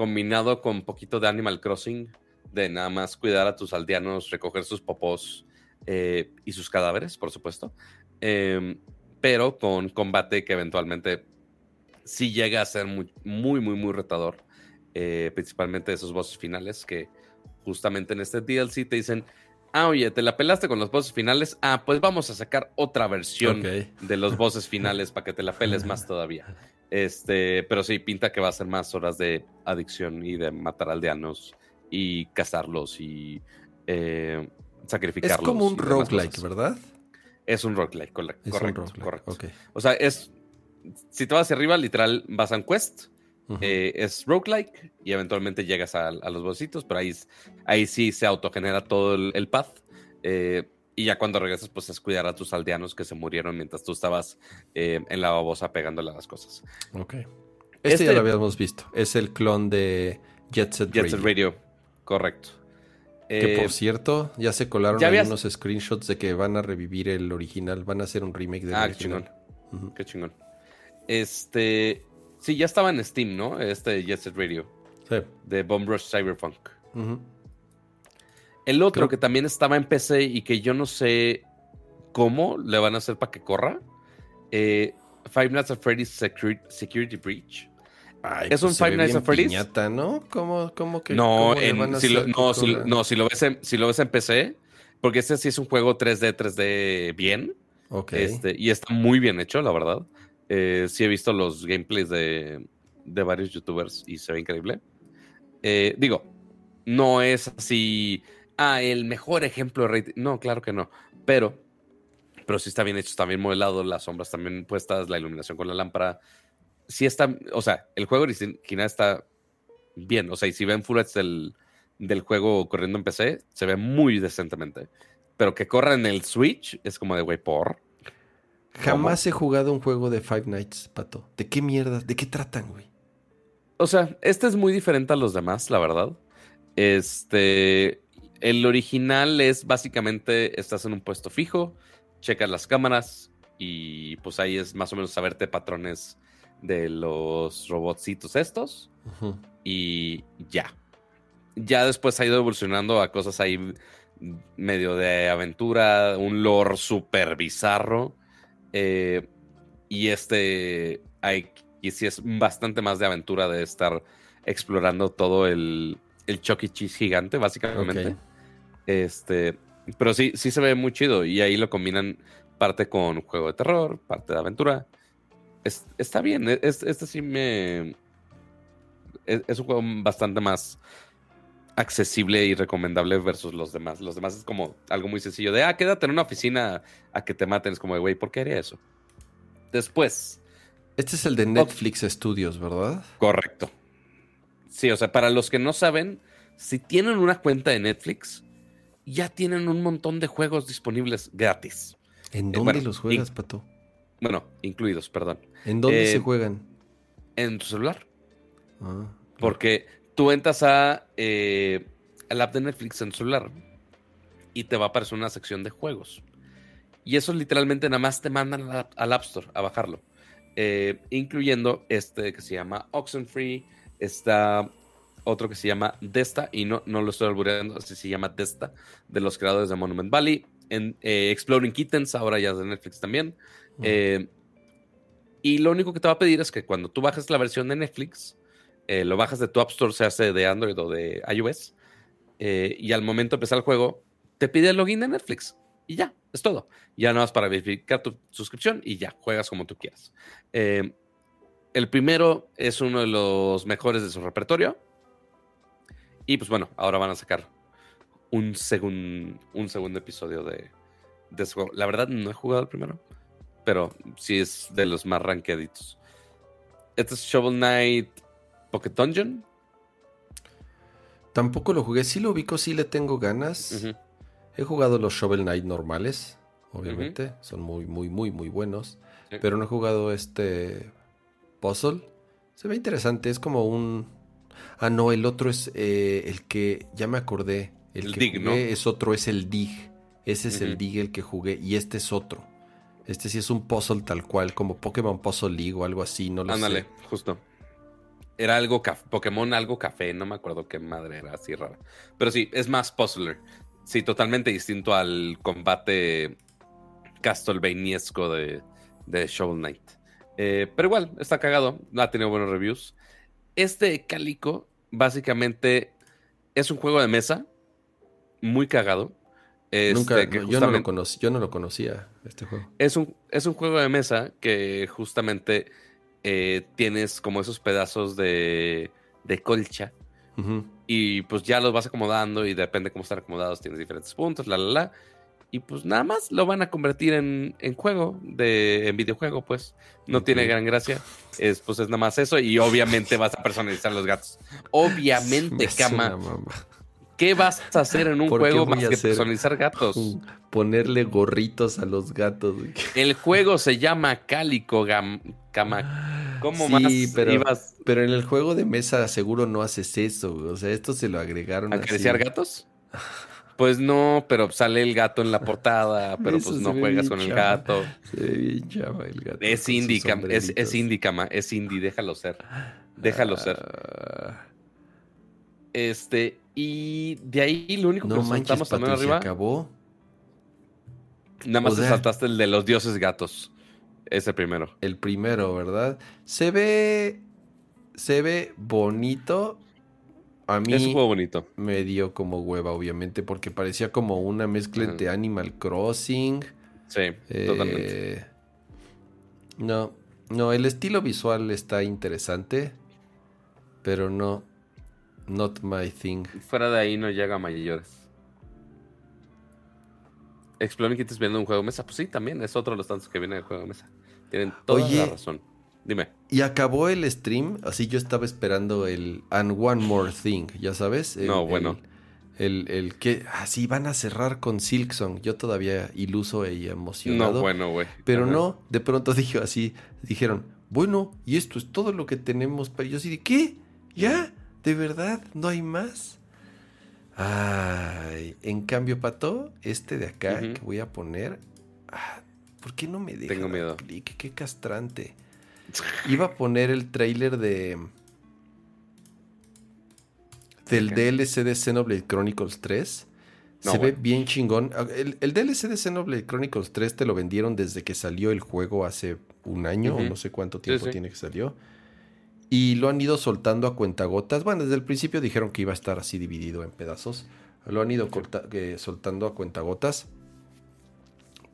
combinado con un poquito de Animal Crossing, de nada más cuidar a tus aldeanos, recoger sus popós eh, y sus cadáveres, por supuesto. Em, pero con combate que eventualmente sí llega a ser muy, muy, muy, muy retador. Eh, principalmente esos bosses finales que justamente en este DLC te dicen, ah, oye, te la pelaste con los bosses finales, ah, pues vamos a sacar otra versión de los bosses finales para que te la peles más todavía. Este, pero sí, pinta que va a ser más horas de adicción y de matar aldeanos y cazarlos y eh, sacrificarlos.
Es como un roguelike, ¿verdad?
Es un roguelike, correcto. correcto. O sea, es si te vas hacia arriba, literal, vas a un quest. Eh, es roguelike y eventualmente llegas a, los bolsitos, pero ahí, ahí sí se autogenera todo el, path. Eh, y ya cuando regresas, pues es cuidar a tus aldeanos que se murieron mientras tú estabas eh, en la babosa pegándole a las cosas.
Ok. Este, ya este lo habíamos visto. Es el clon de Jet Set
Jet Set Radio. Correcto.
Que por cierto, ya se colaron algunos screenshots de que van a revivir el original. Van a hacer un remake del
ah,
original.
Qué chingón. Qué chingón. Este. Sí, ya estaba en Steam, ¿no? Este Jet Set Radio. Sí. De Bomb Rush Cyberpunk. El otro que también estaba en PC y que yo no sé cómo le van a hacer para que corra. Eh, Five Nights at Freddy's Security, Breach.
es un pues Five Nights at Freddy's. ¿no? ¿Cómo, cómo que.?
No, si lo, no, si, lo ves en, si lo ves en PC, porque este sí es un juego 3D, 3D bien. Ok. Este, y está muy bien hecho, la verdad. Eh, sí he visto los gameplays de, de varios youtubers y se ve increíble. Eh, digo, no es así, ah, el mejor ejemplo de rating. No, claro que no. Pero, pero sí está bien hecho, está bien modelado, las sombras también puestas, la iluminación con la lámpara. Sí está, o sea, el juego original está bien. O sea, y si ven full del, del juego corriendo en PC, se ve muy decentemente. Pero que corra en el Switch es como de, güey, por.
Jamás he jugado un juego de Five Nights, Pato. ¿De qué mierda? ¿De qué tratan, güey?
O sea, este es muy diferente a los demás, la verdad. Este, el original es básicamente, estás en un puesto fijo, checas las cámaras y pues ahí es más o menos saberte patrones de los robotcitos estos y ya. Ya después ha ido evolucionando a cosas ahí medio de aventura, un lore súper bizarro. Eh, y este, hay, y sí es bastante más de aventura de estar explorando todo el, el Chucky E. Cheese gigante, básicamente. Este, pero sí, sí se ve muy chido. Y ahí lo combinan parte con juego de terror, parte de aventura. está bien. E, este sí me. Es, es, un juego bastante más accesible y recomendable versus los demás. Los demás es como algo muy sencillo de, ah, quédate en una oficina a que te maten. Es como de, güey, ¿por qué haría eso? Después.
Este es el de Netflix Studios, ¿verdad?
Correcto. Sí, o sea, para los que no saben, si tienen una cuenta de Netflix, ya tienen un montón de juegos disponibles gratis.
¿En eh, dónde los juegas, Pato?
Bueno, incluidos, perdón.
¿En dónde se eh, juegan?
En tu celular. Ah, Porque tú entras a eh, al app de Netflix en tu celular y te va a aparecer una sección de juegos. Y eso literalmente nada más te mandan al, App Store a bajarlo. incluyendo este que se llama Oxenfree. Está otro que se llama Desta, y no, no lo estoy albureando, así se llama Desta, de los creadores de Monument Valley. En, Exploring Kittens, ahora ya es de Netflix también. y lo único que te va a pedir es que cuando tú bajes la versión de Netflix, eh, lo bajas de tu App Store, se hace de Android o de iOS, eh, y al momento de empezar el juego, te pide el login de Netflix. Y ya, es todo. Ya nada más para verificar tu suscripción y ya, juegas como tú quieras. Eh, el primero es uno de los mejores de su repertorio. Y pues bueno, ahora van a sacar un, un segundo episodio de, de ese juego. La verdad, no he jugado el primero, pero sí es de los más rankeaditos. Este es Shovel Knight Pocket Dungeon.
Tampoco lo jugué. Sí lo ubico, sí le tengo ganas. He jugado los Shovel Knight normales, obviamente. Son muy, muy, muy, muy buenos. Pero no he jugado este puzzle. Se ve interesante. Es como un. Ah, no, el otro es eh, el que. Ya me acordé. El, que dig, jugué es otro, es el Dig. Ese es el Dig el que jugué. Y este es otro. Este sí es un puzzle tal cual, como Pokémon Puzzle League o algo así, no lo Ándale,
justo era algo Pokémon algo café, no me acuerdo qué madre era así rara. Pero sí, es más puzzler. Sí, totalmente distinto al combate Castlevaniesco de, de Shovel Knight. Eh, pero igual, está cagado, ha tenido buenos reviews. Este Cálico, básicamente, es un juego de mesa muy cagado.
Nunca, este, yo, no lo conocí, yo no lo conocía, este juego.
Es un, es un juego de mesa que justamente eh, tienes como esos pedazos de, colcha. Y pues ya los vas acomodando y depende cómo están acomodados, tienes diferentes puntos, la, la, la. Y pues nada más lo van a convertir en, juego, de, en videojuego, pues. No tiene gran gracia. Es, pues es nada más eso. Y obviamente vas a personalizar los gatos. Obviamente, cama. ¿Qué vas a hacer en un juego más que personalizar gatos?
Ponerle gorritos a los gatos.
El juego se llama Cálico Cama. ¿Cómo
sí, más pero, pero en el juego de mesa seguro no haces eso. O sea, esto se lo agregaron.
¿Acariciar gatos? Pues no, pero sale el gato en la portada, pero pues no juegas con el gato.
Se ve bien chava el gato.
Es indie, es, es indie, cama, es indie, déjalo ser. Déjalo ser.
Ah.
Este, y de ahí lo único que
no
nos
manches,
saltamos también arriba.
acabó.
Nada más
O
te saltaste el de los dioses gatos. Ese primero.
El primero, ¿verdad? Se ve. Se ve bonito. A mí
Es un juego bonito.
me dio como hueva, obviamente, porque parecía como una mezcla entre Animal Crossing.
Sí,
eh,
totalmente.
No, no, el estilo visual está interesante, pero no. Not my thing.
Fuera de ahí no llega a mayores. Exploring Kids viendo un juego de mesa. Pues sí, también es otro de los tantos que viene de juego de mesa. Tienen toda
Oye.
la razón. Dime.
Y acabó el stream, así yo estaba esperando el And One More Thing, ya sabes. El-
No, bueno.
El, el que, así van a cerrar con Silksong. Yo todavía iluso y emocionado.
No, bueno, güey.
Pero
Ajá.
no, de pronto dijo así, dijeron, bueno, y esto es todo lo que tenemos para yo así de ¿qué? ¿Ya? ¿De verdad? ¿No hay más? Ay, en cambio, Pato, este de acá que voy a poner, ah, ¿por qué no me deja
Tengo miedo.
clic? Qué castrante. Iba a poner el trailer de del. DLC de Xenoblade Chronicles 3.
No,
Se ve bien chingón. Ah, El, el DLC de Xenoblade Chronicles 3 te lo vendieron desde que salió el juego hace un año o no sé cuánto tiempo
sí.
tiene que salió. Y lo han ido soltando a cuentagotas. Bueno, desde el principio dijeron que iba a estar así dividido en pedazos. Lo han ido corta- eh, soltando a cuentagotas.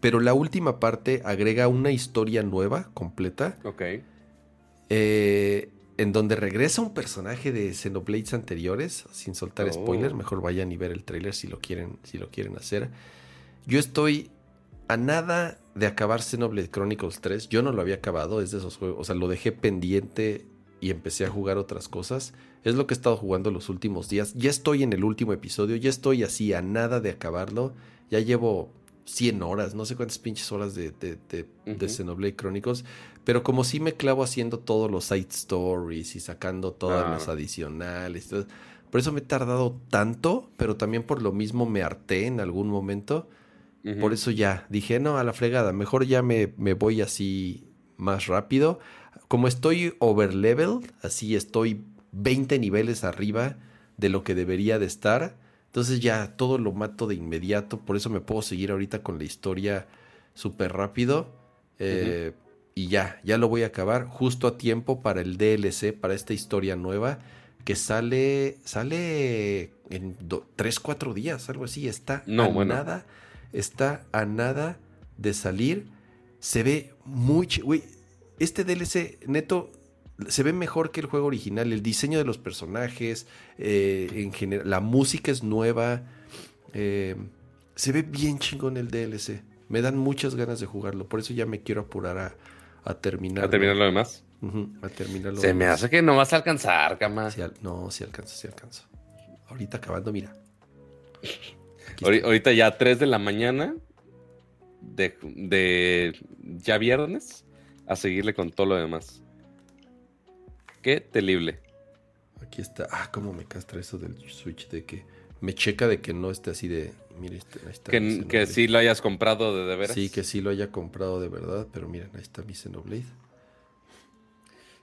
Pero la última parte agrega una historia nueva, completa,
Ok.
eh, en donde regresa un personaje de Xenoblades anteriores, sin soltar
Oh.
spoilers, mejor vayan y ver el tráiler si lo quieren, si lo quieren hacer. Yo estoy a nada de acabar Xenoblade Chronicles 3. Yo no lo había acabado, es de esos juegos, o sea, lo dejé pendiente y empecé a jugar otras cosas. Es lo que he estado jugando los últimos días. Ya estoy en el último episodio, ya estoy así a nada de acabarlo. Ya llevo 100 horas, no sé cuántas pinches horas de, de, de, de
Ujú.
Xenoblade Chronicles. Pero como sí me clavo haciendo todos los side stories y sacando todas
Claro.
las adicionales. todo- Por eso me he tardado tanto, pero también por lo mismo me harté en algún momento. Por eso ya dije, no, a la fregada, mejor ya me, me voy así más rápido. Como estoy overleveled, así estoy 20 niveles arriba de lo que debería de estar. Entonces ya todo lo mato de inmediato. Por eso me puedo seguir ahorita con la historia súper rápido. Eh, Y ya, ya lo voy a acabar justo a tiempo para el DLC, para esta historia nueva. Que sale, sale en 3, 4 días, algo así. Está
No,
a
bueno.
nada está a nada de salir. Se ve muy... Güey, este DLC neto se ve mejor que el juego original. El diseño de los personajes, eh, en general, la música es nueva. eh, se ve bien chingón el DLC. Me dan muchas ganas de jugarlo. Por eso ya me quiero apurar a, a terminar.
A terminar lo demás.
a terminarlo.
Se me hace que no vas a alcanzar, cama.
Sí, no, sí alcanzo, sí alcanzo. Ahorita acabando, mira.
Ahorita ya 3 de la mañana de, de ya viernes a seguirle con todo lo demás. Qué terrible.
Aquí está. Ah, cómo me castra eso del Switch de que me checa de que no esté así de. Mire, este, ahí está.
Que, que sí lo hayas comprado de, de veras.
Sí, que sí lo haya comprado de verdad, pero miren, ahí está mi Xenoblade.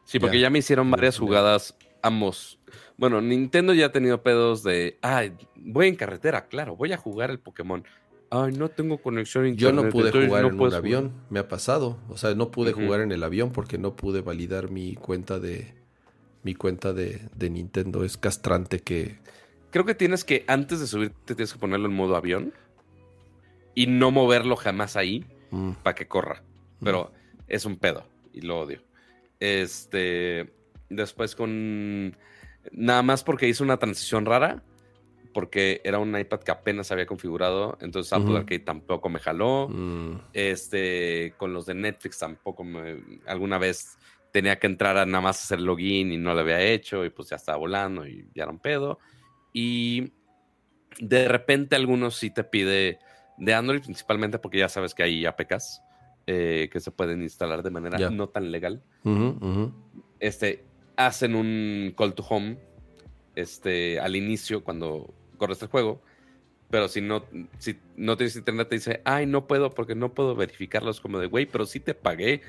Sí, porque
Ya.
ya, me hicieron varias jugadas ambos. Bueno, Nintendo ya ha tenido pedos de, ay, voy en carretera, claro, voy a jugar el Pokémon. Ay, no tengo conexión a
Yo
internet.
no pude
entonces
jugar
no
en un avión, me ha pasado. O sea, no pude jugar en el avión porque no pude validar mi cuenta de. Mi cuenta de, de Nintendo. Es castrante que.
Creo que tienes que, antes de subirte, tienes que ponerlo en modo avión y no moverlo jamás ahí
mm,
para que corra. Pero es un pedo y lo odio. Este, después con, nada más porque hizo una transición rara, porque era un iPad que apenas había configurado, entonces Apple. Arcade tampoco me jaló.
mm,
Este, con los de Netflix tampoco me, alguna vez tenía que entrar a nada más hacer login y no lo había hecho y pues ya estaba volando y ya era un pedo. Y de repente algunos sí te pide de Android, principalmente porque ya sabes que hay APKs eh, que se pueden instalar de manera
Ya.
no tan legal.
ujú, ujú.
Este, hacen un call to home este, al inicio cuando corres el juego pero si no, si no tienes internet te dice, ay, no puedo porque no puedo verificarlos como de, güey, pero sí te pagué,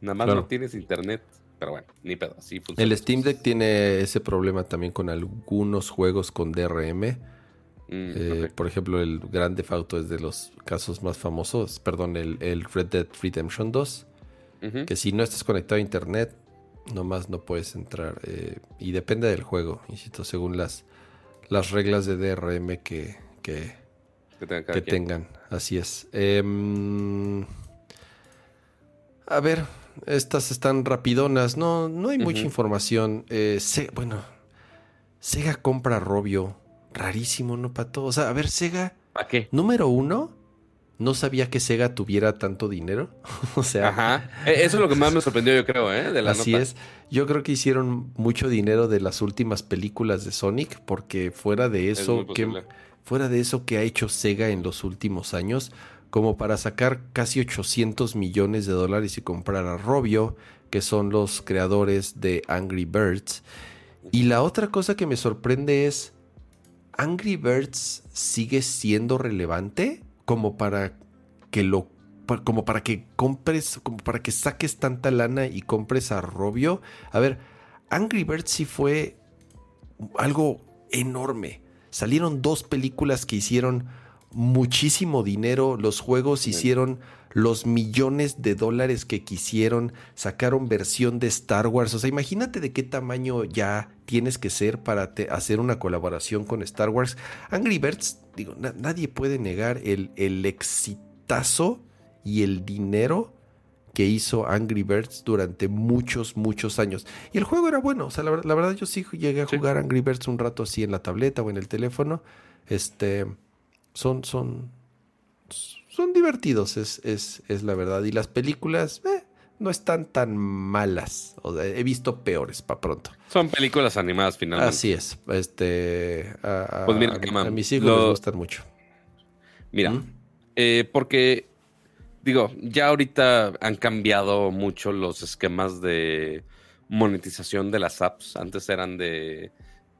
nada más no tienes internet. Pero bueno, ni pedo, así
funciona. El Steam Deck tiene ese problema también con algunos juegos con DRM. Mm, eh, por ejemplo, el Grand Theft Auto es de los casos más famosos. Perdón, el, Red Dead Redemption 2. Que si no estás conectado a internet, nomás no puedes entrar. Eh, y depende del juego, insisto, según las, las reglas de DRM que, que, tengan. Así es. Em, a ver, estas están rapidonas. No, no hay mucha información. Eh, bueno, Sega compra Robio. Rarísimo, ¿no, Pato? O sea, a ver, Sega.
¿Para qué?
Número uno, no sabía que Sega tuviera tanto dinero. o sea.
Ajá. E, eso es lo que más me sorprendió, yo creo, ¿eh? De la
así es. Yo creo que hicieron mucho dinero de las últimas películas de Sonic, porque fuera de eso, que, fuera de eso que ha hecho Sega en los últimos años, como para sacar casi 800 millones de dólares y comprar a Robio, que son los creadores de Angry Birds. Y la otra cosa que me sorprende es, ¿Angry Birds sigue siendo relevante como para que lo como para que compres, como para que saques tanta lana y compres a Robio? A ver, Angry Birds sí fue algo enorme. Salieron dos películas que hicieron muchísimo dinero, los juegos hicieron los millones de dólares que quisieron, sacaron versión de Star Wars, o sea, imagínate de qué tamaño ya tienes que ser para hacer una colaboración con Star Wars. Angry Birds, digo, nadie puede negar el, el exitazo y el dinero que hizo Angry Birds durante muchos, muchos años. Y el juego era bueno, o sea, la, verdad yo sí llegué a jugar Angry Birds un rato así en la tableta o en el teléfono. Este son, son, son divertidos, es, es, es la verdad. Y las películas eh, no están tan malas. he visto peores para pronto.
Son películas animadas finalmente.
Así es. Este, a, pues a, mis hijos les gustan mucho.
Mira, ¿Mm? eh, porque digo, ya ahorita han cambiado mucho los esquemas de monetización de las apps. Antes eran de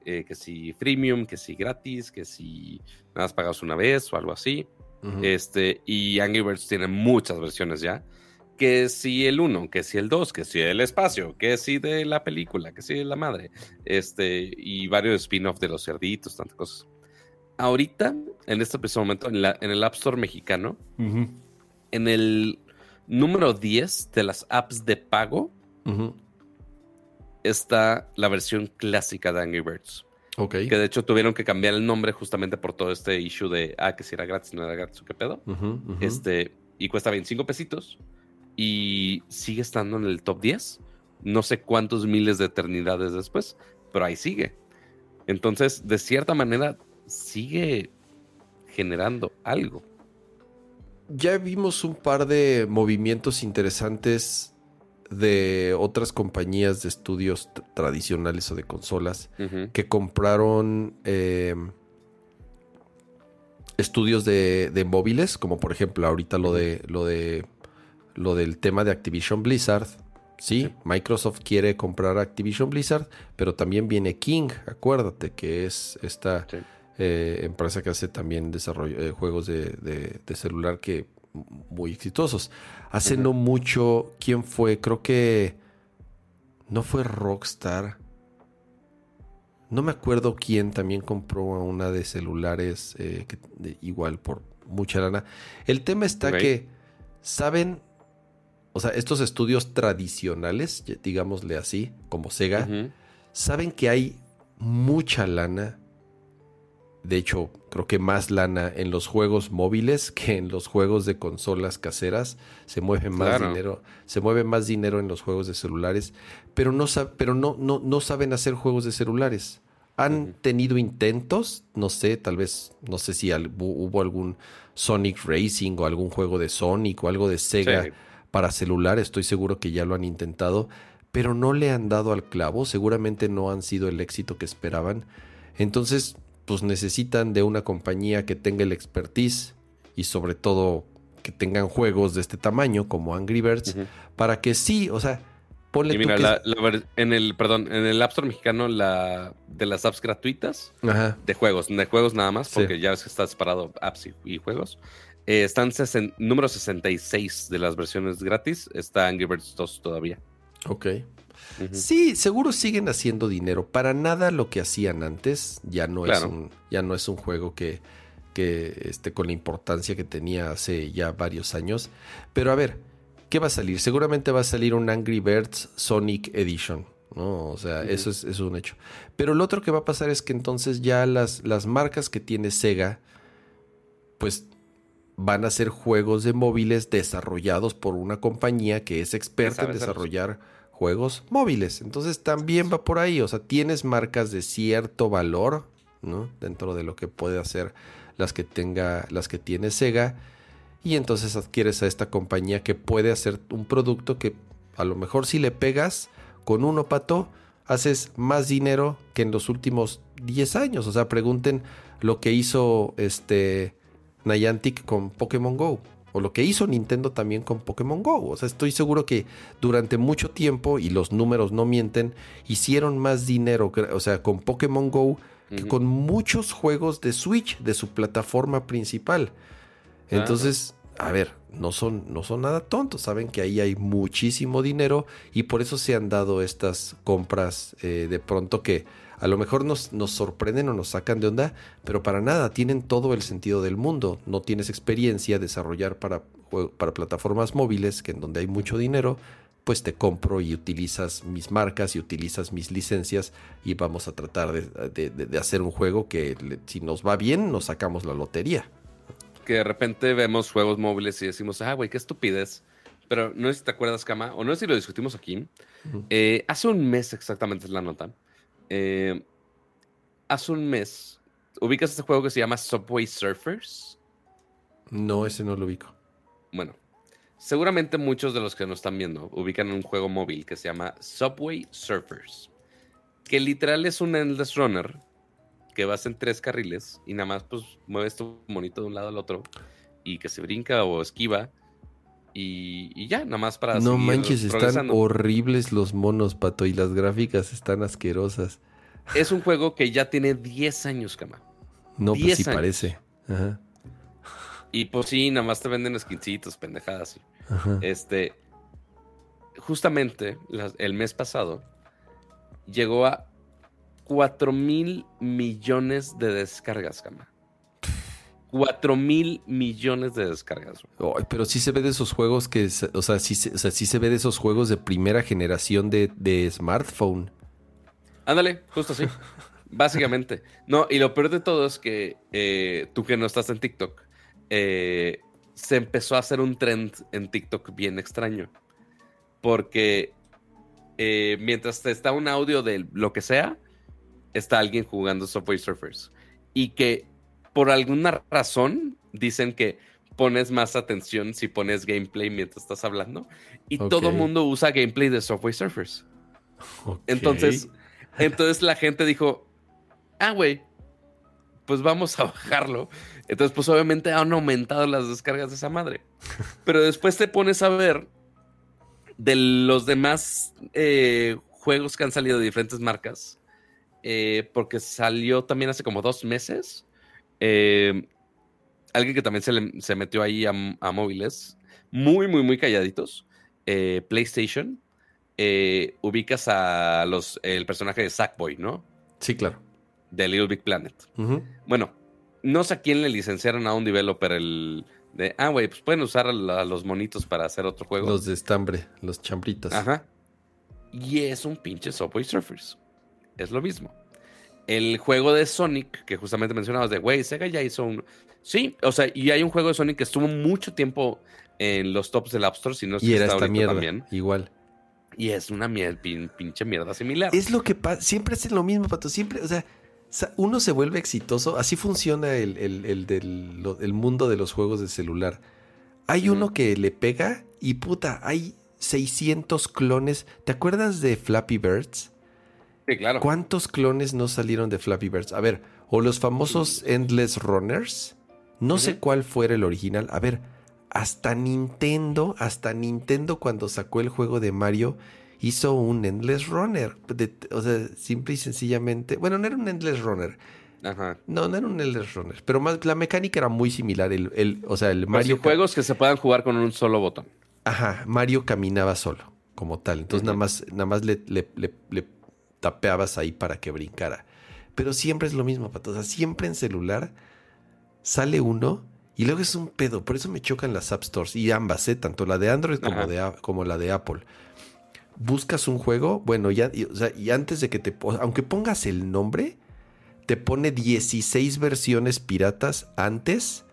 eh, que si freemium, que si gratis, que si nada más pagas una vez o algo así. este, y Angry Birds tiene muchas versiones ya. Que si el 1, que si el 2, que si el espacio, que si de la película, que si de la madre. Este, y varios spin-off de los cerditos, tantas cosas. Ahorita, en este preciso momento, en, la, en el App Store mexicano, en el número 10 de las apps de pago, está la versión clásica de Angry Birds.
Ok.
Que de hecho tuvieron que cambiar el nombre justamente por todo este issue de, ah, que si era gratis, no era gratis, qué pedo. Este, y cuesta 25 pesitos. Y sigue estando en el top 10. No sé cuántos miles de eternidades después, pero ahí sigue. Entonces, de cierta manera, sigue generando algo.
Ya vimos un par de movimientos interesantes de otras compañías de estudios tradicionales o de consolas que compraron em, estudios de, móviles, como por ejemplo ahorita lo de lo de lo del tema de Activision Blizzard. Sí, Microsoft quiere comprar Activision Blizzard, pero también viene King, acuérdate que es esta eh, empresa que hace también desarrollo, eh, juegos de celular que muy exitosos. Hace no mucho, ¿quién fue? Creo que no fue Rockstar. No me acuerdo quién también compró una de celulares eh, igual por mucha lana. El tema está que, ¿saben? O sea, estos estudios tradicionales, digámosle así, como Sega, saben que hay mucha lana de hecho, creo que más lana en los juegos móviles que en los juegos de consolas caseras. Se mueve más dinero, se mueve más dinero en los juegos de celulares, pero no, pero no, no, no saben hacer juegos de celulares. Han tenido intentos, no sé, tal vez, no sé si hubo algún Sonic Racing o algún juego de Sonic o algo de Sega para celular, estoy seguro que ya lo han intentado, pero no le han dado al clavo, seguramente no han sido el éxito que esperaban. Entonces, pues necesitan de una compañía que tenga el expertise y sobre todo que tengan juegos de este tamaño como Angry Birds para que sí, o sea,
Ponle y mira, en el, perdón, en el App Store mexicano, la de las apps gratuitas de juegos, de juegos nada más, porque ya ves que está separado apps y, juegos. Eh, están número 66 de las versiones gratis. Está Angry Birds 2 todavía.
Ok. Sí, seguro siguen haciendo dinero. Para nada lo que hacían antes. Ya no, es, un, ya no es un juego que, que esté con la importancia que tenía hace ya varios años. Pero a ver, ¿qué va a salir? Seguramente va a salir un Angry Birds Sonic Edition. ¿no? O sea, eso, es, eso, es, un hecho. Pero lo otro que va a pasar es que entonces ya las, las marcas que tiene Sega, pues van a ser juegos de móviles desarrollados por una compañía que es experta en desarrollar juegos móviles. Entonces también va por ahí. O sea, tienes marcas de cierto valor, ¿no? Dentro de lo que puede hacer las que tenga, las que tiene Sega. Y entonces adquieres a esta compañía que puede hacer un producto que a lo mejor si le pegas con uno pato, haces más dinero que en los últimos 10 años. O sea, pregunten lo que hizo este Niantic con Pokémon Go. O lo que hizo Nintendo también con Pokémon Go. O sea, estoy seguro que durante mucho tiempo, y los números no mienten, hicieron más dinero, o sea, con Pokémon Go que con muchos juegos de Switch, de su plataforma principal. Entonces, a ver, no son, no son nada tontos, saben que ahí hay muchísimo dinero y por eso se han dado estas compras eh, de pronto que a lo mejor nos, nos sorprenden o nos sacan de onda, pero para nada, tienen todo el sentido del mundo. No tienes experiencia, desarrollar para, para plataformas móviles, que en donde hay mucho dinero, pues te compro y utilizas mis marcas y utilizas mis licencias y vamos a tratar de, hacer un juego que si nos va bien, nos sacamos la lotería.
Que de repente vemos juegos móviles y decimos, ah, güey, qué estupidez. Pero no sé si te acuerdas, Cama, o no sé si lo discutimos aquí. Eh, hace un mes exactamente es la nota. Eh, hace un mes, ¿ubicas este juego que se llama Subway Surfers?
No, ese no lo ubico.
Bueno, seguramente muchos de los que nos están viendo ubican un juego móvil que se llama Subway Surfers, que literal es un endless runner que vas en tres carriles y nada más pues mueves tu monito de un lado al otro y que se brinca o esquiva y, ya, nada más para...
No manches, están horribles los monos, Pato, y las gráficas están asquerosas.
Es un juego que ya tiene 10 años, cama.
No, pues sí parece.
Y pues sí, nada más te venden skincitos, pendejadas. Este, justamente el mes pasado llegó a 4 mil millones de descargas, cama. 4 mil millones de descargas.
pero sí se ve de esos juegos que, o sea, sí, se ve de esos juegos de primera generación de, smartphone.
Ándale, justo así. Básicamente. No, y lo peor de todo es que eh, tú que no estás en TikTok, eh, se empezó a hacer un trend en TikTok bien extraño. Porque eh, mientras está un audio de lo que sea, está alguien jugando Subway Surfers. Y que por alguna razón dicen que pones más atención si pones gameplay mientras estás hablando. Y todo el mundo usa gameplay de Subway Surfers. Entonces, entonces la gente dijo, ah, güey, pues vamos a bajarlo. Entonces, pues obviamente han aumentado las descargas de esa madre. Pero después te pones a ver de los demás eh, juegos que han salido de diferentes marcas. Eh, porque salió también hace como dos meses eh, alguien que también se, metió ahí a, móviles, muy, muy, muy calladitos. Eh, PlayStation, eh, ubicas a los, el personaje de Sackboy, ¿no?
Sí, claro.
De Little Big Planet. Bueno, no sé a quién le licenciaron a un developer el de, ah, güey, pues pueden usar a, los monitos para hacer otro juego.
Los de estambre, los chambritas.
Ajá. Y es un pinche Subway Surfers. Es lo mismo el juego de Sonic, que justamente mencionabas de, güey, Sega ya hizo un... Sí, o sea, y hay un juego de Sonic que estuvo mucho tiempo en los tops del App Store, si no
es y era esta mierda, también. igual.
Y es una mierda, pinche mierda similar.
Es lo que pasa, siempre es lo mismo, Pato, siempre, o sea, uno se vuelve exitoso, así funciona el, el, del, mundo de los juegos de celular. Hay uno que le pega y puta, hay 600 clones. ¿Te acuerdas de Flappy Birds?
Claro.
¿Cuántos clones no salieron de Flappy Birds? A ver, o los famosos Endless Runners. No sé cuál fuera el original. A ver, hasta Nintendo, hasta Nintendo cuando sacó el juego de Mario, hizo un Endless Runner. o sea, simple y sencillamente. Bueno, no era un Endless Runner. Ajá. No, no era un Endless Runner. Pero más, la mecánica era muy similar. El, o sea, el Mario.
juegos que se puedan jugar con un solo botón.
Ajá. Mario caminaba solo, como tal. Entonces, nada más, nada más le, le, le, tapeabas ahí para que brincara. Pero siempre es lo mismo, Pato. O sea, siempre en celular sale uno y luego es un pedo. Por eso me chocan las App Stores y ambas, ¿eh? tanto la de Android como, de, como la de Apple buscas un juego, bueno, ya, y, o sea, y antes de que te, aunque pongas el nombre, te pone 16 versiones piratas antes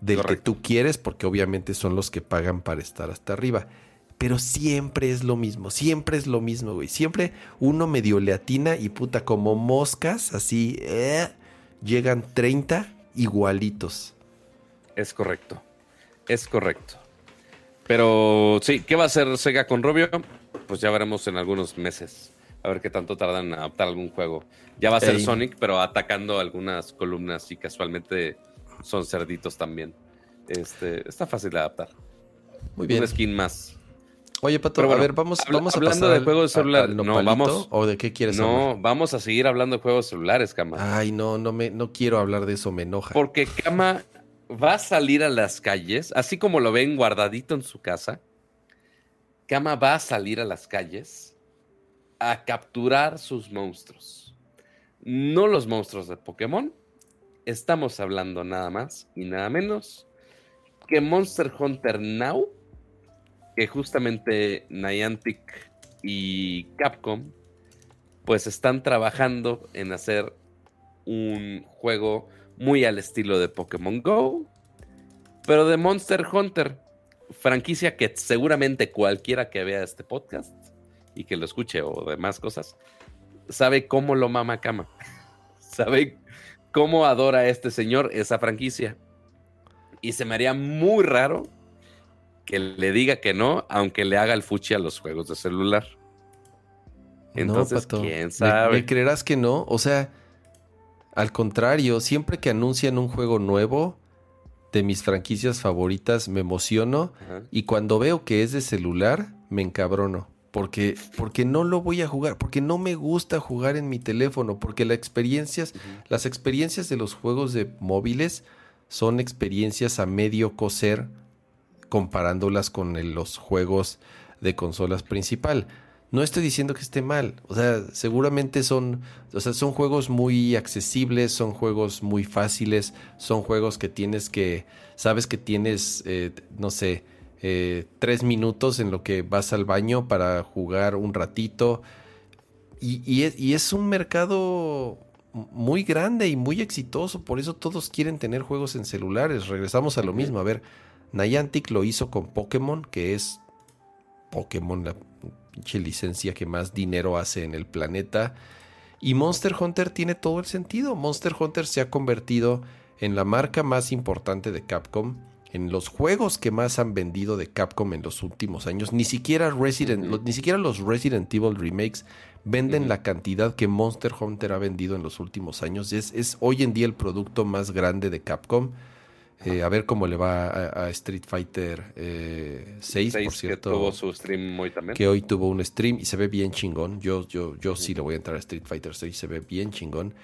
del que tú quieres, porque obviamente son los que pagan para estar hasta arriba. Pero siempre es lo mismo, siempre es lo mismo, güey. Siempre uno medio le atina y puta, como moscas, así, eh, llegan 30 igualitos.
Es correcto, es correcto. Pero sí, ¿qué va a hacer Sega con Rubio? pues ya veremos en algunos meses. A ver qué tanto tardan en adaptar algún juego. Ya va a ser Sonic, pero atacando algunas columnas y casualmente son cerditos también. Este, está fácil de adaptar. Muy bien. Un skin más.
Oye, Pato, a ver, vamos, vamos
a hablando de juegos de celular.
no, vamos. ¿O de qué quieres
No, vamos a seguir hablando de juegos celulares, Kama.
Ay, no, no me, no quiero hablar de eso, me enoja.
Porque Kama va a salir a las calles, así como lo ven guardadito en su casa Kama va a salir a las calles a capturar sus monstruos. No los monstruos de Pokémon. Estamos hablando nada más y nada menos que Monster Hunter Now, que justamente Niantic y Capcom pues están trabajando en hacer un juego muy al estilo de Pokémon Go, pero de Monster Hunter franquicia que seguramente cualquiera que vea este podcast y que lo escuche o demás cosas, sabe cómo lo mama Kama. sabe cómo adora este señor esa franquicia. Y se me haría muy raro que le diga que no, aunque le haga el fuchi a los juegos de celular.
Entonces, ¿quién sabe? ¿Me, creerás que no? O sea, al contrario, siempre que anuncian un juego nuevo, de mis franquicias favoritas, me emociono y cuando veo que es de celular, me encabrono. Porque, porque no lo voy a jugar, porque no me gusta jugar en mi teléfono, porque las experiencias, las experiencias de los juegos de móviles son experiencias a medio coser comparándolas con los juegos de consolas principal. No estoy diciendo que esté mal, o sea, seguramente son, o sea, son juegos muy accesibles, son juegos muy fáciles, son juegos que tienes que, sabes que tienes, eh, no sé, eh, tres minutos en lo que vas al baño para jugar un ratito. Y, es, un mercado muy grande y muy exitoso, por eso todos quieren tener juegos en celulares. Regresamos a lo mismo, a ver, Niantic lo hizo con Pokémon, que es Pokémon, la licencia que más dinero hace en el planeta. Y Monster Hunter tiene todo el sentido. Monster Hunter se ha convertido en la marca más importante de Capcom, en los juegos que más han vendido de Capcom en los últimos años. Ni siquiera, Resident, ni siquiera los Resident Evil remakes venden la cantidad que Monster Hunter ha vendido en los últimos años. Es, es hoy en día el producto más grande de Capcom. Eh, a ver cómo le va a, Street Fighter 6, eh, por cierto.
Que tuvo su stream hoy también.
Que hoy tuvo un stream y se ve bien chingón. Yo, yo, yo sí le voy a entrar a Street Fighter 6, se ve bien chingón.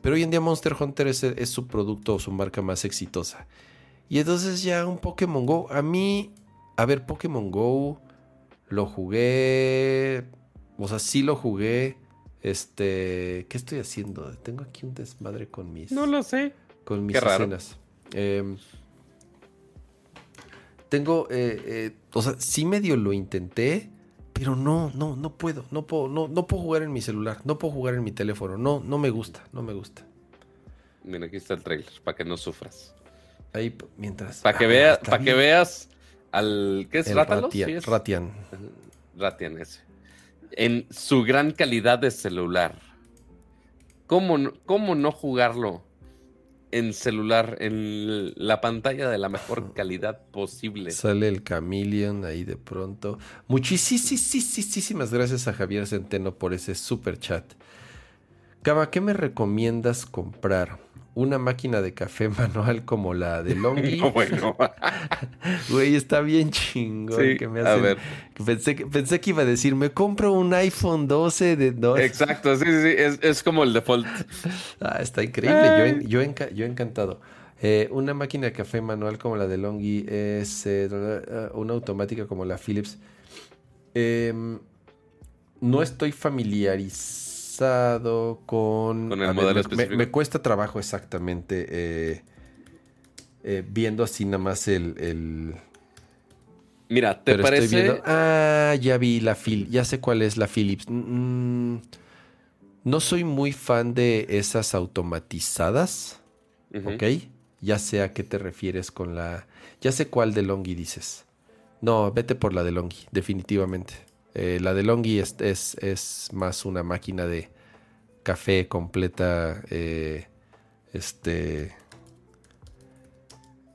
Pero hoy en día Monster Hunter es, es su producto o su marca más exitosa. Y entonces ya un Pokémon Go. A mí, a ver, Pokémon Go lo jugué. O sea, sí lo jugué. Este, ¿qué estoy haciendo? Tengo aquí un desmadre con mis.
No lo sé.
Con mis escenas. Em, tengo, eh, eh, o sea, sí medio lo intenté, pero no, no, no puedo, no puedo, no, no puedo jugar en mi celular, no puedo jugar en mi teléfono, no, no me gusta, no me gusta.
Mira, aquí está el trailer, para que no sufras.
Ahí, mientras.
Para que, veas, para que veas al. ¿Qué es
Ratian, Ratian.
Ratian ese. En su gran calidad de celular. ¿Cómo ¿Cómo no jugarlo? En celular, en la pantalla de la mejor calidad posible.
Sale el Chameleon ahí de pronto. Muchísimas gracias a Javier Centeno por ese super chat. Cama, ¿qué me recomiendas comprar? Una máquina de café manual como la de Longi. no, bueno. Güey, está bien chingón que me hacen. A ver. Pensé, pensé que iba a decir, me compro un iPhone 12 de 2.
Exacto, sí, sí, sí. Es, es como el default.
Ah, está increíble. Yo, yo, yo encantado. Eh, una máquina de café manual como la de Longi es eh, una automática como la Philips. Em, no estoy familiarizado con...
Con el modelo
me, me, cuesta trabajo exactamente eh, viendo así nada más el...
Mira, ¿te parece?
Ah, ya vi la Philips. Ya sé cuál es la Philips. Mm, no soy muy fan de esas automatizadas. ¿Ok? Ya sé a qué te refieres con la... Ya sé cuál de Longi dices. No, vete por la de Longi, definitivamente. Eh, la de Longi es, es, más una máquina de café completa. Eh, este.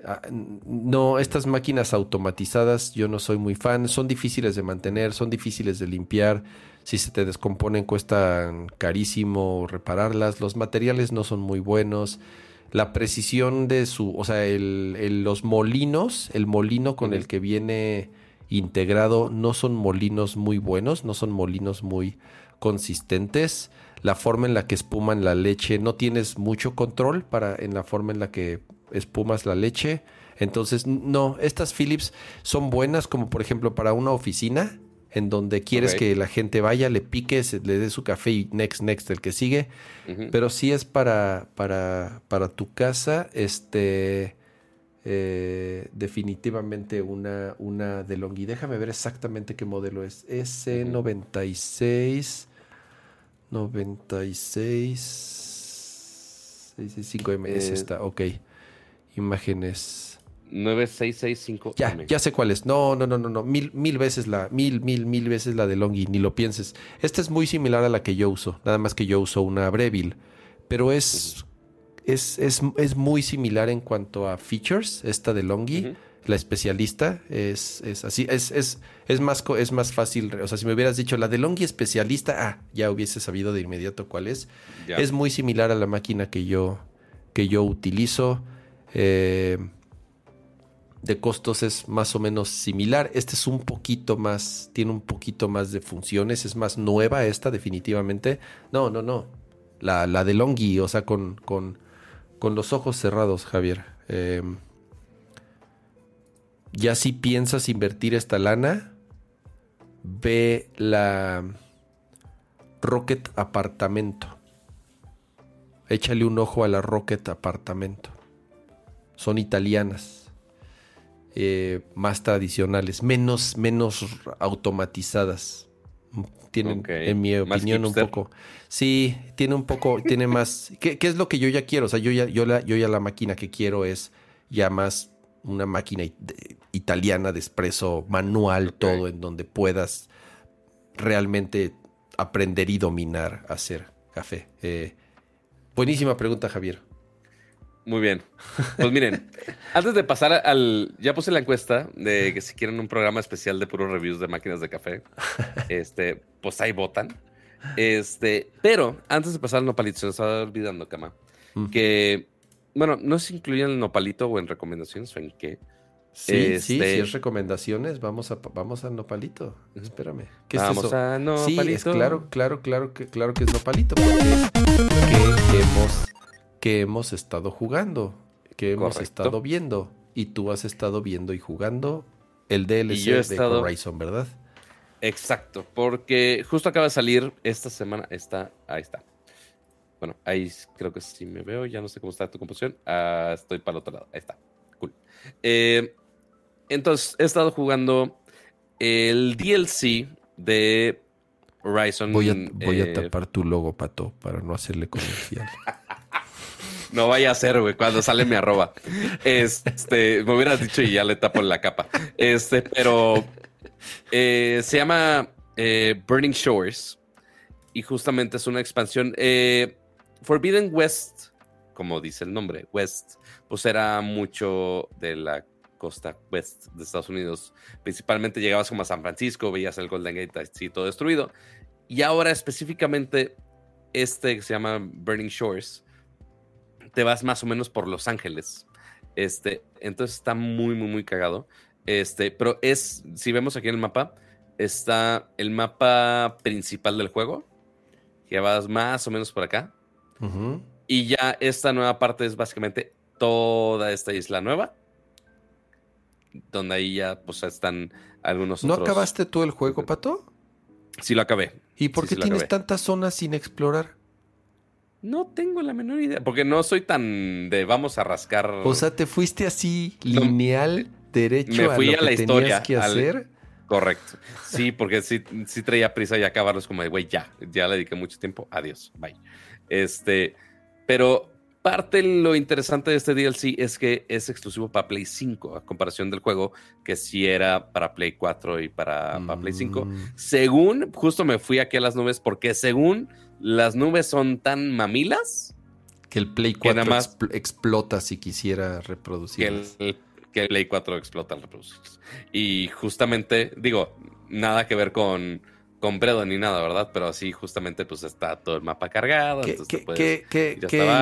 Ah, no, estas máquinas automatizadas yo no soy muy fan. Son difíciles de mantener, son difíciles de limpiar. Si se te descomponen cuestan carísimo repararlas. Los materiales no son muy buenos la precisión de su, o sea, el, los molinos, el molino con el que viene integrado no son molinos muy buenos, no son molinos muy consistentes. La forma en la que espuman la leche, no tienes mucho control para en la forma en la que espumas la leche. Entonces, no, estas Philips son buenas como por ejemplo para una oficina, en donde quieres que la gente vaya, le piques, le dé su café y next, next, el que sigue. Pero si es para, para, para tu casa, este, eh, definitivamente una, una de Longi. Déjame ver exactamente qué modelo es. S96, 96, 665MS está, ok. Imágenes.
9665.
Ya, ya sé cuál es. No, no, no, no, no. Mil, mil veces la, mil, mil, mil veces la de Longi, ni lo pienses. Esta es muy similar a la que yo uso, nada más que yo uso una Breville. Pero es, es, es, es, muy similar en cuanto a features, esta de Longi. La especialista es, es así, es, es, es, más, es más fácil. O sea, si me hubieras dicho la de Longi especialista, ah, ya hubiese sabido de inmediato cuál es. Es muy similar a la máquina que yo, que yo utilizo. Eh, de costos es más o menos similar. Este es un poquito más, tiene un poquito más de funciones, es más nueva esta definitivamente. No, no, no. La, la de Longi, o sea, con, con, con los ojos cerrados, Javier. Em, ya si piensas invertir esta lana, ve la Rocket Apartamento. Échale un ojo a la Rocket Apartamento. Son italianas eh, más tradicionales, menos, menos automatizadas. Tienen, en mi opinión, un poco. Sí, tiene un poco, tiene más. ¿qué, es lo que yo ya quiero? O sea, yo ya, yo, la, yo ya la máquina que quiero es ya más una máquina italiana de expreso manual, todo, en donde puedas realmente aprender y dominar a hacer café. Eh, buenísima pregunta, Javier.
Muy bien. Pues miren, antes de pasar al. Ya puse la encuesta de que si quieren un programa especial de puros reviews de máquinas de café, este, pues ahí votan. Este, pero antes de pasar al nopalito, se nos estaba olvidando, Cama, mm. que, bueno, no se incluye en el nopalito o en recomendaciones o en qué.
Sí, sí, este si es recomendaciones, vamos a vamos al nopalito. Espérame. ¿Qué es
vamos a nopalito. Sí,
es claro, claro, claro que claro que es nopalito porque que hemos que hemos estado jugando, que hemos estado viendo. Y tú has estado viendo y jugando el DLC de Horizon, ¿verdad?
Exacto, porque justo acaba de salir esta semana. Está, ahí está. Bueno, ahí creo que sí me veo. Ya no sé cómo está tu composición. Ah, estoy para el otro lado. Ahí está. Cool. Eh, entonces, he estado jugando el DLC de Horizon.
Voy a, voy a eh, tapar tu logo, Pato, para no hacerle comercial.
No vaya a ser, güey, cuando sale mi arroba. Este, me hubieras dicho y ya le tapo la capa. Este, pero eh, se llama eh, Burning Shores y justamente es una expansión. Eh, Forbidden West, como dice el nombre, West, pues era mucho de la costa west de Estados Unidos. Principalmente llegabas como a San Francisco, veías el Golden Gate así todo destruido. Y ahora específicamente este que se llama Burning Shores te vas más o menos por Los Ángeles. Este, entonces está muy, muy, muy cagado. Este, pero es, si vemos aquí en el mapa, está el mapa principal del juego, que vas más o menos por acá. Y ya esta nueva parte es básicamente toda esta isla nueva, donde ahí ya pues están algunos
¿No acabaste tú el juego, Pato?
Sí, lo acabé.
¿Y por qué tienes tantas zonas sin explorar?
No tengo la menor idea, porque no soy tan de vamos a rascar.
O sea, te fuiste así lineal, derecho me fui a, la historia que hacer.
Correcto. Sí, porque sí, sí traía prisa y acabarlos como de, güey, ya, ya le dediqué mucho tiempo, adiós, bye. Este, pero parte de lo interesante de este DLC es que es exclusivo para Play 5, a comparación del juego que sí era para Play 4 y para, Play 5. Mm. Según, justo me fui aquí a las nubes porque según las nubes son tan mamilas.
Que el Play 4 más, explota si quisiera reproducirlas.
Que el, que el Play 4 explota al reproducirlas. Y justamente, digo, nada que ver con con ni nada, ¿verdad? Pero así justamente pues está todo el mapa cargado.
Qué, qué,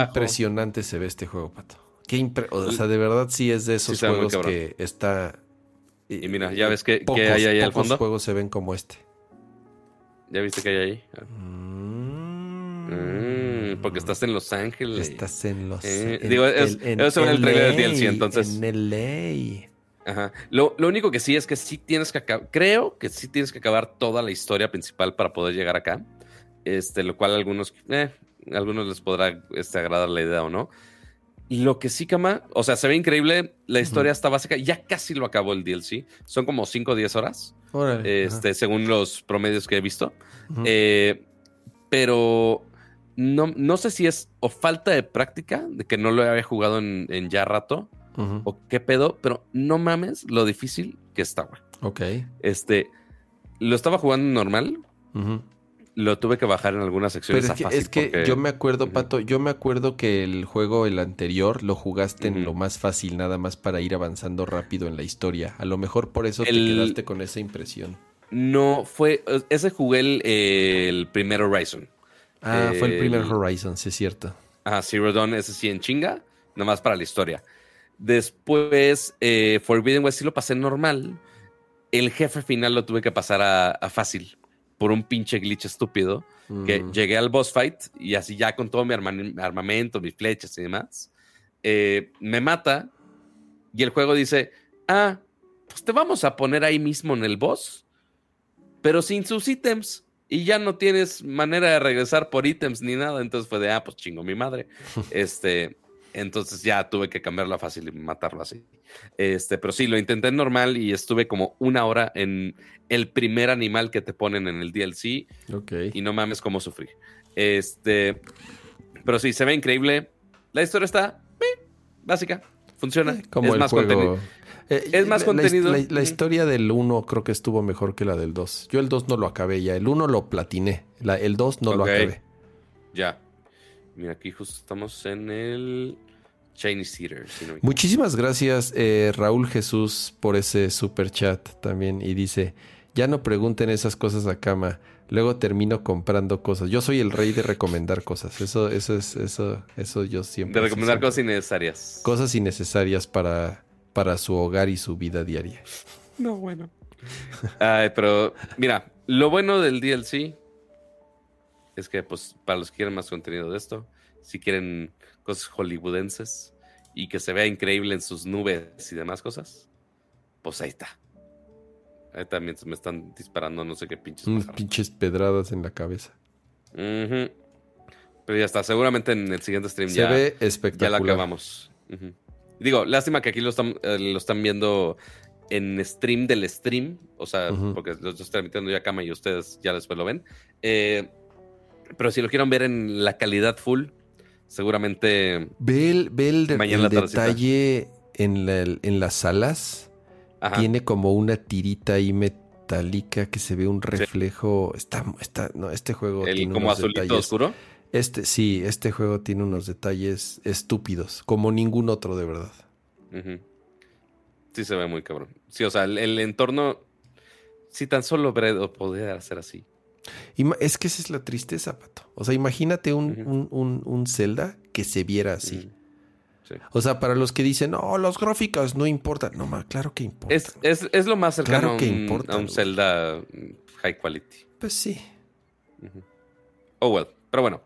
impresionante se ve este juego, Pato. Qué o sea, de verdad sí es de esos juegos que está...
Y, mira, ya ves que, hay ahí al fondo.
juegos se ven como este.
¿Ya viste que hay ahí? Mm. Mm, porque estás en Los Ángeles.
Estás en Los
Ángeles. Eh, digo, es, eso en el trailer del DLC, entonces.
En LA.
Ajá. Lo, único que sí es que sí tienes que acabar, creo que sí tienes que acabar toda la historia principal para poder llegar acá. Este, lo cual a algunos, eh, algunos les podrá este, agradar la idea o no. Lo que sí, Cama, o sea, se ve increíble, la historia está básica, ya casi lo acabó el DLC, son como 5 o 10 horas, este, según los promedios que he visto. Eh, pero no, no sé si es o falta de práctica, de que no lo había jugado en, en ya rato, o qué pedo, pero no mames lo difícil que está, güey.
Ok.
Este, lo estaba jugando normal. Lo tuve que bajar en algunas secciones.
Pero es que, es que yo me acuerdo, Pato, yo me acuerdo que el juego, el anterior, lo jugaste en lo más fácil, nada más para ir avanzando rápido en la historia. A lo mejor por eso te quedaste con esa impresión.
No, fue. Ese jugué el, primer Horizon.
Ah, fue el primer Horizon, sí es cierto.
Ah, Zero Dawn, ese sí en chinga, nomás para la historia. Después, eh, Forbidden West sí lo pasé normal. El jefe final lo tuve que pasar a, fácil por un pinche glitch estúpido. Que llegué al boss fight y así ya con todo mi armamento, mis flechas y demás. Eh, me mata y el juego dice: Ah, pues te vamos a poner ahí mismo en el boss, pero sin sus ítems. Y ya no tienes manera de regresar por ítems ni nada. Entonces fue de, ah, pues chingo mi madre. este. Entonces ya tuve que cambiarla fácil y matarlo así. Este, pero sí, lo intenté normal y estuve como una hora en el primer animal que te ponen en el DLC.
Ok.
Y no mames cómo sufrí. Este, pero sí, se ve increíble. La historia está eh, básica, funciona.
Como es más contenido.
Eh, es más contenido.
La, historia del 1 creo que estuvo mejor que la del 2. Yo el 2 no lo acabé ya. El 1 lo platiné. el 2 no lo acabé.
Ya. Mira, aquí justo estamos en el Chinese Theater.
Muchísimas gracias, eh, Raúl Jesús, por ese super chat también. Y dice: Ya no pregunten esas cosas a cama. Luego termino comprando cosas. Yo soy el rey de recomendar cosas. Eso, eso es, eso, eso yo siempre.
De recomendar cosas innecesarias.
Cosas innecesarias para, para su hogar y su vida diaria.
No, bueno. Ay, pero mira, lo bueno del DLC es que, pues, para los que quieren más contenido de esto, si quieren cosas hollywoodenses y que se vea increíble en sus nubes y demás cosas, pues ahí está. Ahí también me están disparando no sé qué pinches.
pinches pedradas en la cabeza.
Pero ya está, seguramente en el siguiente stream
se ve espectacular.
Ya la acabamos. Digo, lástima que aquí lo están, eh, lo están viendo en stream del stream, o sea, porque lo estoy transmitiendo ya cama y ustedes ya después lo ven. Eh, pero si lo quieren ver en la calidad full, seguramente.
Ve el, detalle en, las alas. Tiene como una tirita ahí metálica que se ve un reflejo. Está, está, no, este juego.
El como azulito oscuro.
Este, sí, este juego tiene unos detalles estúpidos, como ningún otro de verdad.
Sí se ve muy cabrón. Sí, o sea, el, entorno, si tan solo Bredo podría ser así.
Es que esa es la tristeza, Pato. O sea, imagínate un, un, Zelda que se viera así. O sea, para los que dicen, no, los gráficos no importan. No, ma, claro que importa.
Es, lo más cercano a, un, a un Zelda high quality.
Pues sí.
Oh, well. Pero bueno,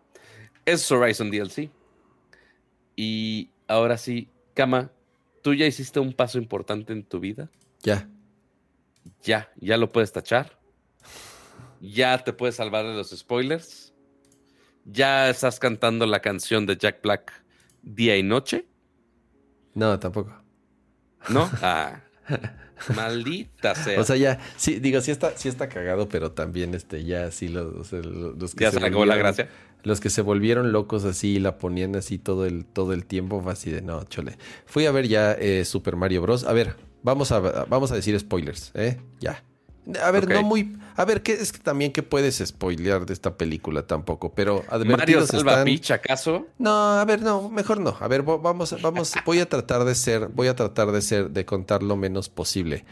es Horizon DLC. Y ahora sí, Kama, ¿tú ya hiciste un paso importante en tu vida?
Ya.
Ya, ya lo puedes tachar. Ya te puedes salvar de los spoilers. Ya estás cantando la canción de Jack Black día y noche.
No, tampoco.
¿No? Ah. Maldita sea.
O sea, ya, sí, digo, sí está, sí está cagado, pero también este, ya sí los, los,
que ya se, acabó la gracia.
Los que se volvieron locos así la ponían así todo el, todo el tiempo, fue así de no, chole. Fui a ver ya eh, Super Mario Bros. A ver, vamos a, vamos a decir spoilers, ¿eh? Ya. A ver, no muy. A ver, ¿qué es que también que puedes spoilear de esta película tampoco? Pero
Mario Salva están... ¿acaso?
No, a ver, no, mejor no. A ver, vamos, vamos, voy a tratar de ser, voy a tratar de ser, de contar lo menos posible.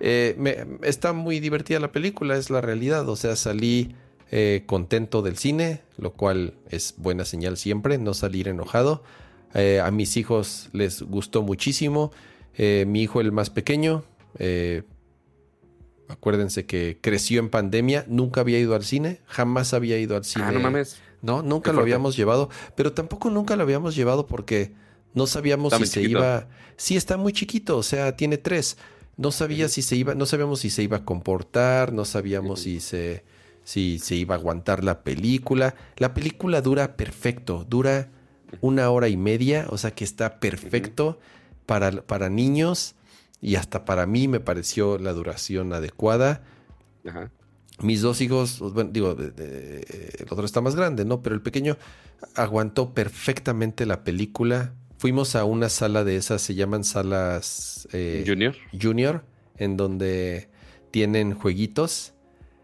Eh, me, está muy divertida la película, es la realidad. O sea, salí eh, contento del cine, lo cual es buena señal siempre, no salir enojado. Eh, a mis hijos les gustó muchísimo. mi hijo, el más pequeño, Acuérdense que creció en pandemia, nunca había ido al cine, jamás había ido al cine.
Ah, no mames.
No, nunca lo habíamos llevado, pero tampoco nunca lo habíamos llevado porque no sabíamos si se iba. Sí, está muy chiquito, o sea, tiene tres. No sabía si se iba, no sabíamos si se iba a comportar, no sabíamos si se, si se iba a aguantar la película. La película dura perfecto, dura una hora y media, o sea que está perfecto para, para niños y hasta para mí me pareció la duración adecuada. Mis dos hijos, pues, bueno, digo, el otro está más grande, ¿no? Pero el pequeño aguantó perfectamente la película. Fuimos a una sala de esas, se llaman salas
eh, Junior.
Junior, en donde tienen jueguitos.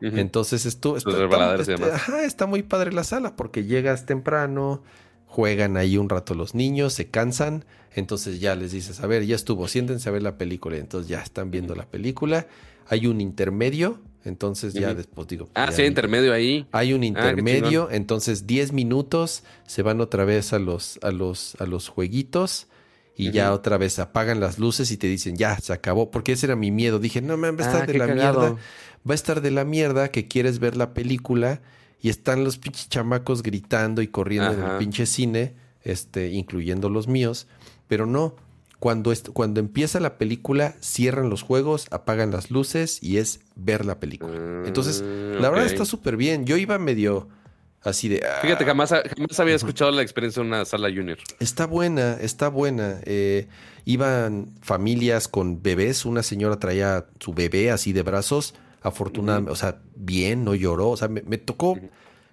Entonces esto, está, está, está muy padre la sala porque llegas temprano, juegan ahí un rato los niños, se cansan, entonces ya les dices, a ver, ya estuvo, siéntense a ver la película, entonces ya están viendo la película, hay un intermedio, entonces ya después digo...
Ah, sí, hay intermedio ahí.
Hay un ah, intermedio, entonces 10 minutos se van otra vez a los, a los, a los jueguitos y ya otra vez apagan las luces y te dicen, ya, se acabó, porque ese era mi miedo, dije, no, me va a estar ah, de la mierda, va a estar de la mierda que quieres ver la película y están los pinches chamacos gritando y corriendo en el pinche cine, este, incluyendo los míos, pero no. Cuando, cuando empieza la película, cierran los juegos, apagan las luces y es ver la película. Entonces, mm, la verdad está súper bien. Yo iba medio así de...
Fíjate, jamás, jamás había escuchado la experiencia de una sala junior.
Está buena, está buena. Eh, iban familias con bebés. Una señora traía su bebé así de brazos afortunadamente, o sea, bien, no lloró, o sea, me, tocó,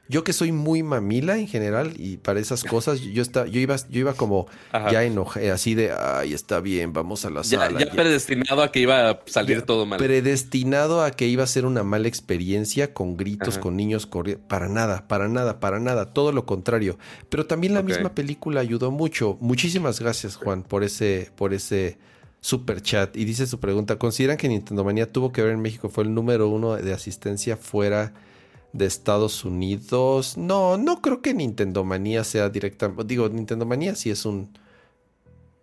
yo que soy muy mamila en general y para esas cosas, yo, está, yo, iba, yo iba como ya enojé, así de, ay, está bien, vamos a la sala.
Ya, predestinado a que iba a salir todo mal.
Predestinado a que iba a ser una mala experiencia con gritos, con niños corriendo, para nada, para nada, para nada, todo lo contrario. Pero también la misma película ayudó mucho. Muchísimas gracias, Juan, por ese, por ese super chat y dice su pregunta, ¿consideran que Nintendo Manía tuvo que ver en México? ¿Fue el número uno de asistencia fuera de Estados Unidos? No, no creo que Nintendo Manía sea directa. Digo, Nintendo Manía sí es un...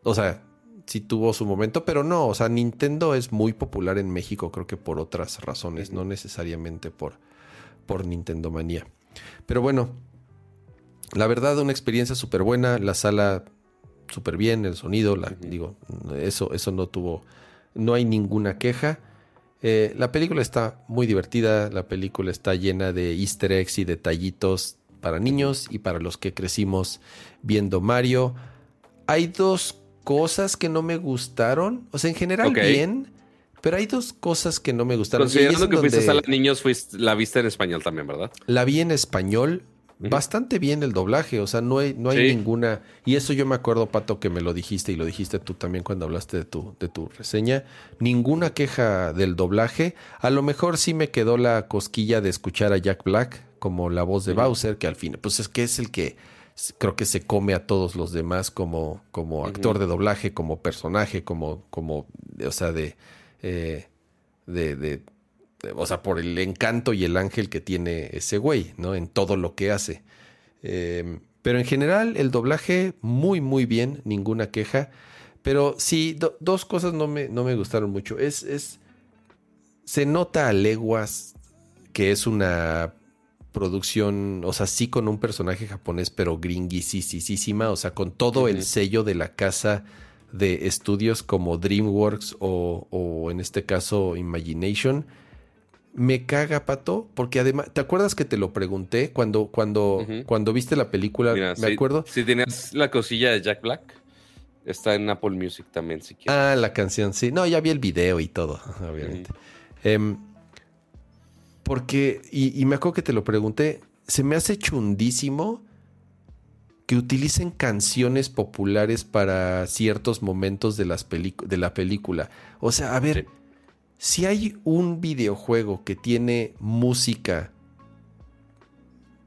O sea, sí tuvo su momento, pero no, o sea, Nintendo es muy popular en México, creo que por otras razones, no necesariamente por, por Nintendo Manía. Pero bueno, la verdad, una experiencia súper buena. La sala súper bien, el sonido, la, digo, eso, eso no tuvo, no hay ninguna queja. Eh, la película está muy divertida, la película está llena de easter eggs y detallitos para niños y para los que crecimos viendo Mario. Hay dos cosas que no me gustaron, o sea, en general bien, pero hay dos cosas que no me gustaron.
Considerando que fuiste a la niños, fuiste, la viste en español también, ¿verdad?
La vi en español, bastante bien el doblaje, o sea, no hay, no hay ninguna. Y eso yo me acuerdo, Pato, que me lo dijiste y lo dijiste tú también cuando hablaste de tu, de tu reseña. Ninguna queja del doblaje. A lo mejor sí me quedó la cosquilla de escuchar a Jack Black como la voz de Bowser, que al fin, pues es que es el que creo que se come a todos los demás como, como actor de doblaje, como personaje, como, como, o sea, de, eh, de o sea, por el encanto y el ángel que tiene ese güey, ¿no? En todo lo que hace. Em, Pero en general, el doblaje muy, muy bien, ninguna queja. Pero sí, dos cosas no me, no me gustaron mucho. Es, es. Se nota a leguas que es una producción, o sea, sí con un personaje japonés, pero gringuisísima, o sea, con todo el sello de la casa de estudios como DreamWorks o, o, en este caso Imagination. Me caga, Pato, porque además, ¿te acuerdas que te lo pregunté cuando, cuando, cuando viste la película? me acuerdo.
Si tenías la cosilla de Jack Black, está en Apple Music también, si quieres.
Ah, la canción, sí. No, ya vi el video y todo, obviamente. Em, porque, y, y me acuerdo que te lo pregunté, se me hace chundísimo que utilicen canciones populares para ciertos momentos de, las de la película. O sea, a ver, si hay un videojuego que tiene música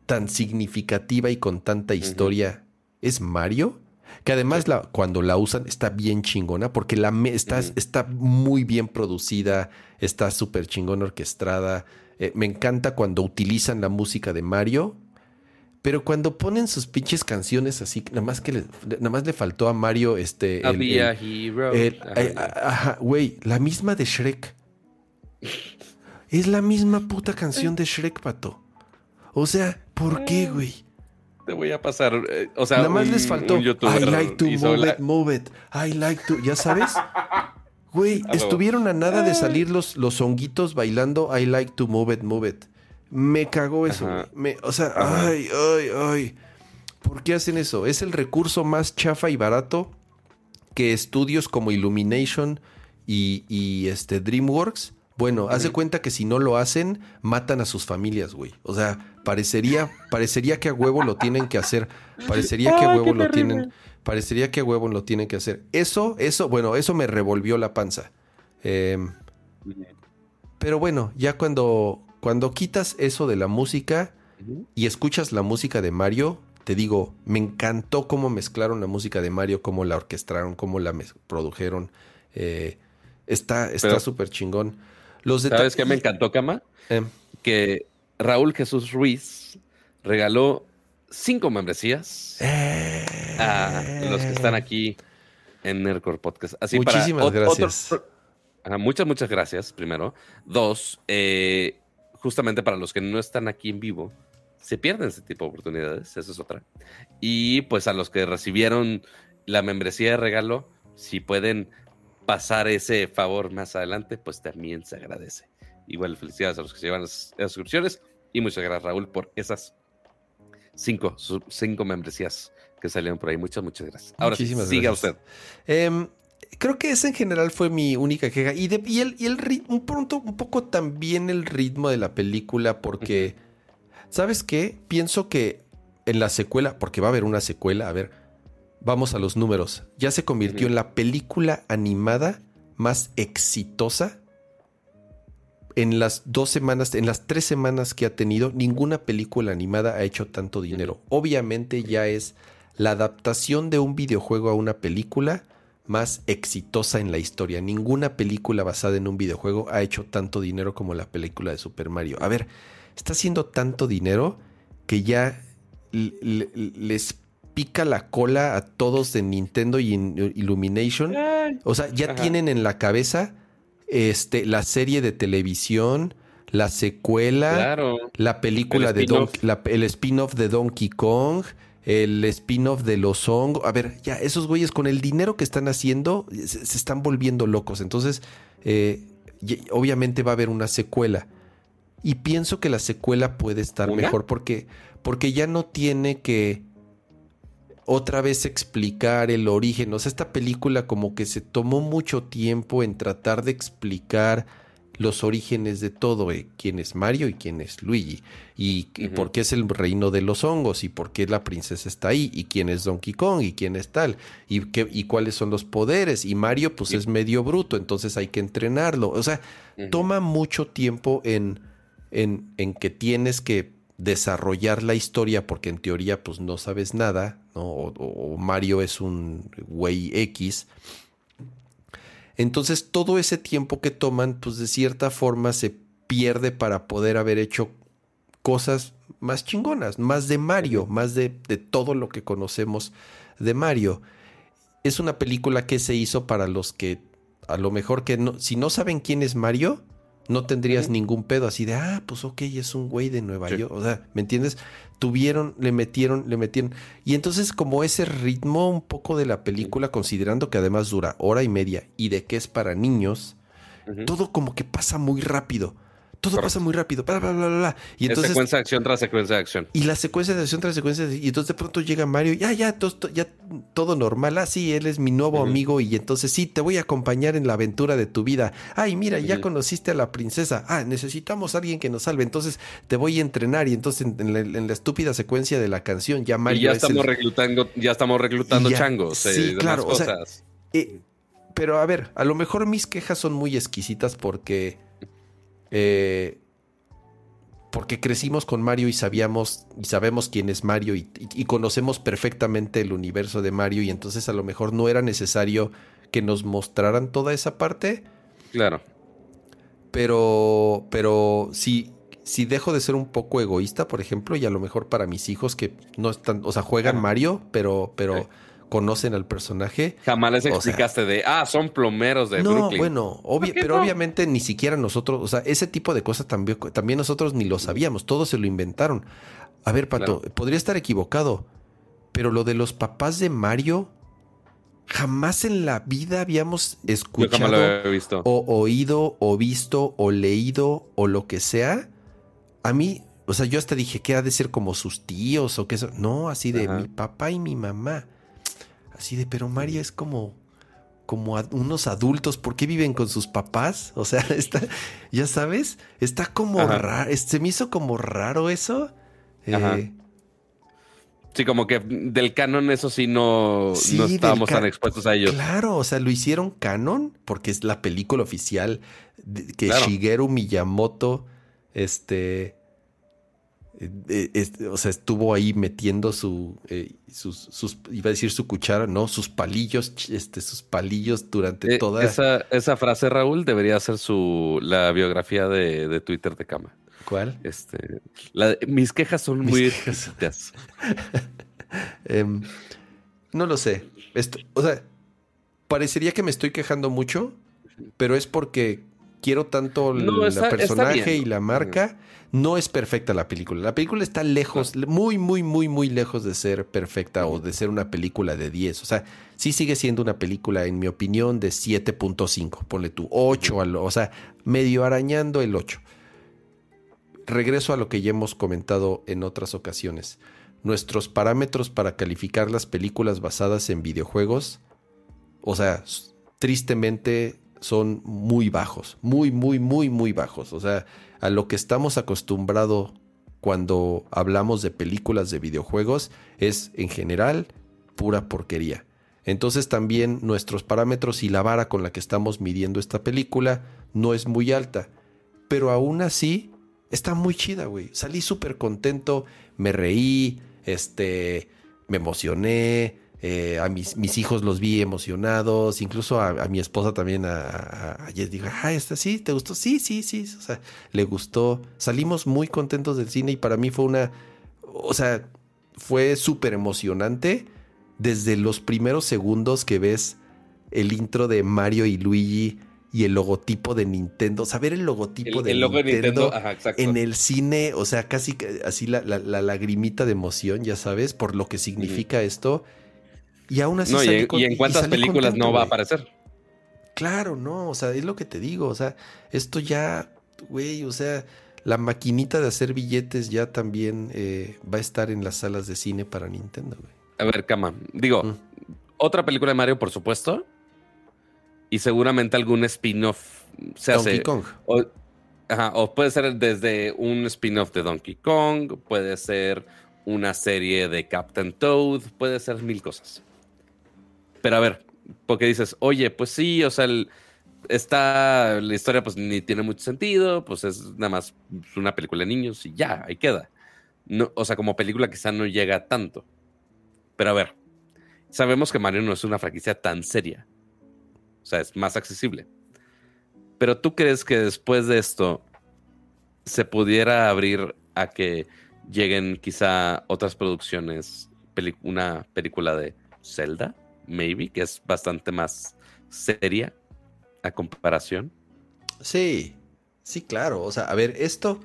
tan significativa y con tanta historia, ¿es Mario? Que además la, cuando la usan está bien chingona porque la está, está muy bien producida, está súper chingona orquestada. Eh, me encanta cuando utilizan la música de Mario pero cuando ponen sus pinches canciones así, nada más que le, nada más le faltó a Mario este.
Había Hero.
ajá, güey, la misma de Shrek. Es la misma puta canción de Shrek, pato. O sea, ¿por qué, ah. güey?
Te voy a pasar. Eh, o sea,
nada más les faltó. I like to move it, move it. I like to. ¿Ya sabes? Güey, estuvieron a nada de salir los, los honguitos bailando I like to move it, move it. Me cagó eso. Me, o sea, ay, ay, ay. ¿Por qué hacen eso? Es el recurso más chafa y barato que estudios como Illumination y, este DreamWorks. Bueno, haz de cuenta que si no lo hacen, matan a sus familias, güey. O sea, parecería, parecería que a huevo lo tienen que hacer. Parecería que a huevo lo tienen. Parecería que a huevo lo tienen que hacer. Eso, eso, bueno, eso me revolvió la panza. Em, pero bueno, ya cuando, cuando quitas eso de la música y escuchas la música de Mario, te digo, me encantó cómo mezclaron la música de Mario, cómo la orquestaron, cómo la produjeron. Eh, está súper chingón.
Los ¿Sabes qué me encantó, Cama? Em. Que Raúl Jesús Ruiz regaló cinco membresías a los que están aquí en Nerdcore Podcast.
Así Muchísimas gracias.
muchas, muchas gracias, primero. Dos, eh, justamente para los que no están aquí en vivo, se pierden ese tipo de oportunidades, esa es otra. Y pues a los que recibieron la membresía de regalo, si pueden pasar ese favor más adelante, pues también se agradece. Igual felicidades a los que se llevan las, suscripciones y muchas gracias Raúl por esas cinco, cinco membresías que salieron por ahí. Muchas, muchas gracias. Ahora siga usted.
Em, creo que esa en general fue mi única queja. Y, de, y el, y el ritmo, un, pronto, un poco también el ritmo de la película, porque, ¿sabes qué? Pienso que en la secuela, porque va a haber una secuela, a ver, vamos a los números. Ya se convirtió en la película animada más exitosa en las dos semanas, en las tres semanas que ha tenido, ninguna película animada ha hecho tanto dinero. Obviamente ya es la adaptación de un videojuego a una película más exitosa en la historia. Ninguna película basada en un videojuego ha hecho tanto dinero como la película de Super Mario. A ver, está haciendo tanto dinero que ya les pica la cola a todos de Nintendo y Illumination. O sea, ya tienen en la cabeza este, la serie de televisión, la secuela, la película de el spin-off de Donkey Kong el spin-off de los hongos. A ver, ya, esos güeyes con el dinero que están haciendo se, están volviendo locos. Entonces, eh, obviamente va a haber una secuela. Y pienso que la secuela puede estar mejor porque, porque ya no tiene que otra vez explicar el origen. O sea, esta película como que se tomó mucho tiempo en tratar de explicar los orígenes de todo, eh, quién es Mario y quién es Luigi, y, por qué es el reino de los hongos, y por qué la princesa está ahí, y quién es Donkey Kong, y quién es tal, y, qué, y cuáles son los poderes, y Mario pues es medio bruto, entonces hay que entrenarlo, o sea, toma mucho tiempo en, en, en que tienes que desarrollar la historia porque en teoría pues no sabes nada, ¿no? o Mario es un güey X, entonces todo ese tiempo que toman, pues de cierta forma se pierde para poder haber hecho cosas más chingonas, más de Mario, más de, de todo lo que conocemos de Mario. Es una película que se hizo para los que a lo mejor que no, si no saben quién es Mario, no tendrías ningún pedo así de, ah, pues ok, es un güey de Nueva York. O sea, ¿me entiendes? Tuvieron, le metieron, le metieron. Y entonces como ese ritmo un poco de la película, considerando que además dura hora y media y de que es para niños, todo como que pasa muy rápido. Todo pasa muy rápido, bla, bla, bla, bla.
Y entonces, secuencia de acción tras secuencia de acción.
Y la secuencia de acción tras secuencia de, Y entonces de pronto llega Mario, ya, ya, todo, ya, todo normal. Ah, sí, él es mi nuevo amigo y entonces sí, te voy a acompañar en la aventura de tu vida. Ay, mira, ya conociste a la princesa. Ah, necesitamos a alguien que nos salve. Entonces te voy a entrenar y entonces en, la, estúpida secuencia de la canción ya Mario...
Y ya estamos reclutando, ya estamos reclutando changos.
Sí, claro. Eh, pero a ver, a lo mejor mis quejas son muy exquisitas porque eh, porque crecimos con Mario y sabíamos y sabemos quién es Mario y, conocemos perfectamente el universo de Mario y entonces a lo mejor no era necesario que nos mostraran toda esa parte.
Claro.
Pero, pero si, si dejo de ser un poco egoísta, por ejemplo, y a lo mejor para mis hijos que no están, o sea, juegan Mario, pero, pero conocen al personaje.
Jamás les explicaste de, ah, son plomeros de
no, bueno, pero obviamente ni siquiera nosotros, o sea, ese tipo de cosas también, también nosotros ni lo sabíamos, todos se lo inventaron. A ver, Pato, podría estar equivocado, pero lo de los papás de Mario, jamás en la vida habíamos escuchado o oído o visto o leído o lo que sea. A mí, o sea, yo hasta dije que ha de ser como sus tíos o que eso. No, así de mi papá y mi mamá. Así de, pero María es como, como unos adultos, ¿por qué viven con sus papás? O sea, está, ya sabes, está como raro, se me hizo como raro eso. Eh,
sí, como que del canon eso sí no, no estábamos tan expuestos a ellos.
Claro, o sea, lo hicieron canon porque es la película oficial que Shigeru Miyamoto este, o sea, estuvo ahí metiendo su, eh, sus, iba a decir su cuchara, no, sus palillos, este, sus palillos durante
eh,
toda.
Esa, esa frase, Raúl, debería ser su, la biografía de, Twitter de Cama.
¿Cuál?
Este, mis quejas son muy
em, no lo sé. o sea, parecería que me estoy quejando mucho, pero es porque quiero tanto el personaje y la marca no es perfecta la película. La película está lejos, muy, muy, muy, muy lejos de ser perfecta o de ser una película de 10. O sea, sí sigue siendo una película, en mi opinión, de 7.5. Ponle tú 8, o sea, medio arañando el 8. Regreso a lo que ya hemos comentado en otras ocasiones. Nuestros parámetros para calificar las películas basadas en videojuegos, o sea, tristemente son muy bajos, muy, muy, muy, muy bajos. O sea, a lo que estamos acostumbrados cuando hablamos de películas de videojuegos es en general pura porquería. Entonces también nuestros parámetros y la vara con la que estamos midiendo esta película no es muy alta. Pero aún así está muy chida, güey. Salí súper contento, me reí, este, me emocioné, eh, a mis, mis, hijos los vi emocionados, incluso a, mi esposa también, a, a, Jess, digo, ah, ¿esta sí? ¿Te gustó? Sí, sí, sí, o sea, le gustó. Salimos muy contentos del cine y para mí fue una, o sea, fue súper emocionante desde los primeros segundos que ves el intro de Mario y Luigi y el logotipo de Nintendo. Saber el logotipo de, Nintendo, en el cine, o sea, casi así la, la, lagrimita de emoción, ya sabes, por lo que significa esto. Y aún así.
No, y, en cuántas películas no va a aparecer.
Claro, no, o sea, es lo que te digo, o sea, esto ya, güey, o sea, la maquinita de hacer billetes ya también eh, va a estar en las salas de cine para Nintendo, güey.
A ver, cama, digo, mm. otra película de Mario, por supuesto, y seguramente algún spin-off se
Donkey Kong.
O, ajá, o puede ser desde un spin-off de Donkey Kong, puede ser una serie de Captain Toad, puede ser mil cosas. Pero a ver, porque dices, oye, pues sí, o sea, esta, la historia pues ni tiene mucho sentido, pues es nada más una película de niños y ya, ahí queda. No, o sea, como película quizá no llega tanto. Pero a ver, sabemos que Mario no es una franquicia tan seria. O sea, es más accesible. Pero tú crees que después de esto se pudiera abrir a que lleguen quizá otras producciones, una película de Zelda, maybe, que es bastante más seria a comparación.
Sí, sí, claro. O sea, a ver, esto.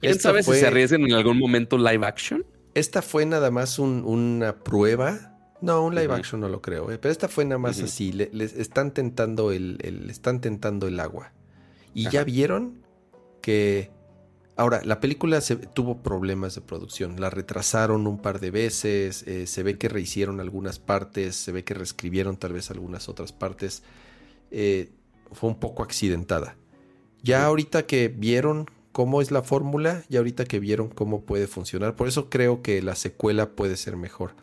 ¿Quién sabe si se arriesgan en algún momento live action?
Esta fue nada más una prueba. No, un live action no lo creo, eh, pero esta fue nada más así. Les están tentando el, están tentando el agua. Y ya vieron que Ahora, la película se, tuvo problemas de producción, la retrasaron un par de veces, eh, se ve que rehicieron algunas partes, se ve que reescribieron tal vez algunas otras partes, eh, fue un poco accidentada. Ya ahorita que vieron cómo es la fórmula, ya ahorita que vieron cómo puede funcionar, por eso creo que la secuela puede ser mejor.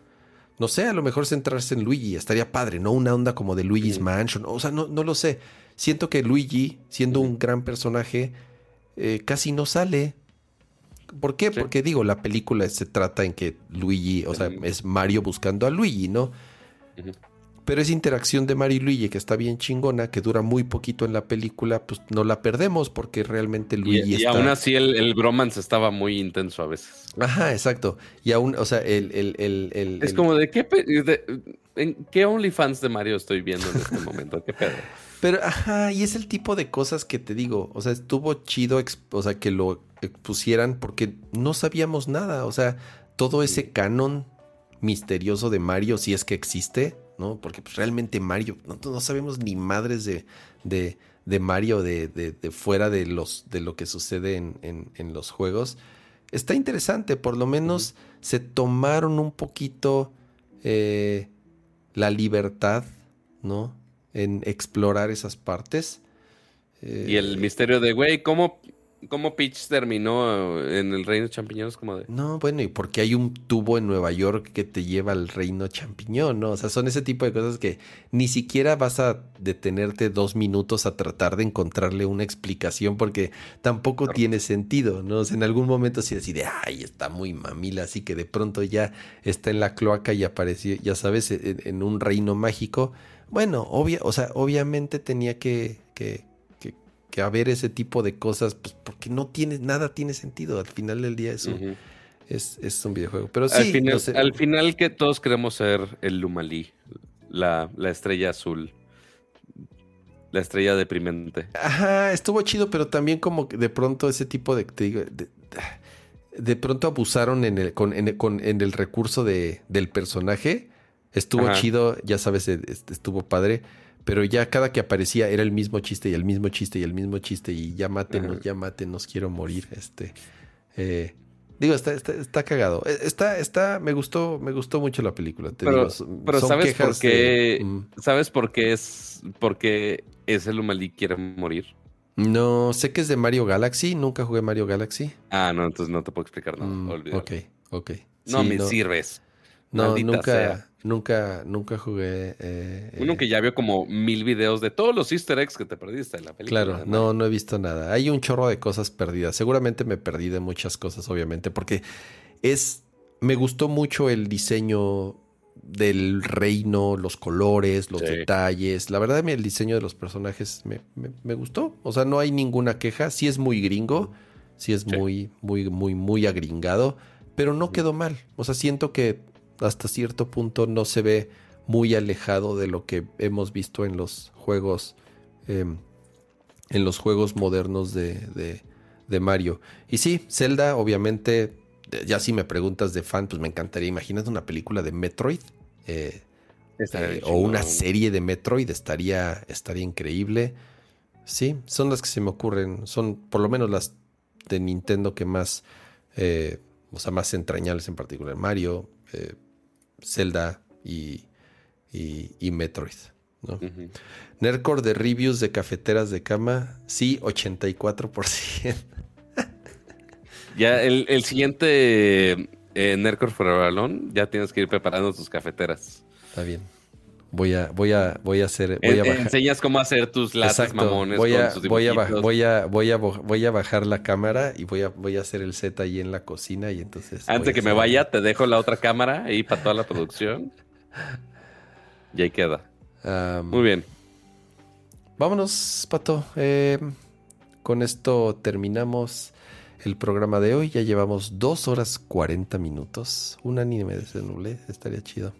No sé, a lo mejor centrarse en Luigi, estaría padre, ¿no? Una onda como de Luigi's Mansion, o sea, no, no lo sé. Siento que Luigi, siendo un gran personaje, eh, casi no sale. ¿Por qué? Porque digo, la película se trata en que Luigi, o sea, es Mario buscando a Luigi, ¿no? Pero esa interacción de Mario y Luigi, que está bien chingona, que dura muy poquito en la película, pues no la perdemos porque realmente Luigi
y, y aún así el, el, bromance estaba muy intenso a veces.
Ajá, exacto. Y aún, o sea, el... el, el
es como de qué... ¿En qué OnlyFans de Mario estoy viendo en este momento? ¿Qué pedo?
Pero, ajá, y es el tipo de cosas que te digo. O sea, estuvo chido, o sea, que lo pusieran porque no sabíamos nada. O sea, todo ese canon misterioso de Mario, si es que existe, ¿no? Porque pues, realmente Mario, no, sabemos ni madres de, de, de Mario de, de, fuera de, los, de lo que sucede en, en, los juegos. Está interesante, por lo menos se tomaron un poquito eh, la libertad, ¿no? En explorar esas partes.
y el eh, misterio de, güey, ¿cómo, ¿cómo Peach terminó en el reino champiñones? Como de...
No, bueno, y porque hay un tubo en Nueva York que te lleva al reino champiñón, ¿no? O sea, son ese tipo de cosas que ni siquiera vas a detenerte dos minutos a tratar de encontrarle una explicación porque tampoco tiene sentido, ¿no? O sea, en algún momento sí decide, ay, está muy mamila, así que de pronto ya está en la cloaca y apareció, ya sabes, en un reino mágico bueno, obvia, o sea, obviamente tenía que, que, que, haber ese tipo de cosas, pues porque no tiene, nada tiene sentido. Al final del día eso es, es, un videojuego. Pero sí,
al final, al final que todos queremos ser el Lumalí, la, la estrella azul. La estrella deprimente.
Ajá, estuvo chido, pero también como de pronto ese tipo de, de, de, pronto abusaron en el, con, en, con, en el recurso de, del personaje Estuvo chido, ya sabes, e, estuvo padre. Pero ya cada que aparecía era el mismo chiste y el mismo chiste y el mismo chiste. Y ya mátenos, ya mátenos, quiero morir. Este. Eh, digo, está, está, cagado. E, está, está, me gustó, me gustó mucho la película.
pero, pero ¿sabes por qué? Mm. ¿Sabes por qué es porque ese Lumalí quiere morir?
No, sé que es de Mario Galaxy. Nunca jugué Mario Galaxy.
Ah, no, entonces no te puedo explicar nada.
Mm, ok, ok.
No me sirves.
No, nunca, nunca, nunca jugué. Eh,
Uno eh, que ya vio como mil videos de todos los Easter eggs que te perdiste en la película.
Claro, no, no he visto nada. Hay un chorro de cosas perdidas. Seguramente me perdí de muchas cosas, obviamente, porque es. Me gustó mucho el diseño del reino, los colores, los detalles. La verdad, el diseño de los personajes me, me, gustó. O sea, no hay ninguna queja. Sí es muy gringo, sí es muy, muy, muy, muy agringado, pero no quedó mal. O sea, siento que hasta cierto punto no se ve muy alejado de lo que hemos visto en los juegos em, en los juegos modernos de, de, Mario. Y sí, Zelda, obviamente, ya si me preguntas de fan, pues me encantaría. Imagínate una película de Metroid. Eh, eh, o una serie de Metroid estaría, estaría increíble. Sí, son las que se me ocurren. Son por lo menos las de Nintendo que más, eh, o sea, más entrañables en particular. Mario, Zelda y, y, Metroid. ¿no? de reviews de cafeteras de cama, sí, 84%.
ya el, el siguiente eh, Nerdcore Forever Alone, ya tienes que ir preparando tus cafeteras.
Está bien. Voy a, voy a, voy a hacer. Voy a
bajar. Enseñas cómo hacer tus latas mamones.
Voy a, voy a, voy a, voy a, voy a bajar la cámara y voy a, voy a hacer el set ahí en la cocina y entonces.
Antes que me vaya, te dejo la otra cámara ahí para toda la producción. y ahí queda. Muy bien.
Vámonos, Pato. Eh, con esto terminamos el programa de hoy. Ya llevamos dos horas 40 minutos. Un anime de Xenoblade, estaría chido.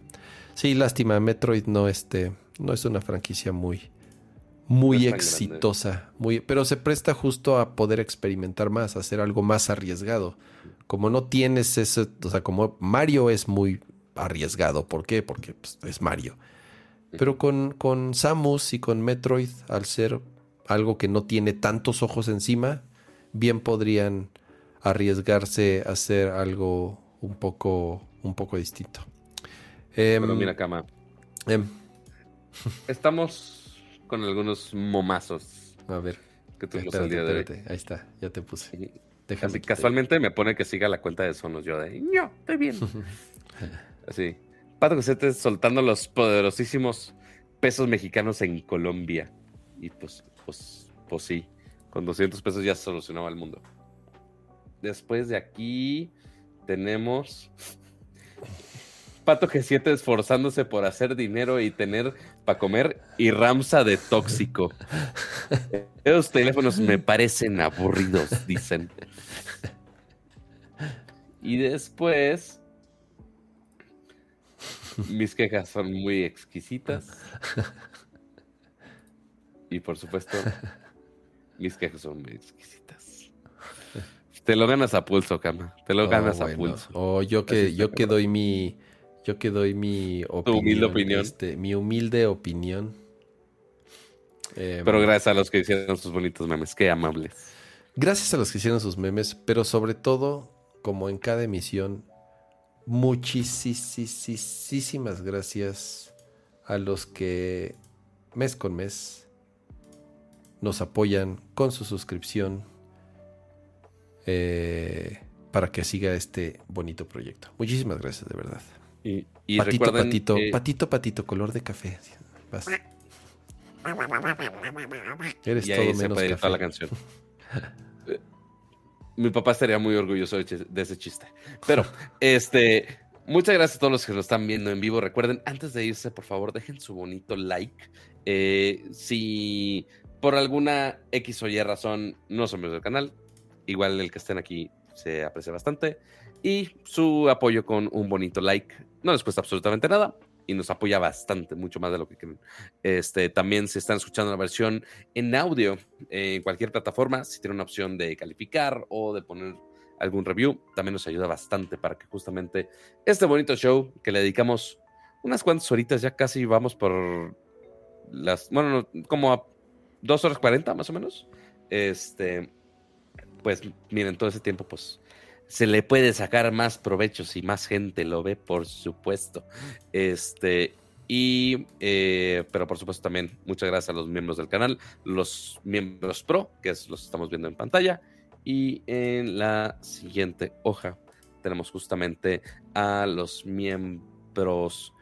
Sí, lástima, Metroid no, este, no es una franquicia muy, muy exitosa, muy, pero se presta justo a poder experimentar más, a hacer algo más arriesgado. Como no tienes ese, o sea, como Mario es muy arriesgado, ¿por qué? Porque pues, es Mario. Pero con, con Samus y con Metroid, al ser algo que no tiene tantos ojos encima, bien podrían arriesgarse a hacer algo un poco, un poco distinto.
Eh, mira, Cama. Em. Estamos con algunos momazos.
A ver.
Que tuvimos el día de hoy.
Ahí está, ya te puse.
Así, casualmente me pone que siga la cuenta de sonos. Yo de, no, estoy bien. Así. Pato Cosete soltando los poderosísimos pesos mexicanos en Colombia. Y pues, pues, pues sí. Con 200 pesos ya se solucionaba el mundo. Después de aquí tenemos Pato G7 esforzándose por hacer dinero y tener para comer y Ramsa de tóxico. Esos teléfonos me parecen aburridos, dicen. Y después, mis quejas son muy exquisitas. Y por supuesto, mis quejas son muy exquisitas. Te lo ganas a pulso, Cama. Te lo oh, ganas a pulso.
O yo que, yo que doy mi yo que doy mi
opinión. humilde opinión.
Este, mi humilde opinión.
Em, pero gracias a los que hicieron sus bonitos memes, qué amables.
Gracias a los que hicieron sus memes, pero sobre todo, como en cada emisión, muchísimas gracias a los que mes con mes nos apoyan con su suscripción eh, para que siga este bonito proyecto. Muchísimas gracias, de verdad.
Y,
patito, patito, patito, patito, color de café.
Eres todo menos café. la canción. Mi papá estaría muy orgulloso de ese chiste. Pero, este, muchas gracias a todos los que lo están viendo en vivo. Recuerden, antes de irse, por favor, dejen su bonito like. Eh, si por alguna X o Y razón no son miembros del canal, igual el que estén aquí se aprecia bastante. Y su apoyo con un bonito like no les cuesta absolutamente nada y nos apoya bastante, mucho más de lo que creen. Este, también si están escuchando la versión en audio en cualquier plataforma, si tienen una opción de calificar o de poner algún review, también nos ayuda bastante para que justamente este bonito show que le dedicamos unas cuantas horitas, ya casi vamos por las, bueno, como a dos horas cuarenta más o menos. Este, pues miren, todo ese tiempo, pues se le puede sacar más provecho si más gente lo ve, por supuesto. Este, y, eh, pero por supuesto también muchas gracias a los miembros del canal, los miembros pro, que los estamos viendo en pantalla. Y en la siguiente hoja tenemos justamente a los miembros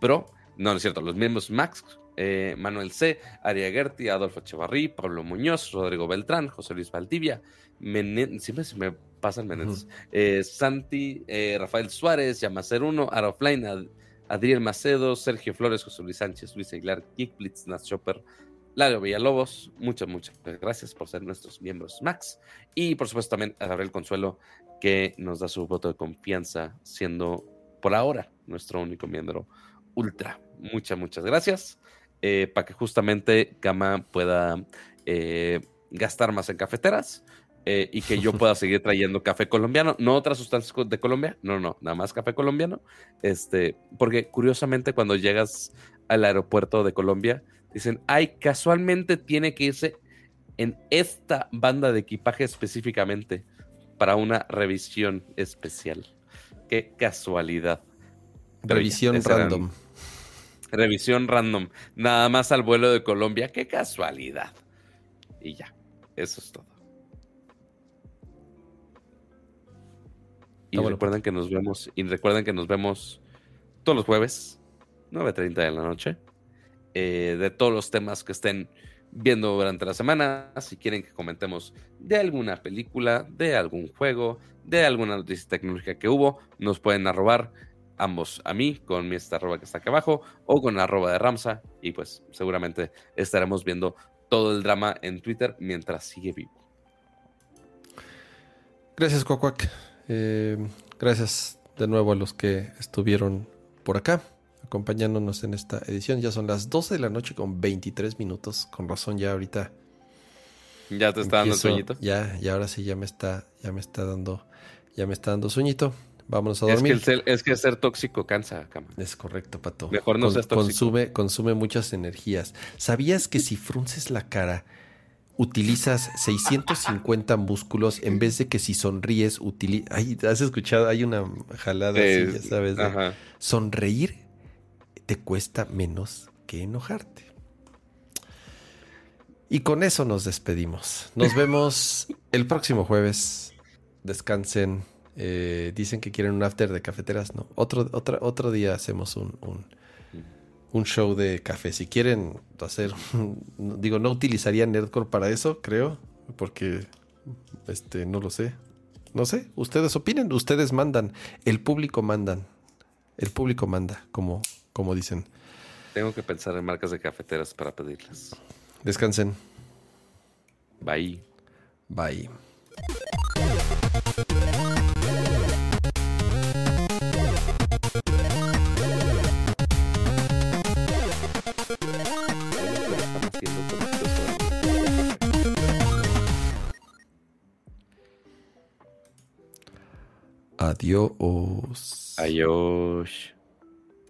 pro, no, no es cierto, los miembros max, eh, Manuel C., Aria Adolfo Echevarrí, Pablo Muñoz, Rodrigo Beltrán, José Luis Valdivia, siempre se me Menéndez. Eh, Santi, eh, Rafael Suárez, Yamacer 1, Arofline, Adriel Macedo, Sergio Flores, José Luis Sánchez, Luis Aguilar, Kickblitz, Nat Chopper, Lario Villalobos. Muchas, muchas gracias por ser nuestros miembros Max. Y por supuesto también a Gabriel Consuelo, que nos da su voto de confianza, siendo por ahora nuestro único miembro Ultra. Muchas, muchas gracias. Eh, para que justamente Gama pueda gastar más en cafeteras eh, y que yo pueda seguir trayendo café colombiano, no otras sustancias de Colombia, no, no, nada más café colombiano. Este, porque curiosamente cuando llegas al aeropuerto de Colombia, dicen, ay, casualmente tiene que irse en esta banda de equipaje específicamente para una revisión especial. Qué casualidad.
revisión random.
Revisión random. Nada más al vuelo de Colombia. Qué casualidad. Y ya. Eso es todo. Y recuerden que nos vemos, y recuerden que nos vemos todos los jueves, 9.30 de la noche, eh, de todos los temas que estén viendo durante la semana. Si quieren que comentemos de alguna película, de algún juego, de alguna noticia tecnológica que hubo, nos pueden arrobar ambos a mí con mi esta arroba que está aquí abajo o con la arroba de Ramsa y pues seguramente estaremos viendo todo el drama en Twitter mientras sigue vivo.
Gracias, Cuacuac. Eh, gracias de nuevo a los que estuvieron por acá acompañándonos en esta edición. Ya son las 12 de la noche con 23 minutos. Con razón, ya ahorita.
¿Ya te está dando sueñito?
Ya, y ahora sí ya me está, ya me está dando, ya me está dando sueñito. Vámonos a dormir.
Es que, ser, es que ser tóxico cansa, cama.
Es correcto, Pato.
Mejor no seas
tóxico. Consume, consume muchas energías. ¿Sabías que si frunces la cara, utilizas 650 músculos en vez de que si sonríes, utilizas... ¿Has escuchado? Hay una jalada así, ya sabes. Sonreír te cuesta menos que enojarte. Y con eso nos despedimos. Nos vemos el próximo jueves. Descansen. Eh, dicen que quieren un after de cafeteras. No, otro, otro día hacemos un, un, show de café. Si quieren hacer, digo, no utilizaría Nerdcore para eso, creo, porque este, no lo sé. No sé, ustedes opinen, ustedes mandan, el público mandan, el público manda, como, como dicen.
Tengo que pensar en marcas de cafeteras para pedirlas.
Descansen.
Bye.
Bye. Adiós.
Adiós.